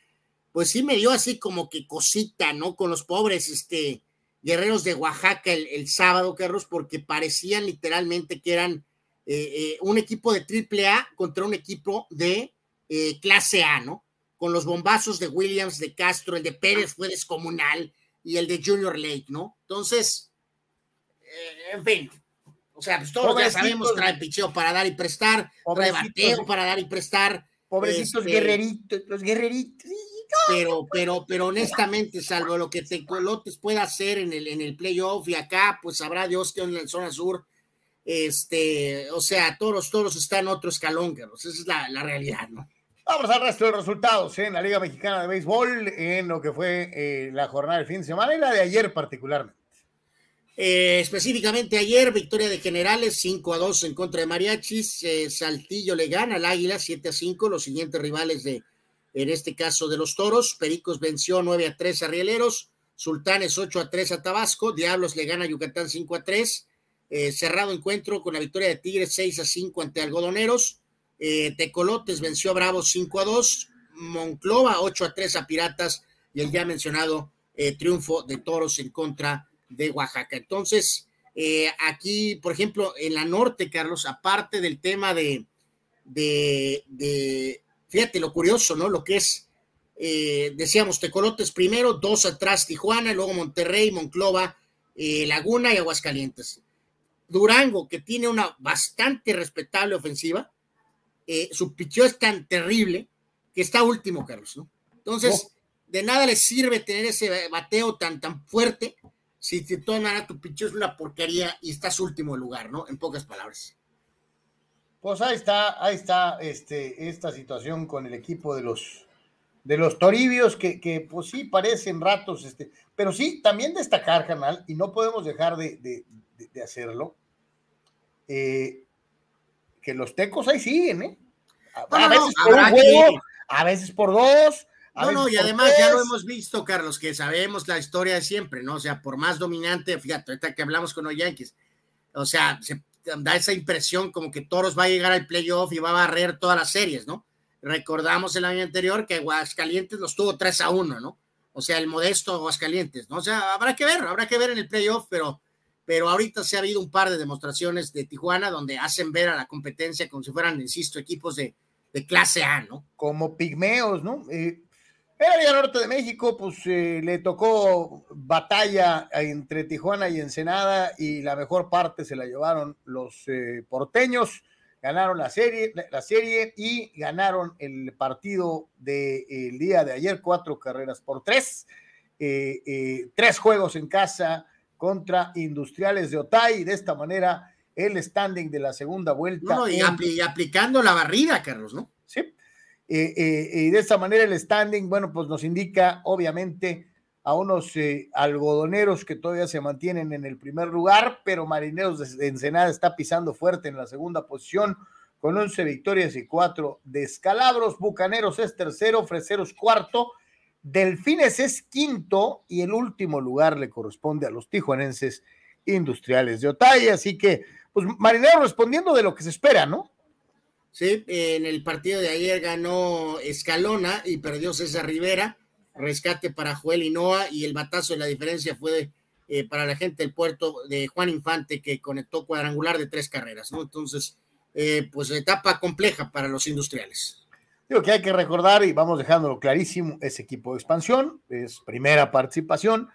pues sí me dio así como que cosita, ¿no? Con los pobres, este, guerreros de Oaxaca el, sábado, Carlos, porque parecían literalmente que eran eh, eh, un equipo de triple A contra un equipo de eh, clase A, ¿no? Con los bombazos de Williams, de Castro, el de Pérez fue descomunal y el de Junior Lake, ¿no? Entonces, en fin, o sea, pues todos ya sabemos, trae picheo para dar y prestar, trae bateo para dar y prestar. Pobrecitos este, guerreritos, los guerreritos pero, pero, pero honestamente, salvo lo que Tecolotes pueda hacer en el, en el playoff y acá, pues sabrá Dios que en la zona sur, este, o sea, todos, todos están en otro escalón, Carlos. Esa es la, realidad, ¿no? Vamos al resto de resultados en la Liga Mexicana de Béisbol, en lo que fue eh, la jornada del fin de semana y la de ayer particularmente. Eh, específicamente ayer, victoria de Generales 5 a 2 en contra de Mariachis. Eh, Saltillo le gana al Águila 7 a 5. Los siguientes rivales de en este caso de los Toros. Pericos venció 9 a 3 a Rieleros, Sultanes 8 a 3 a Tabasco, Diablos le gana a Yucatán 5 a 3. Eh, cerrado encuentro con la victoria de Tigres 6 a 5 ante Algodoneros. Eh, Tecolotes venció a Bravos 5 a 2. Monclova 8 a 3 a Piratas y el ya mencionado eh, triunfo de Toros en contra de Oaxaca. Entonces, aquí, por ejemplo, en la norte, Carlos, aparte del tema de, de, Fíjate lo curioso, ¿no? Lo que es, decíamos, Tecolotes primero, dos atrás Tijuana, luego Monterrey, Monclova, Laguna y Aguascalientes. Durango, que tiene una bastante respetable ofensiva, eh, su picheo es tan terrible que está último, Carlos, ¿no? Entonces, de nada le sirve tener ese bateo tan, tan fuerte si todas maneras tu picheo es una porquería y estás último lugar, ¿no? En pocas palabras. Pues ahí está, ahí está este, esta situación con el equipo de los, de los Toribios, que, que pues sí parecen ratos, este, pero sí, también destacar, canal, y no podemos dejar de, hacerlo, eh, que los tecos ahí siguen, ¿eh? A, veces por un juego, a veces por dos. no, no, y además ya lo hemos visto, Carlos, que sabemos la historia de siempre, ¿no? O sea, por más dominante, fíjate, ahorita que hablamos con los Yankees, o sea, se da esa impresión como que Toros va a llegar al playoff y va a barrer todas las series, ¿no? Recordamos el año anterior que Aguascalientes los tuvo 3 a 1, ¿no? O sea, el modesto Aguascalientes, ¿no? O sea, habrá que ver, habrá que ver en el playoff, pero, pero ahorita se ha habido un par de demostraciones de Tijuana donde hacen ver a la competencia como si fueran, insisto, equipos de, de clase A, ¿no? Como pigmeos, ¿no? Eh, en la Liga Norte de México, pues eh, le tocó batalla entre Tijuana y Ensenada y la mejor parte se la llevaron los eh, porteños, ganaron la serie, la serie y ganaron el partido del día de ayer, cuatro carreras por tres, tres juegos en casa contra Industriales de Otay, de esta manera el standing de la segunda vuelta. No, y, aplicando la barrida, Carlos, ¿no? Sí. Eh, eh, y de esta manera el standing, bueno, pues nos indica obviamente a unos eh, algodoneros que todavía se mantienen en el primer lugar, pero Marineros de Ensenada está pisando fuerte en la segunda posición con 11 victorias y 4 descalabros. Bucaneros es tercero, Freseros cuarto, Delfines es quinto y el último lugar le corresponde a los tijuanenses industriales de Otay. Así que pues Marinero respondiendo de lo que se espera, ¿no? Sí, en el partido de ayer ganó Escalona y perdió César Rivera, rescate para Joel Noa y el batazo de la diferencia fue eh, para la gente del puerto de Juan Infante que conectó cuadrangular de tres carreras, ¿no? Entonces, eh, pues etapa compleja para los industriales. Digo que hay que recordar, y vamos dejándolo clarísimo, ese equipo de expansión, es primera participación,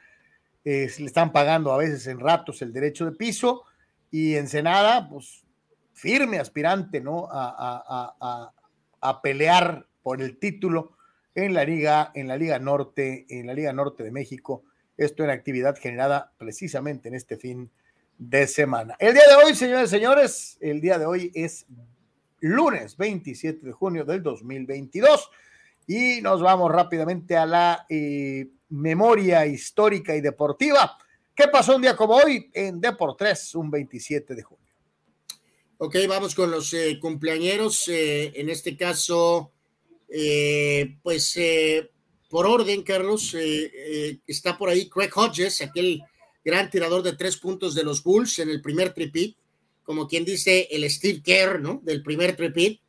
le están pagando a veces en ratos el derecho de piso, y Ensenada, pues firme aspirante, ¿no? A, pelear por el título en la Liga, en la Liga Norte, en la Liga Norte de México. Esto en actividad generada precisamente en este fin de semana. El día de hoy, señores señores, el día de hoy es lunes 27 de junio del 2022 y nos vamos rápidamente a la eh, memoria histórica y deportiva ¿Qué pasó un día como hoy en Deportes, un 27 de junio? Ok, vamos con los eh, cumpleañeros. Eh, en este caso, eh, pues por orden, Carlos, está por ahí Craig Hodges, aquel gran tirador de tres puntos de los Bulls en el primer tripit, como quien dice el Steve Kerr, ¿no? Del primer tripit,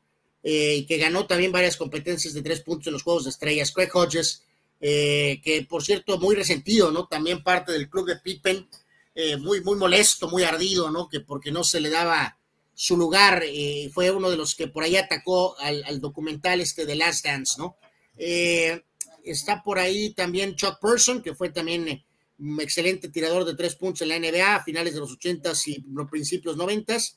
y que ganó también varias competencias de tres puntos en los Juegos de Estrellas. Craig Hodges eh, que por cierto muy resentido, ¿no? También parte del club de Pippen, eh, muy, muy molesto, muy ardido, ¿no? Que porque no se le daba su lugar, eh, fue uno de los que por ahí atacó al, documental este de Last Dance, ¿no? está por ahí también Chuck Person, que fue también un excelente tirador de tres puntos en la NBA a finales de los 80s y los principios 90s.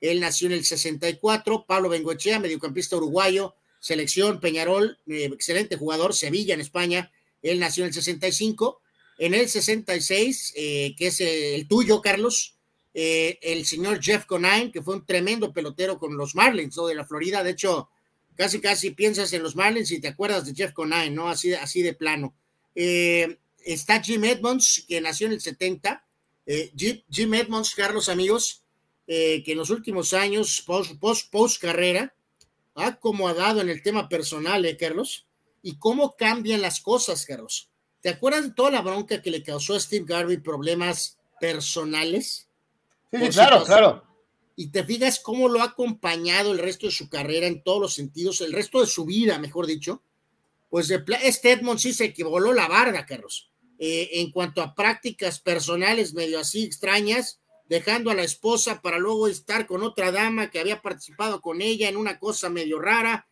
Él nació en el 64. Pablo Bengoechea, mediocampista uruguayo, selección Peñarol, eh, excelente jugador, Sevilla en España, él nació en el 65, en el 66, eh, que es el tuyo, Carlos, eh, el señor Jeff Conine, que fue un tremendo pelotero con los Marlins de la Florida, de hecho, casi casi piensas en los Marlins y te acuerdas de Jeff Conine, ¿no? Así, así de plano. Está Jim Edmonds, que nació en el 70, Jim, Edmonds, Carlos, amigos, que en los últimos años, post, post, post carrera, ha acomodado en el tema personal, ¿eh, Carlos? Y cómo cambian las cosas, Carlos. ¿Te acuerdas de toda la bronca que le causó a Steve Garvey problemas personales? Sí, claro, claro. Y te fijas cómo lo ha acompañado el resto de su carrera en todos los sentidos, el resto de su vida, mejor dicho. Pues este Edmond sí se voló la barda, Carlos. Eh, en cuanto a prácticas personales medio así extrañas, dejando a la esposa para luego estar con otra dama que había participado con ella en una cosa medio rara.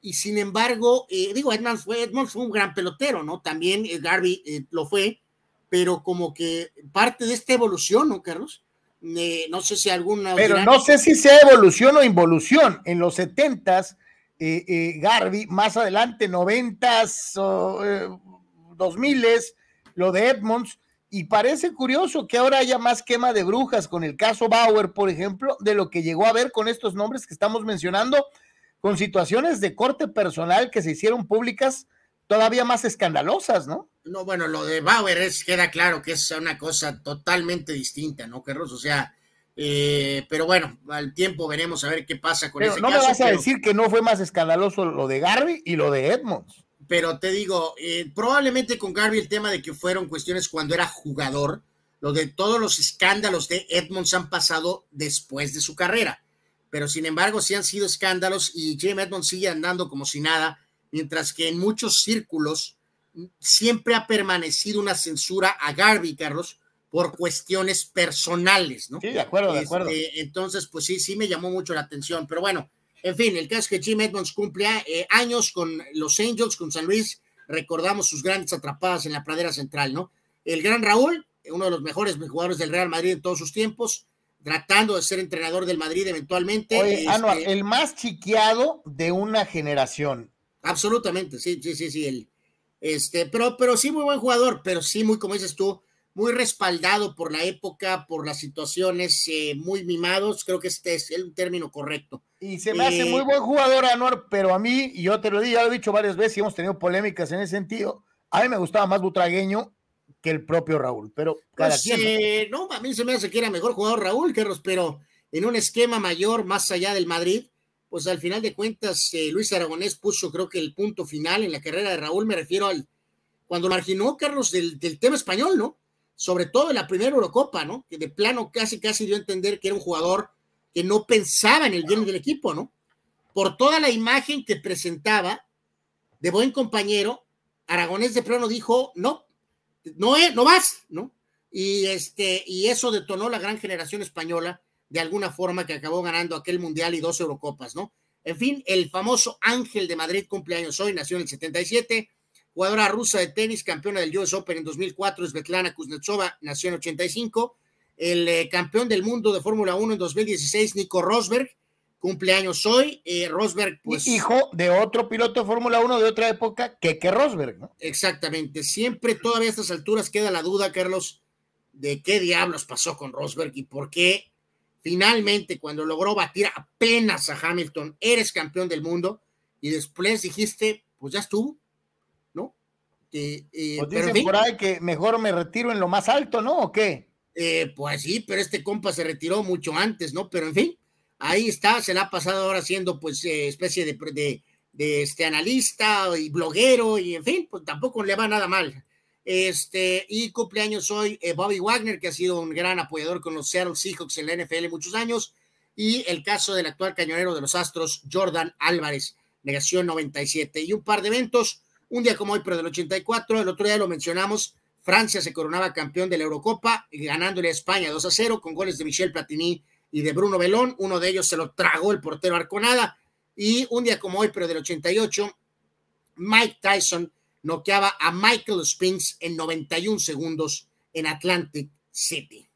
Y sin embargo, eh, digo, Edmonds fue, fue un gran pelotero, ¿no? También eh, Garvey eh, lo fue, pero como que parte de esta evolución, ¿no, Carlos? no sé si alguna. Pero no sé si sea evolución o involución. En los setentas, Garvey, más adelante, noventas, dos miles, lo de Edmonds, y parece curioso que ahora haya más quema de brujas con el caso Bauer, por ejemplo, de lo que llegó a ver con estos nombres que estamos mencionando, con situaciones de corte personal que se hicieron públicas todavía más escandalosas, ¿no? No, bueno, lo de Bauer es, queda claro que es una cosa totalmente distinta, ¿no, Carlos? O sea, eh, pero bueno, al tiempo veremos a ver qué pasa con ese no caso. No me vas a decir que no fue más escandaloso lo de Garvey y lo de Edmonds pero te digo, eh, probablemente con Garvey el tema de que fueron cuestiones cuando era jugador, lo de todos los escándalos de Edmonds han pasado después de su carrera, pero sin embargo sí han sido escándalos y Jim Edmonds sigue andando como si nada, mientras que en muchos círculos siempre ha permanecido una censura a Garvey, Carlos, por cuestiones personales, ¿no? Sí, de acuerdo, de acuerdo. Este, entonces, pues sí, sí me llamó mucho la atención, pero bueno, En fin, el caso es que Jim Edmonds cumple eh, años con los Angels, con San Luis, recordamos sus grandes atrapadas en la pradera central, ¿no? El gran Raúl, uno de los mejores jugadores del Real Madrid en todos sus tiempos, tratando de ser entrenador del Madrid eventualmente. Oye, este, el más chiqueado de una generación. Absolutamente, sí, sí, sí, sí. El, este, pero, pero sí, muy buen jugador, pero sí, muy, como dices tú, muy respaldado por la época, por las situaciones, eh, muy mimados. Creo que este es el término correcto. Y se me hace muy eh, buen jugador, Anuar, pero a mí, y yo te lo digo, ya lo he dicho varias veces y hemos tenido polémicas en ese sentido. A mí me gustaba más Butragueño que el propio Raúl, pero cada pues, quien. ¿no? a mí se me hace que era mejor jugador Raúl, Carlos, pero en un esquema mayor, más allá del Madrid, pues al final de cuentas, eh, Luis Aragonés puso, creo que el punto final en la carrera de Raúl, me refiero al cuando marginó Carlos del, del tema español, ¿no? Sobre todo en la primera Eurocopa, ¿no? Que de plano casi, casi dio a entender que era un jugador que no pensaba en el bien del equipo, ¿no? Por toda la imagen que presentaba de buen compañero, Aragonés de plano dijo, no, no, no vas, ¿no? Y, este, y eso detonó la gran generación española de alguna forma que acabó ganando aquel mundial y dos Eurocopas, ¿no? En fin, el famoso Ángel de Madrid cumpleaños hoy, nació en el 77, jugadora rusa de tenis, campeona del US Open en 2004, Svetlana Kuznetsova, nació en 85, el eh, campeón del mundo de Fórmula 1 en 2016, Nico Rosberg, cumpleaños hoy. Eh, Rosberg, pues. Hijo de otro piloto de Fórmula 1 de otra época, que que Rosberg, ¿no? Exactamente. Siempre, todavía a estas alturas, queda la duda, Carlos, de qué diablos pasó con Rosberg y por qué finalmente, cuando logró batir apenas a Hamilton, eres campeón del mundo y después dijiste, pues ya estuvo, ¿no? Eh, pues dicen por ahí que mejor me retiro en lo más alto, ¿no? ¿O qué? Eh, pues sí, pero este compa se retiró mucho antes, ¿no? Pero en fin, ahí está, se la ha pasado ahora siendo pues eh, especie de, de, de, este analista y bloguero y en fin, pues tampoco le va nada mal. Este, y cumpleaños hoy eh, Bobby Wagner, que ha sido un gran apoyador con los Seattle Seahawks en la NFL muchos años, y el caso del actual cañonero de los Astros, Jordan Álvarez, negación 97. Y un par de eventos, un día como hoy, pero del 84, el otro día lo mencionamos, Francia se coronaba campeón de la Eurocopa, ganándole a España 2 a 0 con goles de Michel Platini y de Bruno Belón. Uno de ellos se lo tragó el portero Arconada. Y un día como hoy, pero del 88, Mike Tyson noqueaba a Michael Spinks en 91 segundos en Atlantic City.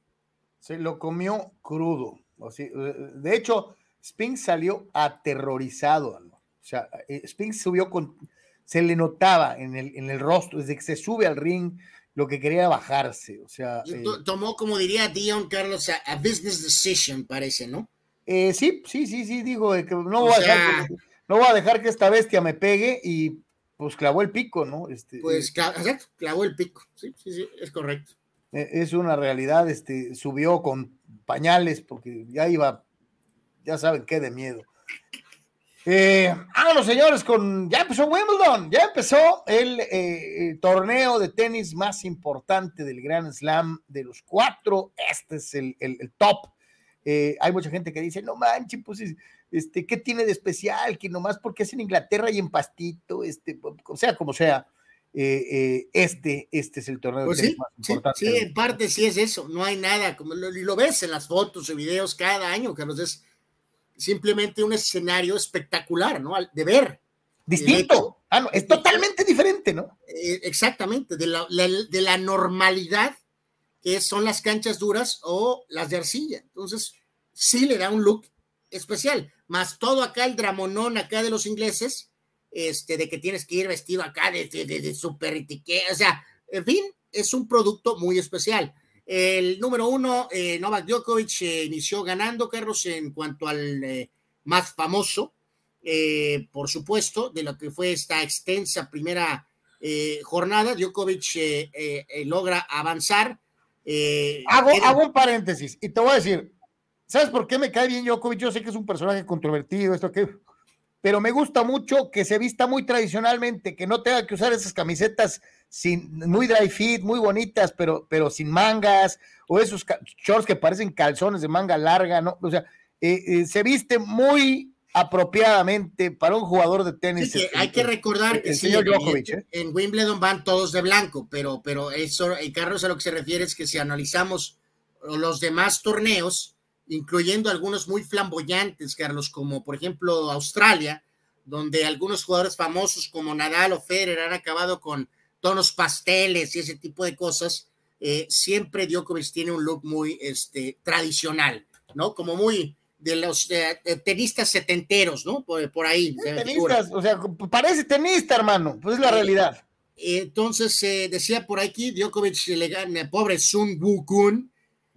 Se lo comió crudo. De hecho, Spinks salió aterrorizado. O sea, eh, Spinks subió con. Se le notaba en el, en el rostro, desde que se sube al ring, lo que quería bajarse, o sea... Eh, tomó, como diría Dion Carlos, a, business decision, parece, ¿no? Eh, sí, sí, sí, sí, digo, que no voy, a dejar que, no voy a dejar que esta bestia me pegue y pues clavó el pico, ¿no? Este, pues, exacto, clavó el pico, sí, sí, sí, es correcto. E, es una realidad, este, subió con pañales porque ya iba, ya saben qué de miedo. Eh, vámonos, señores, con ya empezó Wimbledon, ya empezó el, eh, torneo de tenis más importante del Grand Slam de los cuatro. Este es el, top. Eh, hay mucha gente que dice, no manches, pues, este, ¿qué tiene de especial? Que nomás porque es en Inglaterra y en pastito, este, o sea, como sea, eh, este, este es el torneo pues sí, más importante. Sí, en parte sí es eso, no hay nada, como lo, lo ves en las fotos y videos cada año, que nos es simplemente un escenario espectacular, ¿no? De ver. Distinto. Ah, no, es totalmente diferente, ¿no? Eh, exactamente, de la, de la normalidad que son las canchas duras o las de arcilla. Entonces, sí le da un look especial. Más todo acá, el dramonón acá de los ingleses, este, de que tienes que ir vestido acá de, de, de, super etiqueta, o sea, en fin, es un producto muy especial. El número uno, eh, Novak Djokovic, eh, inició ganando, Carlos, en cuanto al eh, más famoso, eh, por supuesto, de lo que fue esta extensa primera jornada. Djokovic logra avanzar. hago, hago un paréntesis y te voy a decir, ¿sabes por qué me cae bien Djokovic? Yo sé que es un personaje controvertido, esto que pero me gusta mucho que se vista muy tradicionalmente, que no tenga que usar esas camisetas sin, muy dry fit, muy bonitas, pero, pero sin mangas, o esos shorts que parecen calzones de manga larga, ¿no? O sea, eh, eh, se viste muy apropiadamente para un jugador de tenis. Sí, hay que recordar que sí, ¿eh? en, Wimbledon van todos de blanco, pero, pero eso, Carlos, a lo que se refiere es que si analizamos los demás torneos, incluyendo algunos muy flamboyantes, Carlos, como por ejemplo Australia, donde algunos jugadores famosos como Nadal o Federer han acabado con tonos pasteles y ese tipo de cosas, eh, siempre Djokovic tiene un look muy este, tradicional, ¿no? Como muy de los tenistas setenteros, ¿no? Por, ahí. Tenistas, o sea, parece tenista, hermano, pues es la realidad. Entonces, se decía por aquí, Djokovic le gana, pobre Sun Wukong,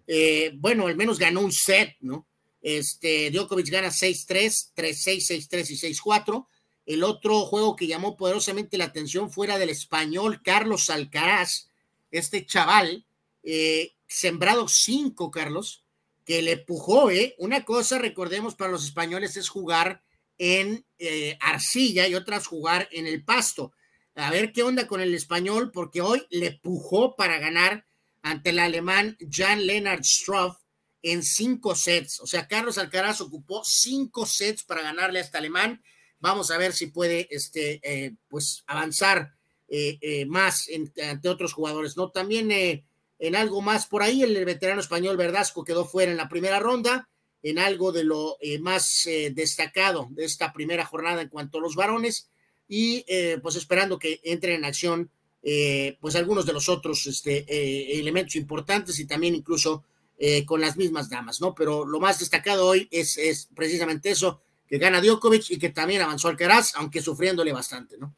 eh, bueno, al menos ganó un set, ¿no? Este, Djokovic gana 6-3, 3-6, 6-3 y 6-4. El otro juego que llamó poderosamente la atención fuera del español Carlos Alcaraz, este chaval, eh, sembrado 5, Carlos, que le pujó, ¿eh? Una cosa, recordemos, para los españoles es jugar en eh, arcilla y otras jugar en el pasto. A ver qué onda con el español, porque hoy le pujó para ganar ante el alemán Jan Lennart Struff en cinco sets. O sea, Carlos Alcaraz ocupó cinco sets para ganarle a este alemán. Vamos a ver si puede este, eh, pues avanzar eh, eh, más ante otros jugadores. ¿no? También en algo más por ahí, el veterano español Verdasco quedó fuera en la primera ronda. En algo de lo más destacado de esta primera jornada en cuanto a los varones. Y pues esperando que entre en acción eh, pues algunos de los otros este, eh, elementos importantes y también incluso eh, con las mismas damas, ¿no? Pero lo más destacado hoy es, es, precisamente eso, que gana Djokovic y que también avanzó Alcaraz, aunque sufriéndole bastante, ¿no?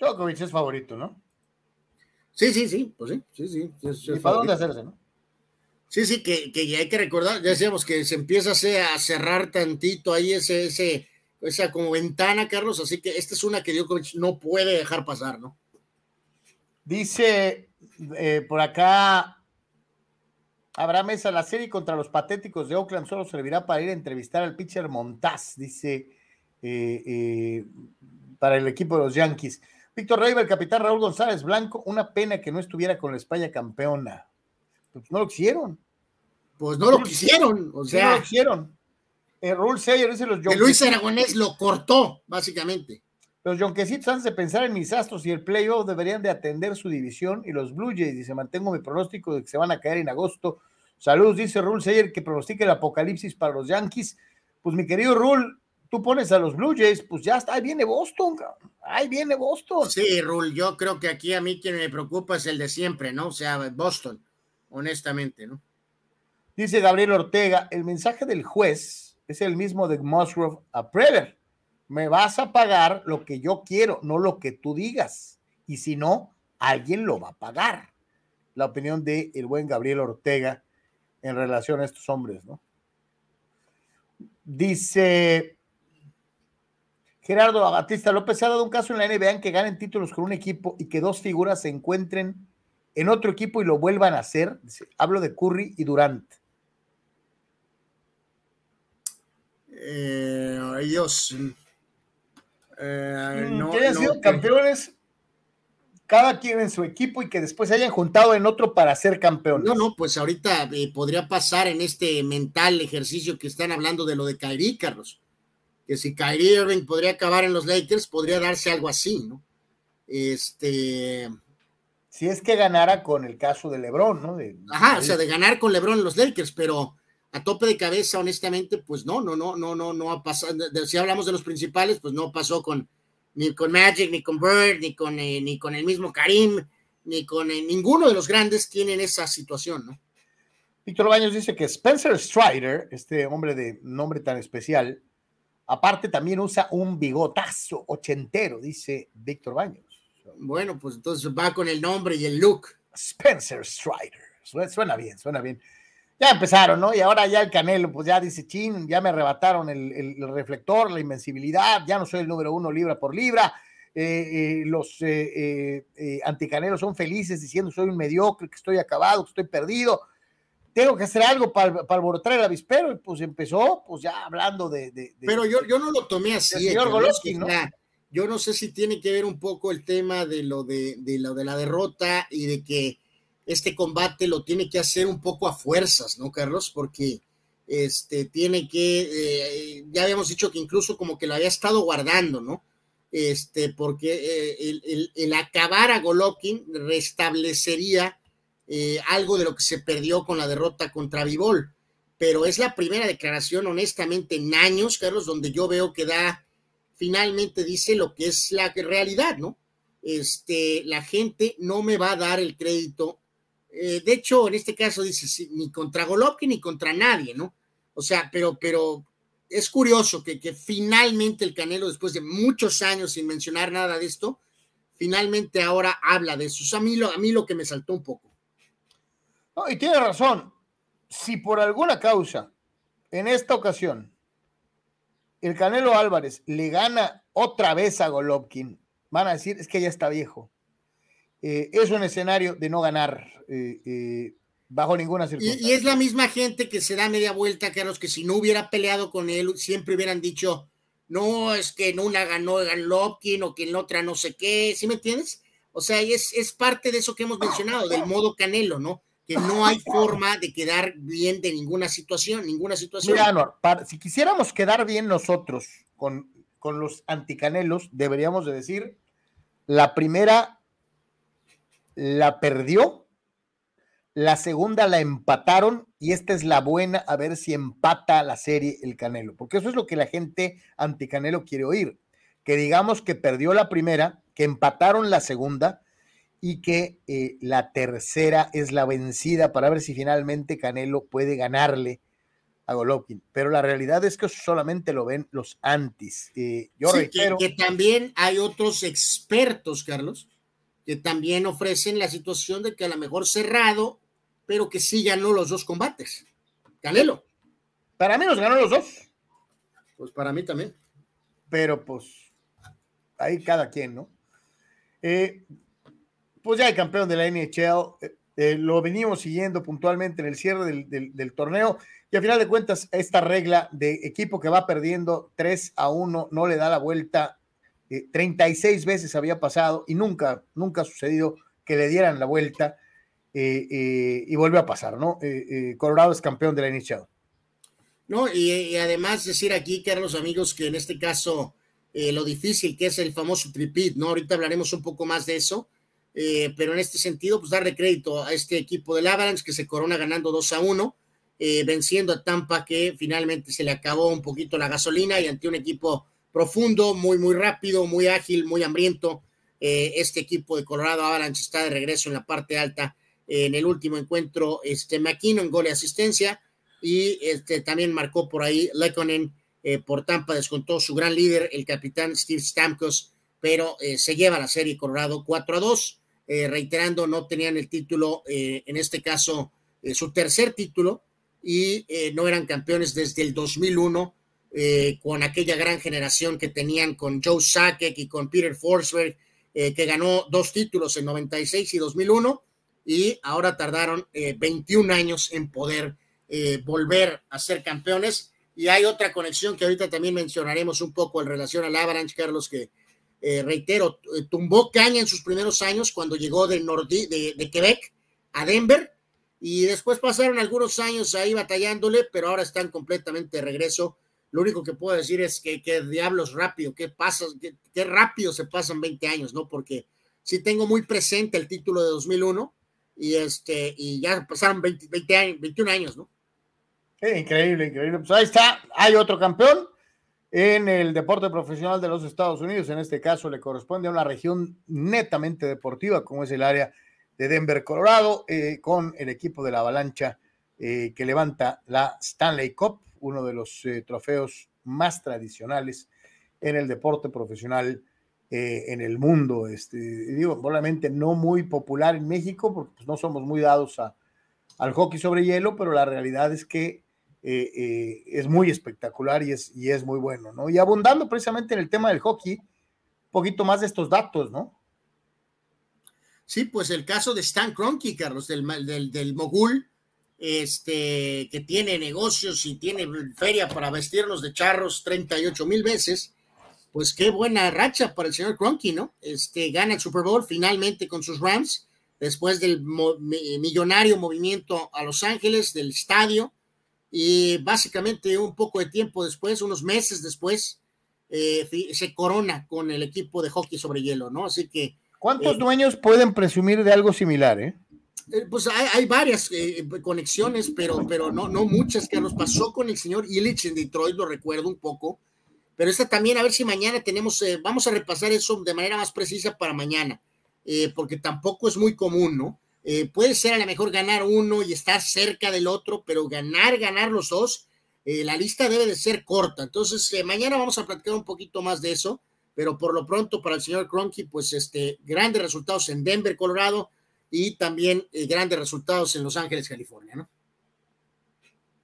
Djokovic es favorito, ¿no? Sí, sí, sí, pues sí, sí, sí. ¿Y para dónde hacerse, no? Sí, sí, que, que hay que recordar, ya decíamos que se empieza a cerrar tantito ahí ese, ese, esa como ventana, Carlos, así que esta es una que Djokovic no puede dejar pasar, ¿no? Dice eh, por acá Abraham Mesa, la serie contra los patéticos de Oakland solo servirá para ir a entrevistar al pitcher Montaz, dice eh, eh, para el equipo de los Yankees. Víctor Reyber, el capitán Raúl González Blanco, una pena que no estuviera con la España campeona. Pues no lo quisieron. Pues no lo quisieron, o sea. no lo quisieron. Raúl Seyer dice los Luis Aragonés lo cortó, básicamente. Los Yonquecitos, antes de pensar en mis astros y el playoff, deberían de atender su división y los Blue Jays, dice, mantengo mi pronóstico de que se van a caer en agosto. Saludos, dice Rule Sayer, que pronostica el apocalipsis para los Yankees. Pues mi querido Rule, tú pones a los Blue Jays, pues ya está, ahí viene Boston, ahí viene Boston. Sí, Rule, yo creo que aquí a mí quien me preocupa es el de siempre, ¿no? O sea, Boston, honestamente, ¿no? Dice Gabriel Ortega, el mensaje del juez es el mismo de Musgrove a Prever me vas a pagar lo que yo quiero, no lo que tú digas. Y si no, alguien lo va a pagar. La opinión de el buen Gabriel Ortega en relación a estos hombres, ¿no? Dice Gerardo Batista López ha dado un caso en la NBA en que ganen títulos con un equipo y que dos figuras se encuentren en otro equipo y lo vuelvan a hacer. hablo de Curry y Durant. Eh, ellos eh, mm, que hayan sido campeones cada quien en su equipo y que después se hayan juntado en otro para ser campeones. No, no, pues ahorita eh, podría pasar en este mental ejercicio que están hablando de lo de Kyrie, Carlos. Que si Kyrie Irving podría acabar en los Lakers, podría darse algo así, ¿no? Este. Si es que ganara con el caso de LeBron, ¿no? Ajá, o sea, de ganar con LeBron en los Lakers, pero a tope de cabeza, honestamente, pues no, no, no, no, no, no ha pasado. Si hablamos de los principales, pues no pasó con ni con Magic, ni con Bird, ni con, eh, ni con el mismo Karim, ni con eh, ninguno de los grandes tienen esa situación, ¿no? Víctor Baños dice que Spencer Strider, este hombre de nombre tan especial, aparte también usa un bigotazo ochentero, dice Víctor Baños. Bueno, pues entonces va con el nombre y el look. Spencer Strider. Suena bien, suena bien ya empezaron, ¿no? Y ahora ya el Canelo, pues ya dice, chin, ya me arrebataron el, reflector, la invencibilidad, ya no soy el número uno libra por libra. Eh, eh, los eh, anticanelos son felices diciendo soy un mediocre, que estoy acabado, que estoy perdido. Tengo que hacer algo para, para alborotar el avispero, y pues empezó, pues ya hablando de. Pero yo, yo no lo tomé así. Señor Golovkin, ¿no? Yo no sé si tiene que ver un poco el tema de lo de, de lo de la derrota y de que este combate lo tiene que hacer un poco a fuerzas, ¿no, Carlos? Porque este, tiene que, eh, ya habíamos dicho que incluso como que lo había estado guardando, ¿no? Este, porque eh, el, acabar a Golovkin restablecería eh, algo de lo que se perdió con la derrota contra Vivol. pero es la primera declaración, honestamente, en años, Carlos, donde yo veo que da, finalmente dice lo que es la realidad, ¿no? Este, la gente no me va a dar el crédito. Eh, de hecho, en este caso dice, ni contra Golovkin ni contra nadie, ¿no? O sea, pero, pero es curioso que, que finalmente el Canelo, después de muchos años sin mencionar nada de esto, finalmente ahora habla de eso. a, mí lo, a mí lo que me saltó un poco. Y tiene razón. Si por alguna causa, en esta ocasión, el Canelo Álvarez le gana otra vez a Golovkin, van a decir, es que ya está viejo. Eh, es un escenario de no ganar eh, eh, bajo ninguna circunstancia. Y, es la misma gente que se da media vuelta, Carlos, que si no hubiera peleado con él, siempre hubieran dicho, no, es que en una ganó Golovkin o que en la otra no sé qué, ¿sí me entiendes? O sea, es, es parte de eso que hemos mencionado, del modo Canelo, ¿no? Que no hay forma de quedar bien de ninguna situación, ninguna situación. Mira, si quisiéramos quedar bien nosotros con, con los anticanelos, deberíamos de decir, la primera la perdió, la segunda la empataron y esta es la buena, a ver si empata la serie el Canelo, porque eso es lo que la gente anticanelo quiere oír, que digamos que perdió la primera, que empataron la segunda y que eh, la tercera es la vencida para ver si finalmente Canelo puede ganarle a Golovkin. Pero la realidad es que solamente lo ven los antis. Eh, yo reitero. Que, también hay otros expertos, Carlos, que también ofrecen la situación de que a lo mejor cerrado, pero que sí ganó los dos combates. Canelo. Para mí los ganó los dos. Pues para mí también. Pero pues ahí cada quien, ¿no? Eh, pues ya el campeón de la NHL, eh, eh, lo venimos siguiendo puntualmente en el cierre del, torneo y a final de cuentas esta regla de equipo que va perdiendo 3 a 1 no le da la vuelta, 36 veces había pasado y nunca, nunca ha sucedido que le dieran la vuelta y vuelve a pasar, ¿no? Colorado es campeón de la NHL. No, y, además decir aquí, Carlos, amigos, que en este caso eh, lo difícil que es el famoso tripit, ¿no? Ahorita hablaremos un poco más de eso, eh, pero en este sentido, pues darle crédito a este equipo del Avalanche que se corona ganando 2 a 1, eh, venciendo a Tampa que finalmente se le acabó un poquito la gasolina y ante un equipo profundo, muy, muy rápido, muy ágil, muy hambriento. este equipo de Colorado Avalanche está de regreso en la parte alta en el último encuentro, este McKinnon, gol y asistencia y este, también marcó por ahí Lekonen eh, por Tampa, descontó su gran líder, el capitán Steve Stamkos, pero eh, se lleva la serie Colorado 4 a 2, eh, reiterando, no tenían el título, en este caso, su tercer título, y no eran campeones desde el 2001, con aquella gran generación que tenían con Joe Sakic y con Peter Forsberg, que ganó dos títulos en 96 y 2001, y ahora tardaron 21 años en poder eh, volver a ser campeones. Y hay otra conexión que ahorita también mencionaremos un poco en relación al Avalanche, Carlos, que eh, reitero, eh, tumbó caña en sus primeros años cuando llegó de, de, de, Quebec a Denver y después pasaron algunos años ahí batallándole, pero ahora están completamente de regreso. Lo único que puedo decir es que, que diablos rápido, qué pasa, qué, rápido se pasan 20 años, ¿no? Porque sí tengo muy presente el título de 2001 y este y ya pasaron 20, 20 años, 21 años, ¿no? increíble, increíble. Pues ahí está, hay otro campeón en el deporte profesional de los Estados Unidos. En este caso le corresponde a una región netamente deportiva, como es el área de Denver, Colorado, eh, con el equipo de la avalancha eh, que levanta la Stanley Cup, uno de los eh, trofeos más tradicionales en el deporte profesional en el mundo. Este, digo, probablemente no muy popular en México, porque pues, no somos muy dados a, al hockey sobre hielo, pero la realidad es que eh, eh, es muy espectacular y es, y es muy bueno, ¿no? Y abundando precisamente en el tema del hockey, un poquito más de estos datos, ¿no? Sí, pues el caso de Stan Kroenke, Carlos, del, del, del, mogul, este, que tiene negocios y tiene feria para vestirnos de charros 38 mil veces, pues qué buena racha para el señor Kroenke, ¿no? Este, gana el Super Bowl finalmente con sus Rams, después del millonario movimiento a Los Ángeles, del estadio, y básicamente un poco de tiempo después, unos meses después, eh, se corona con el equipo de hockey sobre hielo, ¿no? Así que... ¿Cuántos eh, dueños pueden presumir de algo similar, eh? Eh, pues hay, varias eh, conexiones, pero, pero no, no muchas, nos pasó con el señor Illich en Detroit, lo recuerdo un poco, pero esta también, a ver si mañana tenemos, eh, vamos a repasar eso de manera más precisa para mañana, porque tampoco es muy común, ¿no? puede ser a lo mejor ganar uno y estar cerca del otro, pero ganar, ganar los dos, la lista debe de ser corta. Entonces, mañana vamos a platicar un poquito más de eso, pero por lo pronto para el señor Cronky, pues este, grandes resultados en Denver, Colorado, y también eh, grandes resultados en Los Ángeles, California, ¿no?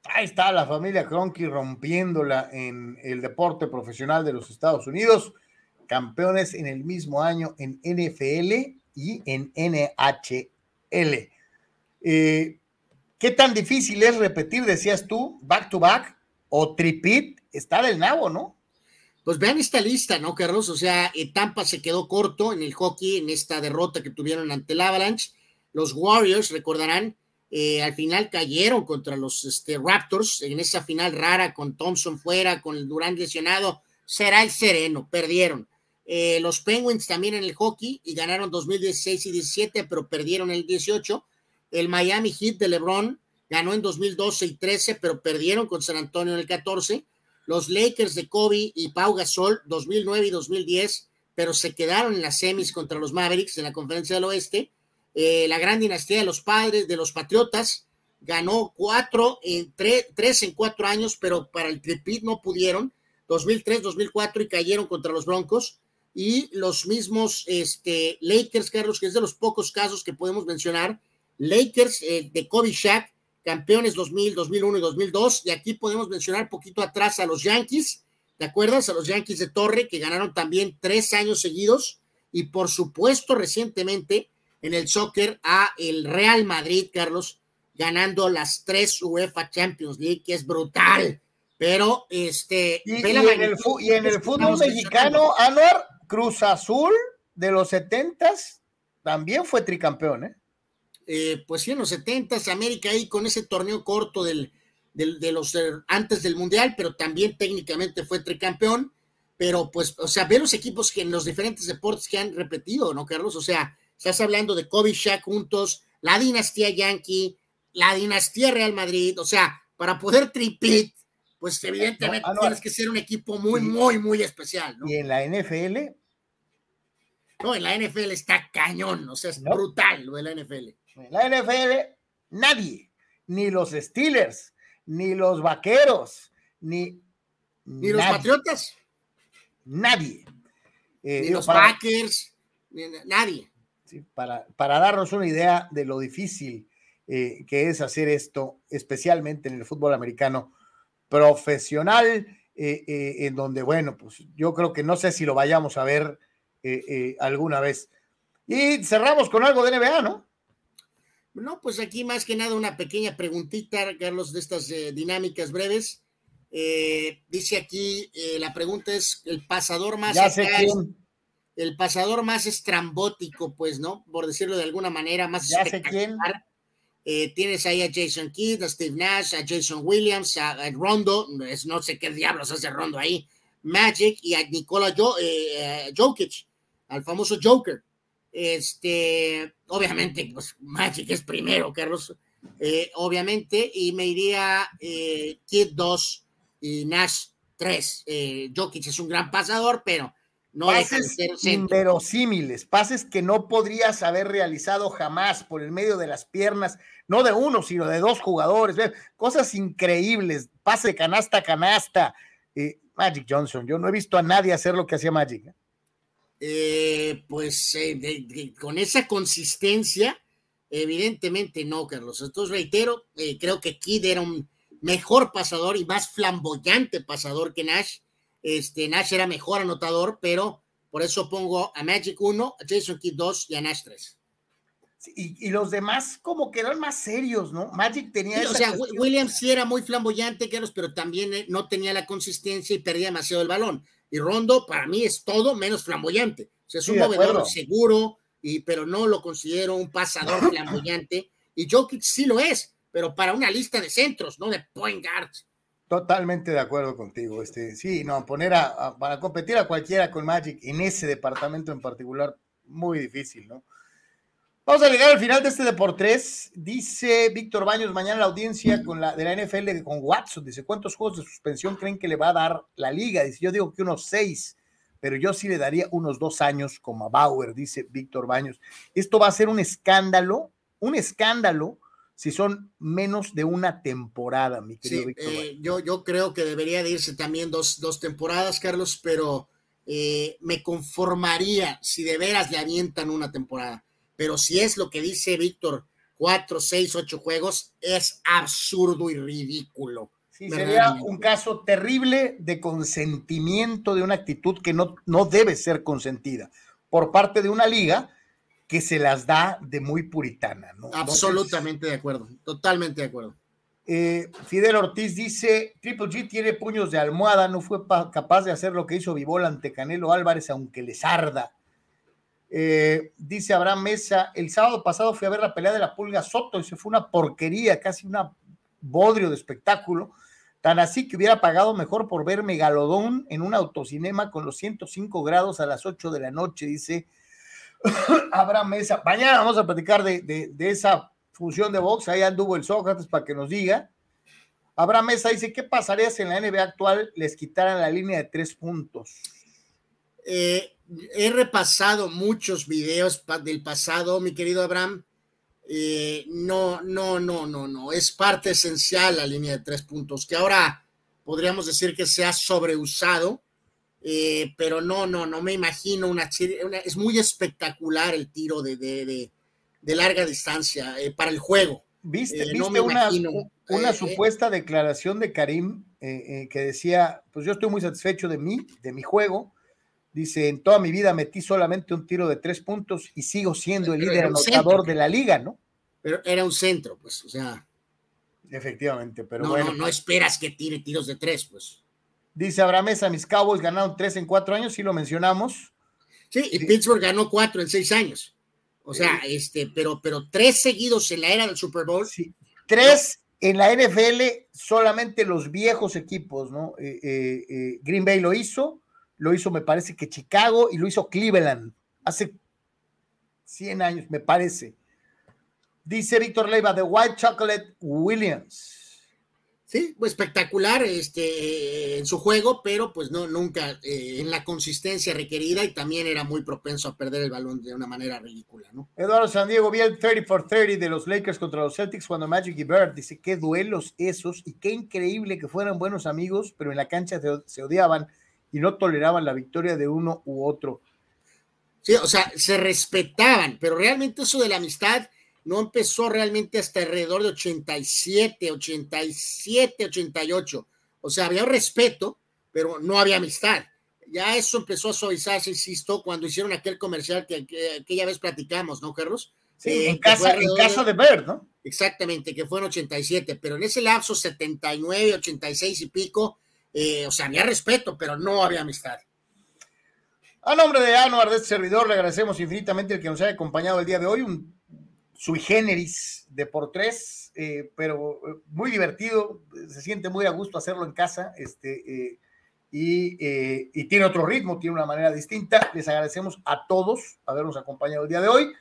Ahí está la familia Cronky rompiéndola en el deporte profesional de los Estados Unidos, campeones en el mismo año en NFL y en NHL. Eh, ¿Qué tan difícil es repetir, decías tú, back to back o tripit? Está del nabo, ¿no? Pues vean esta lista, ¿no, Carlos? O sea, Tampa se quedó corto en el hockey, en esta derrota que tuvieron ante el Avalanche. Los Warriors, recordarán, eh, al final cayeron contra los este, Raptors en esa final rara con Thompson fuera, con el Durán lesionado. Será el sereno, perdieron. Eh, los Penguins también en el hockey y ganaron 2016 y 17, pero perdieron el 18. El Miami Heat de LeBron ganó en 2012 y 13, pero perdieron con San Antonio en el 14 los Lakers de Kobe y Pau Gasol 2009 y 2010, pero se quedaron en las semis contra los Mavericks en la Conferencia del Oeste. Eh, la gran dinastía de los padres, de los Patriotas, ganó cuatro, en tres en cuatro años, pero para el tripit no pudieron. 2003, 2004 y cayeron contra los Broncos. Y los mismos este, Lakers, Carlos, que es de los pocos casos que podemos mencionar, Lakers eh, de Kobe Shaq campeones 2000, 2001 y 2002. Y aquí podemos mencionar poquito atrás a los Yankees, ¿te acuerdas? A los Yankees de Torre, que ganaron también tres años seguidos. Y por supuesto, recientemente en el soccer a el Real Madrid, Carlos, ganando las tres UEFA Champions League, que es brutal. Pero este. Y, en, el, fútbol mexicano, Anuar, Cruz Azul de los setentas también fue tricampeón, ¿eh? Eh, pues sí, en los 70 América ahí con ese torneo corto del, de los eh, antes del Mundial, pero también técnicamente fue tricampeón. Pero pues, o sea, ve los equipos que en los diferentes deportes que han repetido, ¿no, Carlos? O sea, estás hablando de Kobe Shaq juntos, la dinastía Yankee, la dinastía Real Madrid, o sea, para poder tripit, pues evidentemente tienes que ser un equipo muy, muy, muy especial, ¿no? Y en la NFL. No, en la NFL está cañón, o sea, es brutal lo de la NFL. En la NFL, nadie, ni los Steelers, ni los Vaqueros, ni. Ni los Patriotas. Nadie. Eh, ni los Packers, nadie. Para, para, darnos una idea de lo difícil eh, que es hacer esto, especialmente en el fútbol americano profesional, eh, en donde, bueno, pues yo creo que no sé si lo vayamos a ver alguna vez. Y cerramos con algo de NBA, ¿no? No, pues aquí más que nada una pequeña preguntita, Carlos, de estas eh, dinámicas breves. Eh, dice aquí, eh, la pregunta es, el pasador más... el pasador más estrambótico, pues, ¿no? Por decirlo de alguna manera, más ya sé quién. tienes ahí a Jason Kidd, a Steve Nash, a Jason Williams, a, Rondo, no sé qué diablos hace Rondo ahí, Magic y a Nikola Jokic, al famoso Joker. Este, obviamente, pues Magic es primero, Carlos, eh, obviamente, y me iría eh, Kid 2 y Nash 3. Eh, Jokic es un gran pasador, pero no pases inverosímiles, pases que no podrías haber realizado jamás por el medio de las piernas, no de uno, sino de dos jugadores, cosas increíbles, pase canasta a canasta. Magic Johnson, yo no he visto a nadie hacer lo que hacía Magic. Eh, pues eh, con esa consistencia, evidentemente no, Carlos. Entonces reitero, eh, creo que Kid era un mejor pasador y más flamboyante pasador que Nash. Este, Nash era mejor anotador, pero por eso pongo a Magic 1, a Jason Kidd 2 y a Nash 3. y, los demás como que eran más serios, ¿no? Magic tenía... o sea, Williams sí era muy flamboyante, Carlos, pero también no tenía la consistencia y perdía demasiado el balón. Y Rondo para mí es todo menos flamboyante. O sea, es un movedor seguro, y, pero no lo considero un pasador flamboyante. Y Jokic sí lo es, pero para una lista de centros, no de point guards. Totalmente de acuerdo contigo. Este, sí, no, poner a, para competir a cualquiera con Magic en ese departamento en particular, muy difícil, ¿no? Vamos a llegar al final de este Deportes. Dice Víctor Baños, mañana la audiencia con la, de la NFL con Watson. Dice, ¿cuántos juegos de suspensión creen que le va a dar la liga? Dice, yo digo que unos seis, pero yo sí le daría unos dos años como a Bauer, dice Víctor Baños. Esto va a ser un escándalo, un escándalo si son menos de una temporada, mi querido Víctor. Eh, yo, yo creo que debería de irse también dos, dos temporadas, Carlos, pero eh, me conformaría si de veras le avientan una temporada pero si es lo que dice Víctor, cuatro, seis, ocho juegos, es absurdo y ridículo. Sí, sería un caso terrible de consentimiento de una actitud que no, no debe ser consentida por parte de una liga que se las da de muy puritana. ¿no? Absolutamente de acuerdo, totalmente de acuerdo. Eh, Fidel Ortiz dice, Triple G tiene puños de almohada, no fue capaz de hacer lo que hizo Vivola ante Canelo Álvarez, aunque les arda. Eh, dice Abraham Mesa, el sábado pasado fui a ver la pelea de la Pulga Soto y se fue una porquería, casi una bodrio de espectáculo. Tan así que hubiera pagado mejor por ver Megalodón en un autocinema con los 105 grados a las 8 de la noche, dice Abraham Mesa. Mañana vamos a platicar de, esa función de box. Ahí anduvo el Sócrates para que nos diga. Abraham Mesa dice: ¿Qué pasaría si en la NBA actual les quitaran la línea de tres puntos? Eh, he repasado muchos videos del pasado, mi querido Abraham. Eh, no, no, no, no, no. Es parte esencial la línea de tres puntos, que ahora podríamos decir que se ha sobreusado, eh, pero no, no, no me imagino una, Es muy espectacular el tiro de, de, de, larga distancia eh, para el juego. ¿Viste, ¿viste una, una supuesta declaración de Karim que decía, pues yo estoy muy satisfecho de mí, de mi juego, Dice, en toda mi vida metí solamente un tiro de tres puntos y sigo siendo el líder anotador de la liga, ¿no? Pero era un centro, pues, o sea. Efectivamente, pero no, bueno. No, no esperas que tire tiros de tres, pues. Dice Abraham Mesa, mis Cowboys ganaron tres en cuatro años, sí lo mencionamos. Sí, y Pittsburgh ganó cuatro en seis años. O sea, este, pero, pero tres seguidos en la era del Super Bowl. Sí, tres en la NFL, solamente los viejos equipos, ¿no? Eh, eh, eh, Green Bay lo hizo, lo hizo, me parece que Chicago y lo hizo Cleveland hace 100 años, me parece. Dice Víctor Leiva, The White Chocolate Williams. Sí, pues espectacular este, en su juego, pero pues no, nunca eh, en la consistencia requerida y también era muy propenso a perder el balón de una manera ridícula, ¿no? Eduardo San Diego vi el 30 for 30 de los Lakers contra los Celtics cuando Magic y Bird dice qué duelos esos y qué increíble que fueran buenos amigos, pero en la cancha se odiaban y no toleraban la victoria de uno u otro. Sí, o sea, se respetaban, pero realmente eso de la amistad no empezó realmente hasta alrededor de 87, 87, 88. O sea, había respeto, pero no había amistad. Ya eso empezó a suavizarse, insisto, cuando hicieron aquel comercial que, aquella vez platicamos, ¿no, Carlos? Sí, eh, en, casa, en casa de Bird, ¿no? Exactamente, que fue en 87, pero en ese lapso 79, 86 y pico, eh, o sea, había respeto, pero no había amistad. A nombre de Anuar, de este servidor, le agradecemos infinitamente el que nos haya acompañado el día de hoy, un sui generis de por tres, eh, pero eh, muy divertido, se siente muy a gusto hacerlo en casa, este, y, y, tiene otro ritmo, tiene una manera distinta. Les agradecemos a todos habernos acompañado el día de hoy.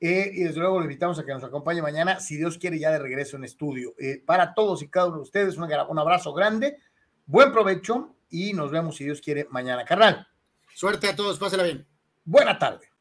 y desde luego le invitamos a que nos acompañe mañana, si Dios quiere, ya de regreso en estudio. para todos y cada uno de ustedes, un, un abrazo grande Buen provecho y nos vemos, si Dios quiere, mañana, carnal. Suerte a todos, pásala bien. Buena tarde.